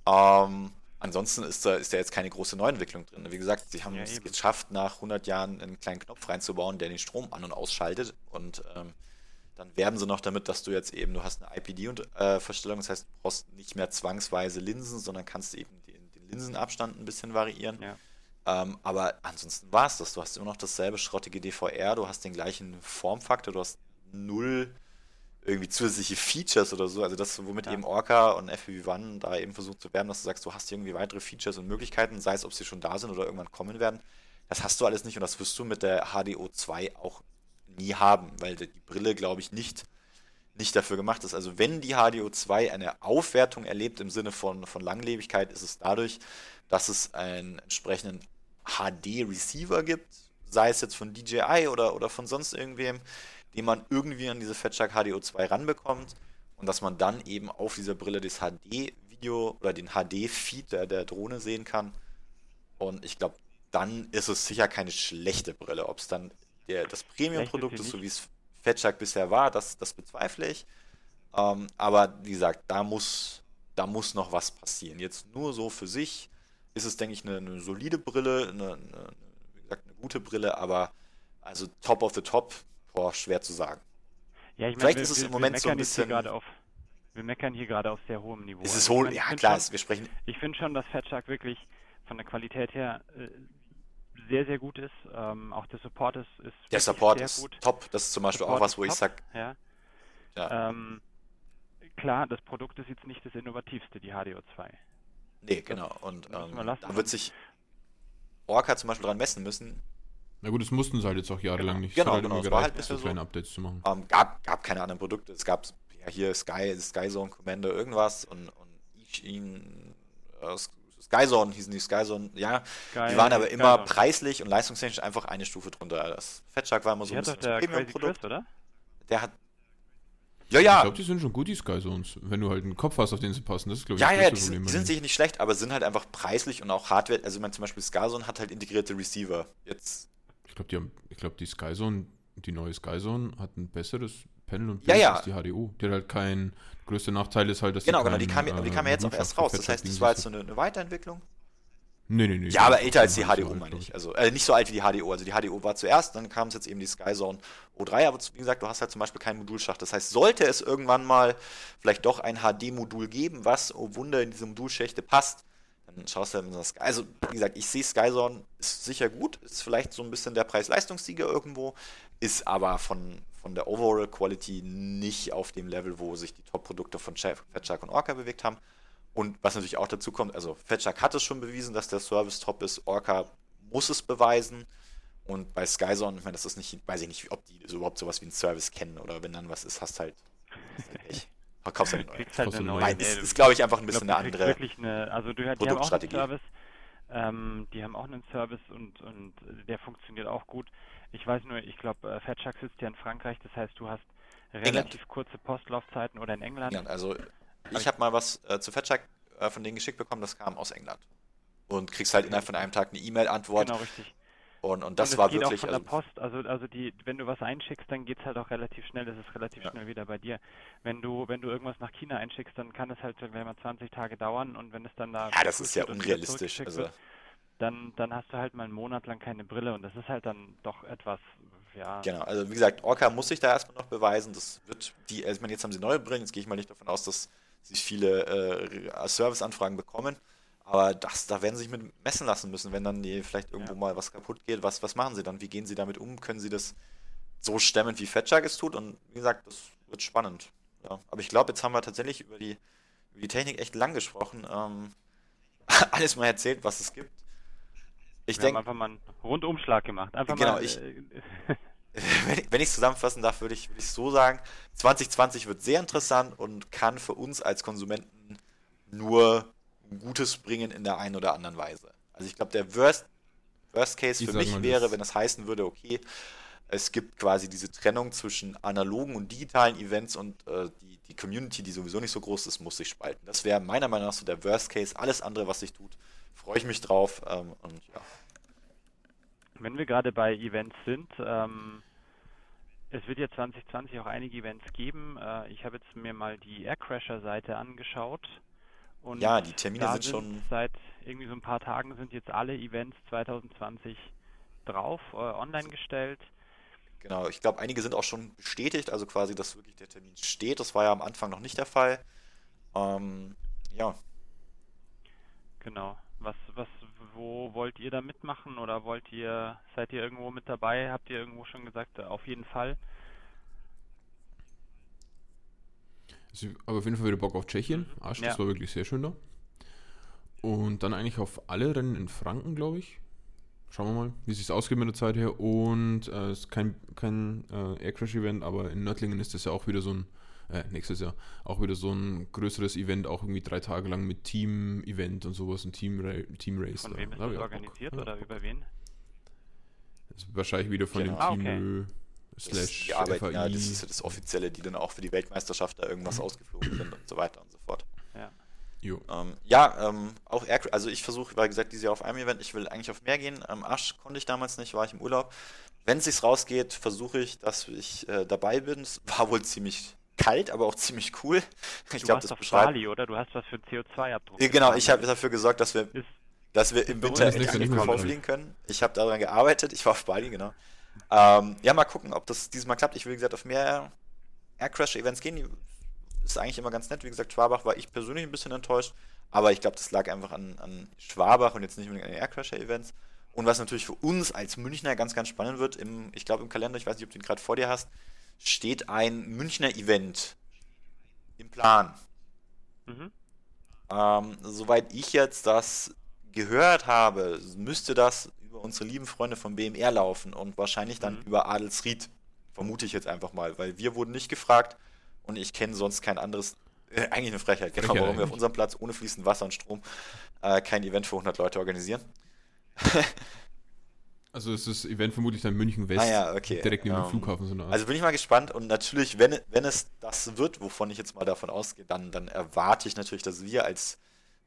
Ähm, ansonsten ist da, ist da jetzt keine große Neuentwicklung drin. Wie gesagt, sie haben Ja, es geschafft, nach 100 Jahren einen kleinen Knopf reinzubauen, der den Strom an- und ausschaltet. Und ähm, dann werben sie noch damit, dass du jetzt eben, du hast eine IPD-Verstellung, das heißt, du brauchst nicht mehr zwangsweise Linsen, sondern kannst eben den, den Linsenabstand ein bisschen variieren. Ja. Ähm, aber ansonsten war es das. Du hast immer noch dasselbe schrottige DVR, du hast den gleichen Formfaktor, du hast null irgendwie zusätzliche Features oder so. Also das, womit Ja. eben Orca und FPV-One da eben versucht zu werben, dass du sagst, du hast irgendwie weitere Features und Möglichkeiten, sei es, ob sie schon da sind oder irgendwann kommen werden. Das hast du alles nicht und das wirst du mit der HDO 2 auch nie haben, weil die die Brille, glaube ich, nicht, nicht dafür gemacht ist. Also wenn die HDO 2 eine Aufwertung erlebt im Sinne von, von Langlebigkeit, ist es dadurch, dass es einen entsprechenden HD-Receiver gibt, sei es jetzt von DJI oder, oder von sonst irgendwem, den man irgendwie an diese Fatshark HDO 2 ranbekommt und dass man dann eben auf dieser Brille das HD-Video oder den HD-Feed der, der Drohne sehen kann. Und ich glaube, dann ist es sicher keine schlechte Brille. Ob es dann der, das Premium-Produkt ist so wie es Fatshark bisher war, das, das bezweifle ich. Ähm, aber wie gesagt, da muss, da muss noch was passieren. Jetzt nur so für sich ist es, denke ich, eine, eine solide Brille, eine, eine, wie gesagt, eine gute Brille, aber also top of the top, boah, schwer zu sagen. Ja, ich meine, Vielleicht wir, ist es wir, im Moment wir so ein bisschen- auf, wir meckern hier gerade auf sehr hohem Niveau. Es Also ist meine, ich ja klar, schon- es- wir sprechen, Ich finde schon, dass Fatshark wirklich von der Qualität her äh, sehr, sehr gut ist. Ähm, auch der Support ist, ist der Support ist gut. top. Das ist zum Beispiel Support auch was, ist wo ich top, sag, Ja. Ja. Ähm, klar, das Produkt ist jetzt nicht das innovativste, die HDO2. nee, genau. Und ähm, da wird sich Orca zum Beispiel dran messen müssen. Na gut, das mussten sie halt jetzt auch jahrelang nicht. Genau, es hat halt genau, immer es war gereicht, halt so bisher so. kleine Updates zu machen. Ähm, gab, gab keine anderen Produkte. Es gab ja, hier Sky, Skyzone Commander, irgendwas und, und Ichin, äh, Skyzone hießen die Skyzone, ja. Geil, die waren aber immer Skyzone. preislich und leistungstechnisch einfach eine Stufe drunter. Das Fettshark war immer so Die ein bisschen der Premium-Produkt. Oder? Der hat. Ja, Ich ja, glaube, die sind schon gut, die Sky Zones. Wenn du halt einen Kopf hast, auf den sie passen, das ist, glaube ich, Ja, das ja, die sind, Problem die sind sicher nicht schlecht, aber sind halt einfach preislich und auch Hardware. Also, ich meine, zum Beispiel Skyzone hat halt integrierte Receiver. Jetzt, Ich glaube, die, haben- ich glaub, die Sky Zone, die neue Sky Zone hat ein besseres Panel und Ja, Bild ja. als die HDO. Die hat halt kein, größter Nachteil ist halt, dass genau, die genau, die kam, keinen, die äh, kam ja jetzt auch Modulschacht erst raus. Das heißt, das war jetzt so eine, eine Weiterentwicklung. Nee, nee, nee. Ja, aber älter als die nicht so meine glaub ich. Also, äh, nicht so alt wie die HDO. Also, die HDO war zuerst, dann kam es jetzt eben die Skyzone O3. Aber wie gesagt, du hast halt zum Beispiel keinen Modulschacht. Das heißt, sollte es irgendwann mal vielleicht doch ein HD-Modul geben, was, oh Wunder, in diese Modulschächte passt, du halt einer Sky. Also, wie gesagt, ich sehe Skyzone ist sicher gut, ist vielleicht so ein bisschen der Preis-Leistungssieger irgendwo, ist aber von, von der Overall Quality nicht auf dem Level, wo sich die Top-Produkte von Fatshark und Orca bewegt haben. Und was natürlich auch dazu kommt, also Fatshark hat es schon bewiesen, dass der Service top ist, Orca muss es beweisen. Und bei Skyzone, ich meine, das ist nicht, weiß ich nicht, ob die so überhaupt sowas wie einen Service kennen oder wenn dann was ist, hast halt, hast halt (laughs) Pech. Kaufst halt eine neue. Halt eine neue. Nein, ist, ist glaube ich, einfach ein bisschen glaub, eine du andere. Wirklich eine, also du, die haben auch einen Produktstrategie. Service. Ähm, die haben auch einen Service und, und der funktioniert auch gut. Ich weiß nur, ich glaube, äh, Fatshark sitzt ja in Frankreich, das heißt, du hast relativ kurze Postlaufzeiten oder in England. England. Also, ich habe mal was äh, zu Fatshark äh, von denen geschickt bekommen, das kam aus England. Und kriegst halt innerhalb von einem Tag eine E-Mail-Antwort. Genau, richtig. Und, und das und es war geht wirklich. auch von Also, der Post, also also die, wenn du was einschickst, dann geht's halt auch relativ schnell, das ist relativ Ja. schnell wieder bei dir. Wenn du, wenn du irgendwas nach China einschickst, dann kann es halt gleich mal 20 Tage dauern und wenn es dann da ja, das ist ja unrealistisch. Also, wird, dann, dann hast du halt mal einen Monat lang keine Brille und das ist halt dann doch etwas, ja, Genau, also wie gesagt, Orca muss sich da erstmal noch beweisen. Das wird die, also ich meine, jetzt haben sie neue Brillen, jetzt gehe ich mal nicht davon aus, dass sie viele äh, Serviceanfragen bekommen. Aber das, da werden sie sich mit messen lassen müssen, wenn dann die vielleicht irgendwo Ja. mal was kaputt geht. Was, was machen sie dann? Wie gehen sie damit um? Können sie das so stemmen, wie Fatshark es tut? Und wie gesagt, das wird spannend. Ja. Aber ich glaube, jetzt haben wir tatsächlich über die, über die Technik echt lang gesprochen. Ähm, (laughs) alles mal erzählt, was es gibt. Ich wir haben denke, einfach mal einen Rundumschlag gemacht. Einfach Genau, mal, ich- äh, (laughs) wenn ich- ich es zusammenfassen darf, würde ich es so sagen, 2020 wird sehr interessant und kann für uns als Konsumenten nur Gutes bringen in der einen oder anderen Weise. Also ich glaube, der Worst, Worst Case für mich wäre, das- wenn es heißen würde, okay, es gibt quasi diese Trennung zwischen analogen und digitalen Events und äh, die, die Community, die sowieso nicht so groß ist, muss sich spalten. Das wäre meiner Meinung nach so der Worst Case. Alles andere, was sich tut, freue ich mich drauf. Ähm, und ja, Wenn wir gerade bei Events sind, ähm, es wird ja 2020 auch einige Events geben. Äh, ich habe jetzt mir mal die Aircrasher-Seite angeschaut. Und Ja, die Termine sind schon- Seit irgendwie so ein paar Tagen sind jetzt alle Events 2020 drauf, äh, online gestellt. Genau, ich glaube, einige sind auch schon bestätigt, also quasi, dass wirklich der Termin steht. Das war ja am Anfang noch nicht der Fall. Ähm, ja, Genau. Was, was, wo wollt ihr da mitmachen oder wollt ihr, seid ihr irgendwo mit dabei? Habt ihr irgendwo schon gesagt, äh, auf jeden Fall? Also, aber auf jeden Fall wieder Bock auf Tschechien. Arsch, das Ja. war wirklich sehr schön da. Und dann eigentlich auf alle Rennen in Franken, glaube ich. Schauen wir mal, wie es sich ausgeht mit der Zeit her. Und äh, es ist kein, kein äh, Aircrash-Event, aber in Nördlingen ist das ja auch wieder so ein, äh, nächstes Jahr, auch wieder so ein größeres Event, auch irgendwie drei Tage lang mit Team-Event und sowas, ein Team-Ra- Team-Race. Von da. wem ist Da das organisiert Ja, oder über wen? Das ist wahrscheinlich wieder von Genau. dem Ah, Team okay. Das, slash die arbeiten, ja, das ist ja das Offizielle, die dann auch für die Weltmeisterschaft da irgendwas ausgeflogen sind und so weiter und so fort. Ja. Ähm, ja, ähm, auch Air, also ich versuche, wie gesagt, dieses Jahr auf einem Event, ich will eigentlich auf mehr gehen. Ähm, Asch konnte ich damals nicht, war ich im Urlaub. Wenn es sich rausgeht, versuche ich, dass ich äh, dabei bin. Es war wohl ziemlich kalt, aber auch ziemlich cool. (laughs) Ich Du glaube, warst das auf beschreibt. Bali, oder? Du hast was für CO2-Abdruck. Ja, Genau, ich habe dafür gesorgt, dass wir, Ist, dass wir im Winter in kalt. fliegen können. Ich habe daran gearbeitet, ich war auf Bali, genau. Ähm, ja, mal gucken, ob das dieses Mal klappt. Ich will, wie gesagt, auf mehr Aircrash-Events gehen. Die ist eigentlich immer ganz nett. Wie gesagt, Schwabach war ich persönlich ein bisschen enttäuscht. Aber ich glaube, das lag einfach an, an Schwabach und jetzt nicht unbedingt an den Aircrasher-Events. Und was natürlich für uns als Münchner ganz, ganz spannend wird, im, ich glaube im Kalender, ich weiß nicht, ob du ihn gerade vor dir hast, steht ein Münchner Event im Plan. mhm. Ähm, soweit ich jetzt das gehört habe, müsste das über unsere lieben Freunde vom BMR laufen und wahrscheinlich dann mhm. über Adelsried. Vermute ich jetzt einfach mal, weil wir wurden nicht gefragt und ich kenne sonst kein anderes, äh, eigentlich eine Frechheit, genau, warum eigentlich. wir auf unserem Platz ohne fließend Wasser und Strom äh, kein Event für 100 Leute organisieren. (laughs) Also ist das Event vermutlich dann München West, ah ja, okay. direkt neben um, dem ähm, Flughafen. So eine Art. Also bin ich mal gespannt und natürlich, wenn, wenn es das wird, wovon ich jetzt mal davon ausgehe, dann, dann erwarte ich natürlich, dass wir als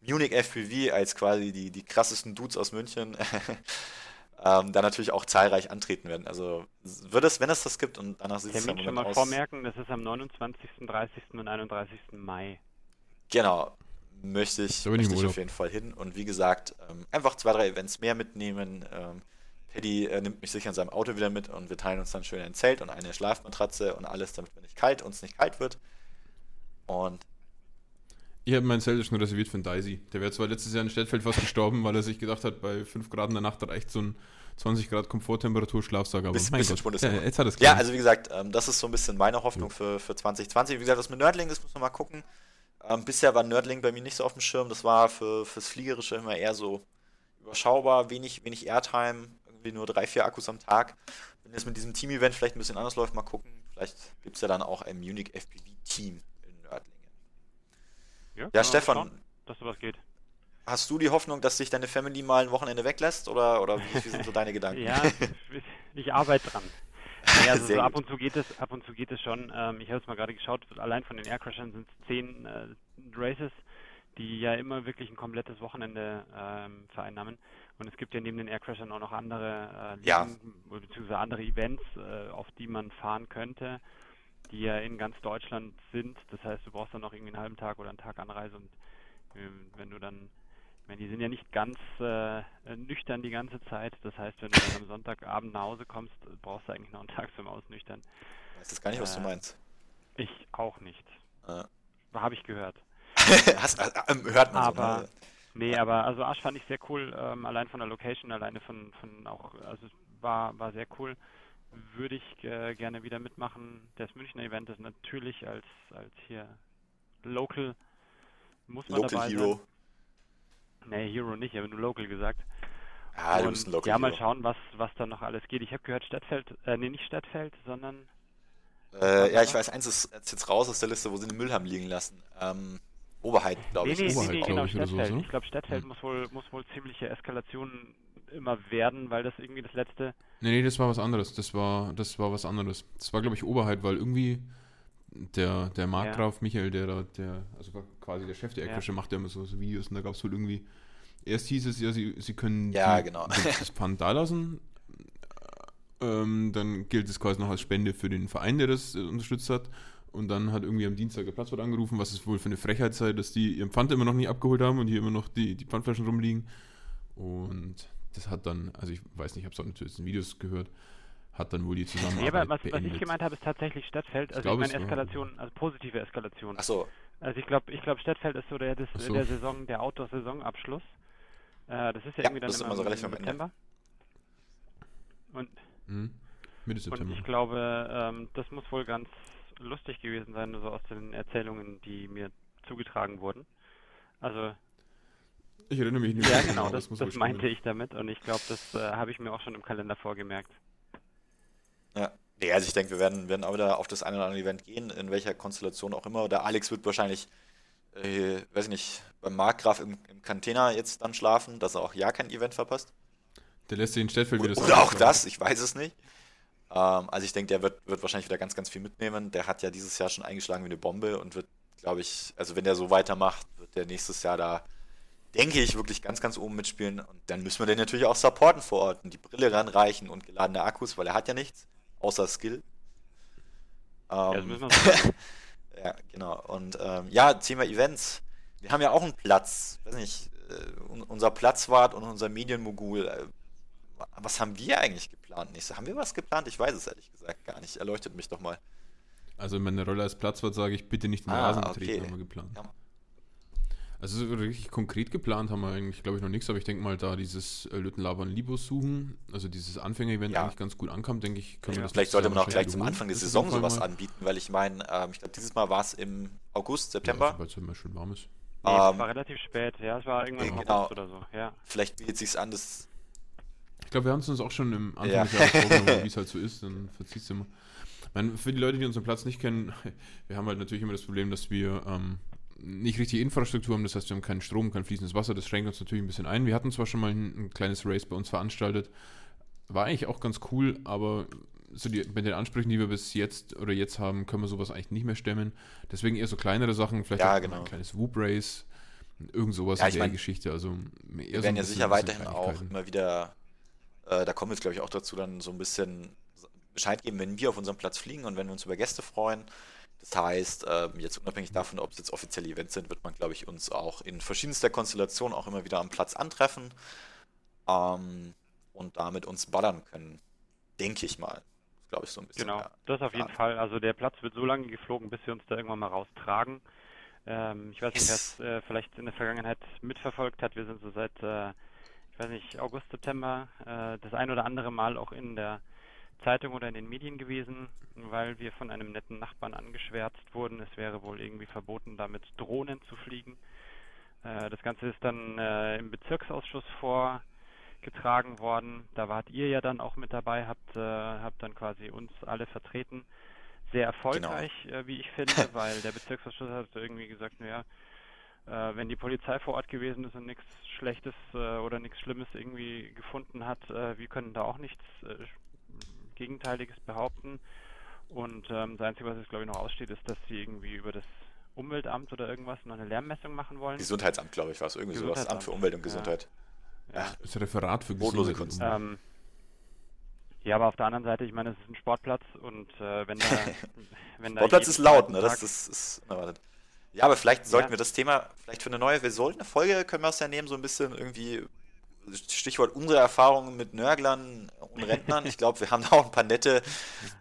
Munich FPV, als quasi die, die krassesten Dudes aus München, (laughs) ähm, da natürlich auch zahlreich antreten werden. Also wird es, wenn es das gibt und danach sieht es dann schon mal aus. vormerken, das ist am 29., 30. und 31. Mai. Genau, möchte ich, möchte ich auf jeden Fall hin. Und wie gesagt, ähm, einfach zwei, drei Events mehr mitnehmen. Ähm, Paddy äh, nimmt mich sicher in seinem Auto wieder mit und wir teilen uns dann schön ein Zelt und eine Schlafmatratze und alles, damit wir nicht kalt, uns nicht kalt wird. Und ich habe mein Zelt schon reserviert für den Daisy. Der wäre zwar letztes Jahr in Städtfeld fast gestorben, weil er sich gedacht hat, bei 5 Grad in der Nacht reicht so ein 20 Grad Komforttemperatur Schlafsack. Aber Bis, mein Gott. Ja, jetzt hat es Ja, also wie gesagt, ähm, das ist so ein bisschen meine Hoffnung für, für 2020. Wie gesagt, das mit Nerdling, das muss man mal gucken. Ähm, bisher war Nerdling bei mir nicht so auf dem Schirm. Das war für, fürs Fliegerische immer eher so überschaubar, wenig, wenig Airtime irgendwie nur drei, vier Akkus am Tag. Wenn es mit diesem Team-Event vielleicht ein bisschen anders läuft, mal gucken. Vielleicht gibt es ja dann auch ein Munich FPV-Team. Ja, ja Stefan. Schauen, dass sowas geht. Hast du die Hoffnung, dass sich deine Family mal ein Wochenende weglässt? Oder, oder wie, wie sind so deine Gedanken? ja, ich arbeite dran. (laughs) Ja, also so ab und zu geht es, ab und zu geht es schon. Ähm, ich habe es mal gerade geschaut, allein von den Aircrashern sind es zehn äh, Races, die ja immer wirklich ein komplettes Wochenende ähm, vereinnahmen. Und es gibt ja neben den Aircrashern auch noch andere äh, ja. beziehungsweise andere Events, äh, auf die man fahren könnte, die ja in ganz Deutschland sind. Das heißt, du brauchst dann noch irgendwie einen halben Tag oder einen Tag Anreise und äh, wenn du dann, ich meine, die sind ja nicht ganz äh, nüchtern die ganze Zeit. Das heißt, wenn du dann am Sonntagabend nach Hause kommst, brauchst du eigentlich noch einen Tag zum Ausnüchtern. Ich weiß das gar nicht, was du äh, meinst. Ich auch nicht. Äh. Habe ich gehört. (laughs) Hast, hört man aber, so, ne? Nee, aber also Asch fand ich sehr cool, ähm, allein von der Location, alleine von, von auch, also es war, war sehr cool. Würde ich äh, gerne wieder mitmachen. Das Münchner Event ist natürlich als, als hier Local muss man Local dabei Hero. sein. Nee, Hero nicht, aber nur Local gesagt. Ah, du bist ein Local Ja, mal schauen, was, was da noch alles geht. Ich habe gehört Stadtfeld, äh, nee, nicht Stadtfeld, sondern äh, ja, ich weiß, eins ist jetzt raus aus der Liste, wo sie den Müll haben liegen lassen. Ähm, Oberheit, glaube nee, ich. Nee, Oberheit, nee, genau, ich, Stadtfeld. So, ich glaube, Stadtfeld hm. muss, wohl, muss wohl ziemliche Eskalationen immer werden, weil das irgendwie das letzte. Nee, nee, das war was anderes. Das war, das war was anderes. Das war, glaube ich, Oberheit, weil irgendwie der, der Markgraf ja. Michael, der da, der, also quasi der Chef der Eckfische, ja. macht ja immer so, so, Videos und da gab es wohl irgendwie. Erst hieß es ja, sie, sie können ja, die, genau. (laughs) das Pfand da lassen. Ähm, dann gilt es quasi noch als Spende für den Verein, der das äh, unterstützt hat. Und dann hat irgendwie am Dienstag der Platzwart angerufen, was es wohl für eine Frechheit sei, dass die ihren Pfand immer noch nicht abgeholt haben und hier immer noch die, die Pfandflaschen rumliegen. Und das hat dann, also ich weiß nicht, ich habe es auch natürlich in Videos gehört, hat dann wohl die Zusammenarbeit ja, aber was, was, ich gemeint habe, ist tatsächlich Stadtfeld, also ich, ich meine Eskalation, also positive Eskalation. Ach so. Also ich glaube, ich glaube Stadtfeld ist so der, das, so. der Saison, der Outdoor-Saisonabschluss. Äh, das ist ja, ja irgendwie dann immer, immer so im September. Und, mhm. Mitte September. Und ich glaube, ähm, das muss wohl ganz lustig gewesen sein, so aus den Erzählungen, die mir zugetragen wurden. Also. Ich erinnere mich nicht mehr. Ja, genau, das, das, das meinte ich damit und ich glaube, das äh, habe ich mir auch schon im Kalender vorgemerkt. Ja. Nee, also ich denke, wir werden, werden auch wieder auf das eine oder andere Event gehen, in welcher Konstellation auch immer. Der Alex wird wahrscheinlich, äh, weiß ich nicht, beim Markgraf im, im Container jetzt dann schlafen, dass er auch ja kein Event verpasst. Der lässt sich in Städtfeld wieder Oder auch das, ich weiß es nicht. Ähm, also ich denke, der wird, wird wahrscheinlich wieder ganz, ganz viel mitnehmen. Der hat ja dieses Jahr schon eingeschlagen wie eine Bombe und wird, glaube ich, also wenn der so weitermacht, wird der nächstes Jahr da, denke ich, wirklich ganz, ganz oben mitspielen. Und dann müssen wir den natürlich auch supporten vor Ort und die Brille ranreichen und geladene Akkus, weil er hat ja nichts, außer Skill. Ähm, ja, (laughs) ja, genau. Und ähm, ja, Thema Events. Wir haben ja auch einen Platz, weiß nicht, äh, unser Platzwart und unser Medienmogul äh, was haben wir eigentlich geplant? Nächste, haben wir was geplant? Ich weiß es ehrlich gesagt gar nicht. Erleuchtet mich doch mal. Also in meiner Rolle als Platzwart sage ich, bitte nicht in den ah, Rasen treten, okay. haben wir geplant. Ja. Also so richtig konkret geplant haben wir eigentlich, glaube ich, noch nichts, aber ich denke mal, da dieses äh, Lüttenlabern Libos suchen, also dieses Anfänger-Event ja. eigentlich ganz gut ankam, denke ich, können ja. wir das Vielleicht sollte man auch gleich zum Anfang der Saison sowas mal. anbieten, weil ich meine, ähm, ich glaube, dieses Mal war es im August, September. Ja, weil es immer schön warm ist. Nee, ähm, es war relativ spät, ja, es war irgendwann im genau. August oder so, ja. Vielleicht bietet es sich an, das Ich glaube, wir haben es uns auch schon im Anfang Ja. des Jahres vorgenommen, (laughs) wie es halt so ist, dann verziehst du immer. Ich meine, für die Leute, die unseren Platz nicht kennen, (laughs) wir haben halt natürlich immer das Problem, dass wir ähm, nicht richtig Infrastruktur haben, das heißt, wir haben keinen Strom, kein fließendes Wasser, das schränkt uns natürlich ein bisschen ein. Wir hatten zwar schon mal ein, ein kleines Race bei uns veranstaltet, war eigentlich auch ganz cool, aber so die, mit den Ansprüchen, die wir bis jetzt oder jetzt haben, können wir sowas eigentlich nicht mehr stemmen. Deswegen eher so kleinere Sachen, vielleicht Ja, genau. ein kleines Whoop Race, irgend sowas Ja, in der mein, Geschichte. Also eher Wir werden ja sicher weiterhin auch immer wieder, äh, da kommen wir jetzt glaube ich auch dazu, dann so ein bisschen Bescheid geben, wenn wir auf unserem Platz fliegen und wenn wir uns über Gäste freuen. Das heißt, ähm, jetzt unabhängig davon, ob es jetzt offizielle Events sind, wird man, glaube ich, uns auch in verschiedenster Konstellation auch immer wieder am Platz antreffen ähm, und damit uns ballern können. Denke ich mal. Glaube ich so ein bisschen. Genau, das auf jeden. Fall. Also der Platz wird so lange geflogen, bis wir uns da irgendwann mal raustragen. Ähm, ich weiß nicht, wer es äh, vielleicht in der Vergangenheit mitverfolgt hat. Wir sind so seit, äh, ich weiß nicht, August, September äh, das ein oder andere Mal auch in der Zeitung oder in den Medien gewesen, weil wir von einem netten Nachbarn angeschwärzt wurden. Es wäre wohl irgendwie verboten, da mit Drohnen zu fliegen. Äh, das Ganze ist dann äh, im Bezirksausschuss vorgetragen worden. Da wart ihr ja dann auch mit dabei, habt, äh, habt dann quasi uns alle vertreten. Sehr erfolgreich, äh, wie ich finde, (laughs) weil der Bezirksausschuss hat irgendwie gesagt, naja, äh, wenn die Polizei vor Ort gewesen ist und nichts Schlechtes äh, oder nichts Schlimmes irgendwie gefunden hat, wir können da auch nichts Gegenteiliges behaupten. Und ähm, das Einzige, was jetzt glaube ich noch aussteht, ist, dass sie irgendwie über das Umweltamt oder irgendwas noch eine Lärmmessung machen wollen. Gesundheitsamt, glaube ich, war es irgendwie sowas. Amt für Umwelt und. Gesundheit. Ja. Das Referat für Gesundheit. Kunst. Ähm, ja, aber auf der anderen Seite, ich meine, es ist ein Sportplatz und äh, wenn da, (laughs) wenn da Sportplatz ist laut, ne? Das, das ist unerwartet. Ja, aber vielleicht sollten Ja. wir das Thema, vielleicht für eine neue Version, eine Folge können wir es ja nehmen, so ein bisschen irgendwie, Stichwort unsere Erfahrungen mit Nörglern und Rentnern. Ich glaube, wir haben da auch ein paar nette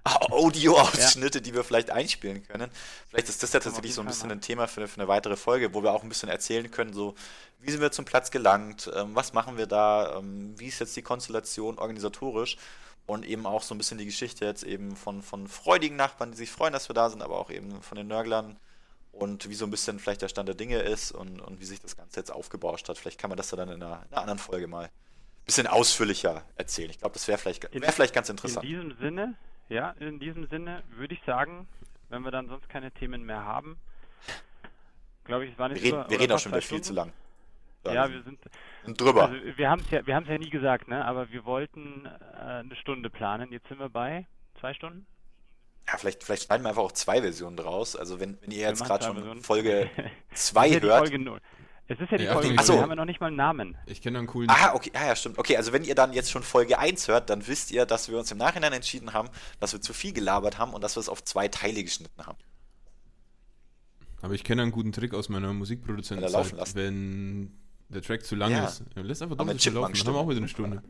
Audio-Ausschnitte, die wir vielleicht einspielen können. Vielleicht ist das ja tatsächlich so ein bisschen ein Thema für, für eine weitere Folge, wo wir auch ein bisschen erzählen können, so wie sind wir zum Platz gelangt, ähm, was machen wir da, ähm, wie ist jetzt die Konstellation organisatorisch und eben auch so ein bisschen die Geschichte jetzt eben von, von freudigen Nachbarn, die sich freuen, dass wir da sind, aber auch eben von den Nörglern und wie so ein bisschen vielleicht der Stand der Dinge ist und, und wie sich das Ganze jetzt aufgebauscht hat. Vielleicht kann man das ja dann in einer, in einer anderen Folge mal ein bisschen ausführlicher erzählen. Ich glaube, das wäre vielleicht, In- wär vielleicht ganz In interessant. diesem Sinne, ja, in diesem Sinne würde ich sagen, wenn wir dann sonst keine Themen mehr haben, glaube ich, es waren Wir jetzt reden, über- wir reden auch schon wieder viel zu lang. Ja, wir sind, sind drüber. also wir haben es ja, wir haben es ja nie gesagt, ne? Aber wir wollten äh, eine Stunde planen. Jetzt sind wir bei zwei Stunden. Ja, vielleicht, vielleicht schneiden wir einfach auch zwei Versionen draus. Also wenn, wenn ihr jetzt Wir gerade schon Versionen. Folge (laughs) Es 2 ist ja die hört. Folge null. Es ist ja die Ja, Folge Achtung, null. Ach so. Wir haben ja noch nicht mal einen Namen. Ich kenne einen coolen. Ah, okay, ah, ja, stimmt. Okay, also wenn ihr dann jetzt schon Folge 1 hört, dann wisst ihr, dass wir uns im Nachhinein entschieden haben, dass wir zu viel gelabert haben und dass wir es auf zwei Teile geschnitten haben. Aber ich kenne einen guten Trick aus meiner Wenn er Musikproduzentenzeit. laufen lassen. Wenn der Track zu lang Ja. ist, dann lässt einfach mit so laufen. Dann haben wir auch wieder eine Stunde.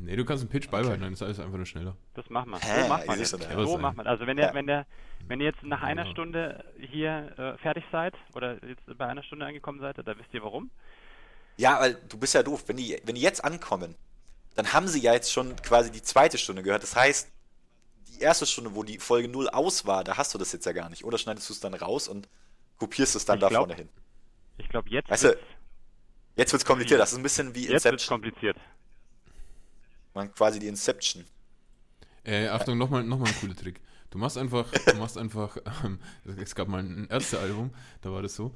Nee, du kannst einen Pitch beibehalten, dann ist alles einfach nur schneller. Das machen wir. So macht Ihr man jetzt. ja. So macht man. Also wenn der, Ja. wenn der, wenn ihr jetzt nach einer Ja. Stunde hier äh, fertig seid oder jetzt bei einer Stunde angekommen seid, da wisst ihr warum. Ja, weil du bist ja doof. Wenn die, wenn die jetzt ankommen, dann haben sie ja jetzt schon quasi die zweite Stunde gehört. Das heißt, die erste Stunde, wo die Folge 0 aus war, da hast du das jetzt ja gar nicht. Oder schneidest du es dann raus und kopierst es dann Ich da glaub, vorne hin. Ich glaube jetzt Weißt du, Jetzt wird's kompliziert. Das ist ein bisschen wie jetzt wird's Inception. kompliziert. Man quasi die Inception. Äh, Achtung, nochmal noch mal ein cooler Trick. Du machst einfach, du machst einfach, (laughs) ähm, es gab mal ein Ärztealbum, da war das so.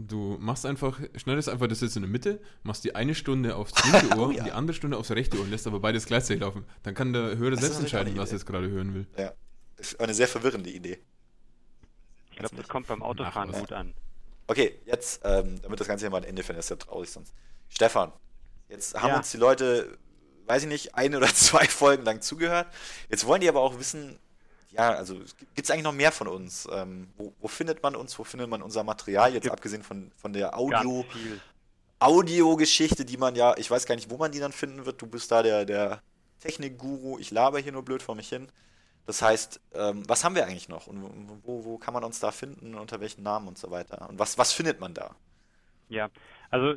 Du machst einfach, schneidest einfach das jetzt in der Mitte, machst die eine Stunde aufs (laughs) linke Ohr Oh ja. und die andere Stunde aufs rechte Ohr und lässt aber beides gleichzeitig laufen. Dann kann der Hörer Das selbst entscheiden, was er jetzt gerade hören will. Ja. Das ist eine sehr verwirrende Idee. Ich glaube, das kommt beim Autofahren gut an. Okay, jetzt, ähm, damit das Ganze hier mal ein Ende findet, ist ja traurig sonst. Stefan, jetzt haben Ja. uns die Leute, weiß ich nicht, ein oder (laughs) zwei Folgen lang zugehört. Jetzt wollen die aber auch wissen, ja, also gibt es eigentlich noch mehr von uns? Ähm, wo, wo findet man uns? Wo findet man unser Material? Jetzt abgesehen von, von der Audio. Audiogeschichte, die man ja, ich weiß gar nicht, wo man die dann finden wird. Du bist da der, der Technikguru. Ich laber hier nur blöd vor mich hin. Das heißt, ähm, was haben wir eigentlich noch? Und wo, wo kann man uns da finden? Unter welchen Namen und so weiter? Und was, was findet man da? Ja, also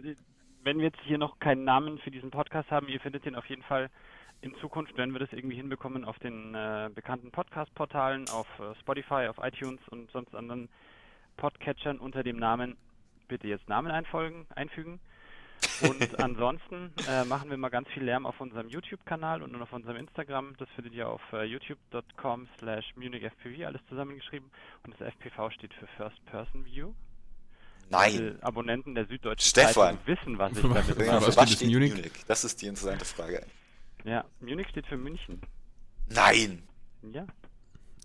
wenn wir jetzt hier noch keinen Namen für diesen Podcast haben, ihr findet den auf jeden Fall in Zukunft, wenn wir das irgendwie hinbekommen, auf den äh, bekannten Podcast-Portalen, auf äh, Spotify, auf iTunes und sonst anderen Podcatchern unter dem Namen, bitte jetzt Namen einfolgen, einfügen. Und (laughs) ansonsten äh, machen wir mal ganz viel Lärm auf unserem YouTube-Kanal und auf unserem Instagram. Das findet ihr auf äh, youtube.com slash munichfpv, alles zusammengeschrieben. Und das FPV steht für First Person View. Nein. Abonnenten der Süddeutschen Stefan. Zeitung wissen, was ich damit meine. was was steht Munich? Munich? Das ist die interessante Frage. Ja, Munich steht für München. Nein. Ja.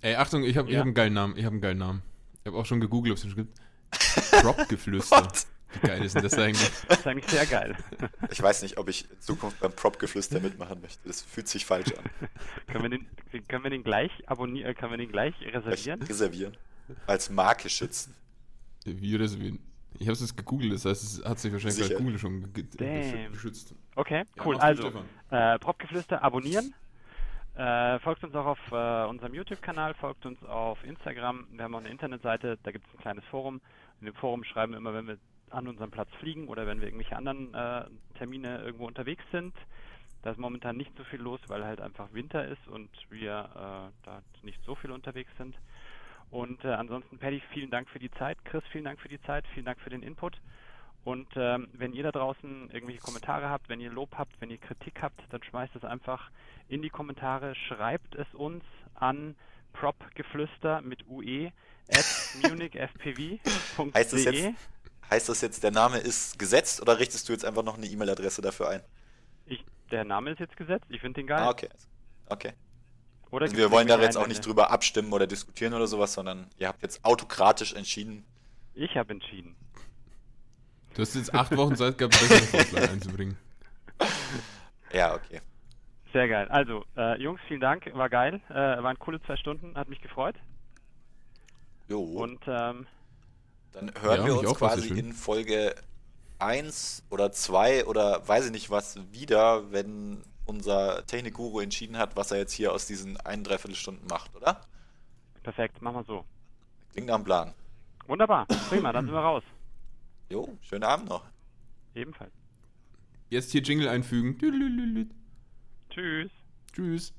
Ey, Achtung, ich habe ich Ja. hab einen geilen Namen. Ich habe einen geilen Namen. Ich habe auch schon gegoogelt, ob es den schon gibt. (laughs) Prop-Geflüster. Wie geil ist denn das eigentlich? (laughs) Das ist eigentlich sehr geil. (laughs) Ich weiß nicht, ob ich in Zukunft beim Prop-Geflüster mitmachen möchte. Das fühlt sich falsch an. können, wir den, können wir den gleich abonnieren, können wir den gleich reservieren? reservieren. Als Marke schützen. Wie das wie Ich habe es jetzt gegoogelt, das heißt, es hat sich wahrscheinlich Sicher. bei Google schon geschützt. Okay, Ja, cool. gut, Also, äh, Propgeflüster abonnieren. Äh, folgt uns auch auf äh, unserem YouTube-Kanal, folgt uns auf Instagram. Wir haben auch eine Internetseite, da gibt es ein kleines Forum. In dem Forum schreiben wir immer, wenn wir an unserem Platz fliegen oder wenn wir irgendwelche anderen äh, Termine irgendwo unterwegs sind. Da ist momentan nicht so viel los, weil halt einfach Winter ist und wir äh, da nicht so viel unterwegs sind. Und äh, ansonsten, Paddy, vielen Dank für die Zeit. Chris, vielen Dank für die Zeit. Vielen Dank für den Input. Und ähm, wenn ihr da draußen irgendwelche Kommentare habt, wenn ihr Lob habt, wenn ihr Kritik habt, dann schmeißt es einfach in die Kommentare, schreibt es uns an propgeflüster mit ue at munichfpv.de. Heißt das jetzt- Heißt das jetzt, der Name ist gesetzt oder richtest du jetzt einfach noch eine E-Mail-Adresse dafür ein? Ich, der Name ist jetzt gesetzt, ich finde den geil. Ah, okay. Okay. Oder Also wir wollen da jetzt auch nicht drüber abstimmen oder diskutieren oder sowas, sondern ihr habt jetzt autokratisch entschieden. Ich habe entschieden. Du hast jetzt acht Wochen Zeit gehabt, bessere Vorschläge (laughs) einzubringen. Ja, okay. Sehr geil. Also, äh, Jungs, vielen Dank, war geil. Äh, waren coole zwei Stunden, hat mich gefreut. Jo. Und ähm, Dann hören Ja, wir uns quasi in Folge 1 oder 2 oder weiß ich nicht was wieder, wenn unser Technikguru entschieden hat, was er jetzt hier aus diesen ein, dreiviertel Stunden macht, oder? perfekt, machen wir so. Klingt nach dem Plan. Wunderbar, prima, dann sind wir raus. Jo, schönen Abend noch. Ebenfalls. Jetzt hier Jingle einfügen. Tschüss. Tschüss.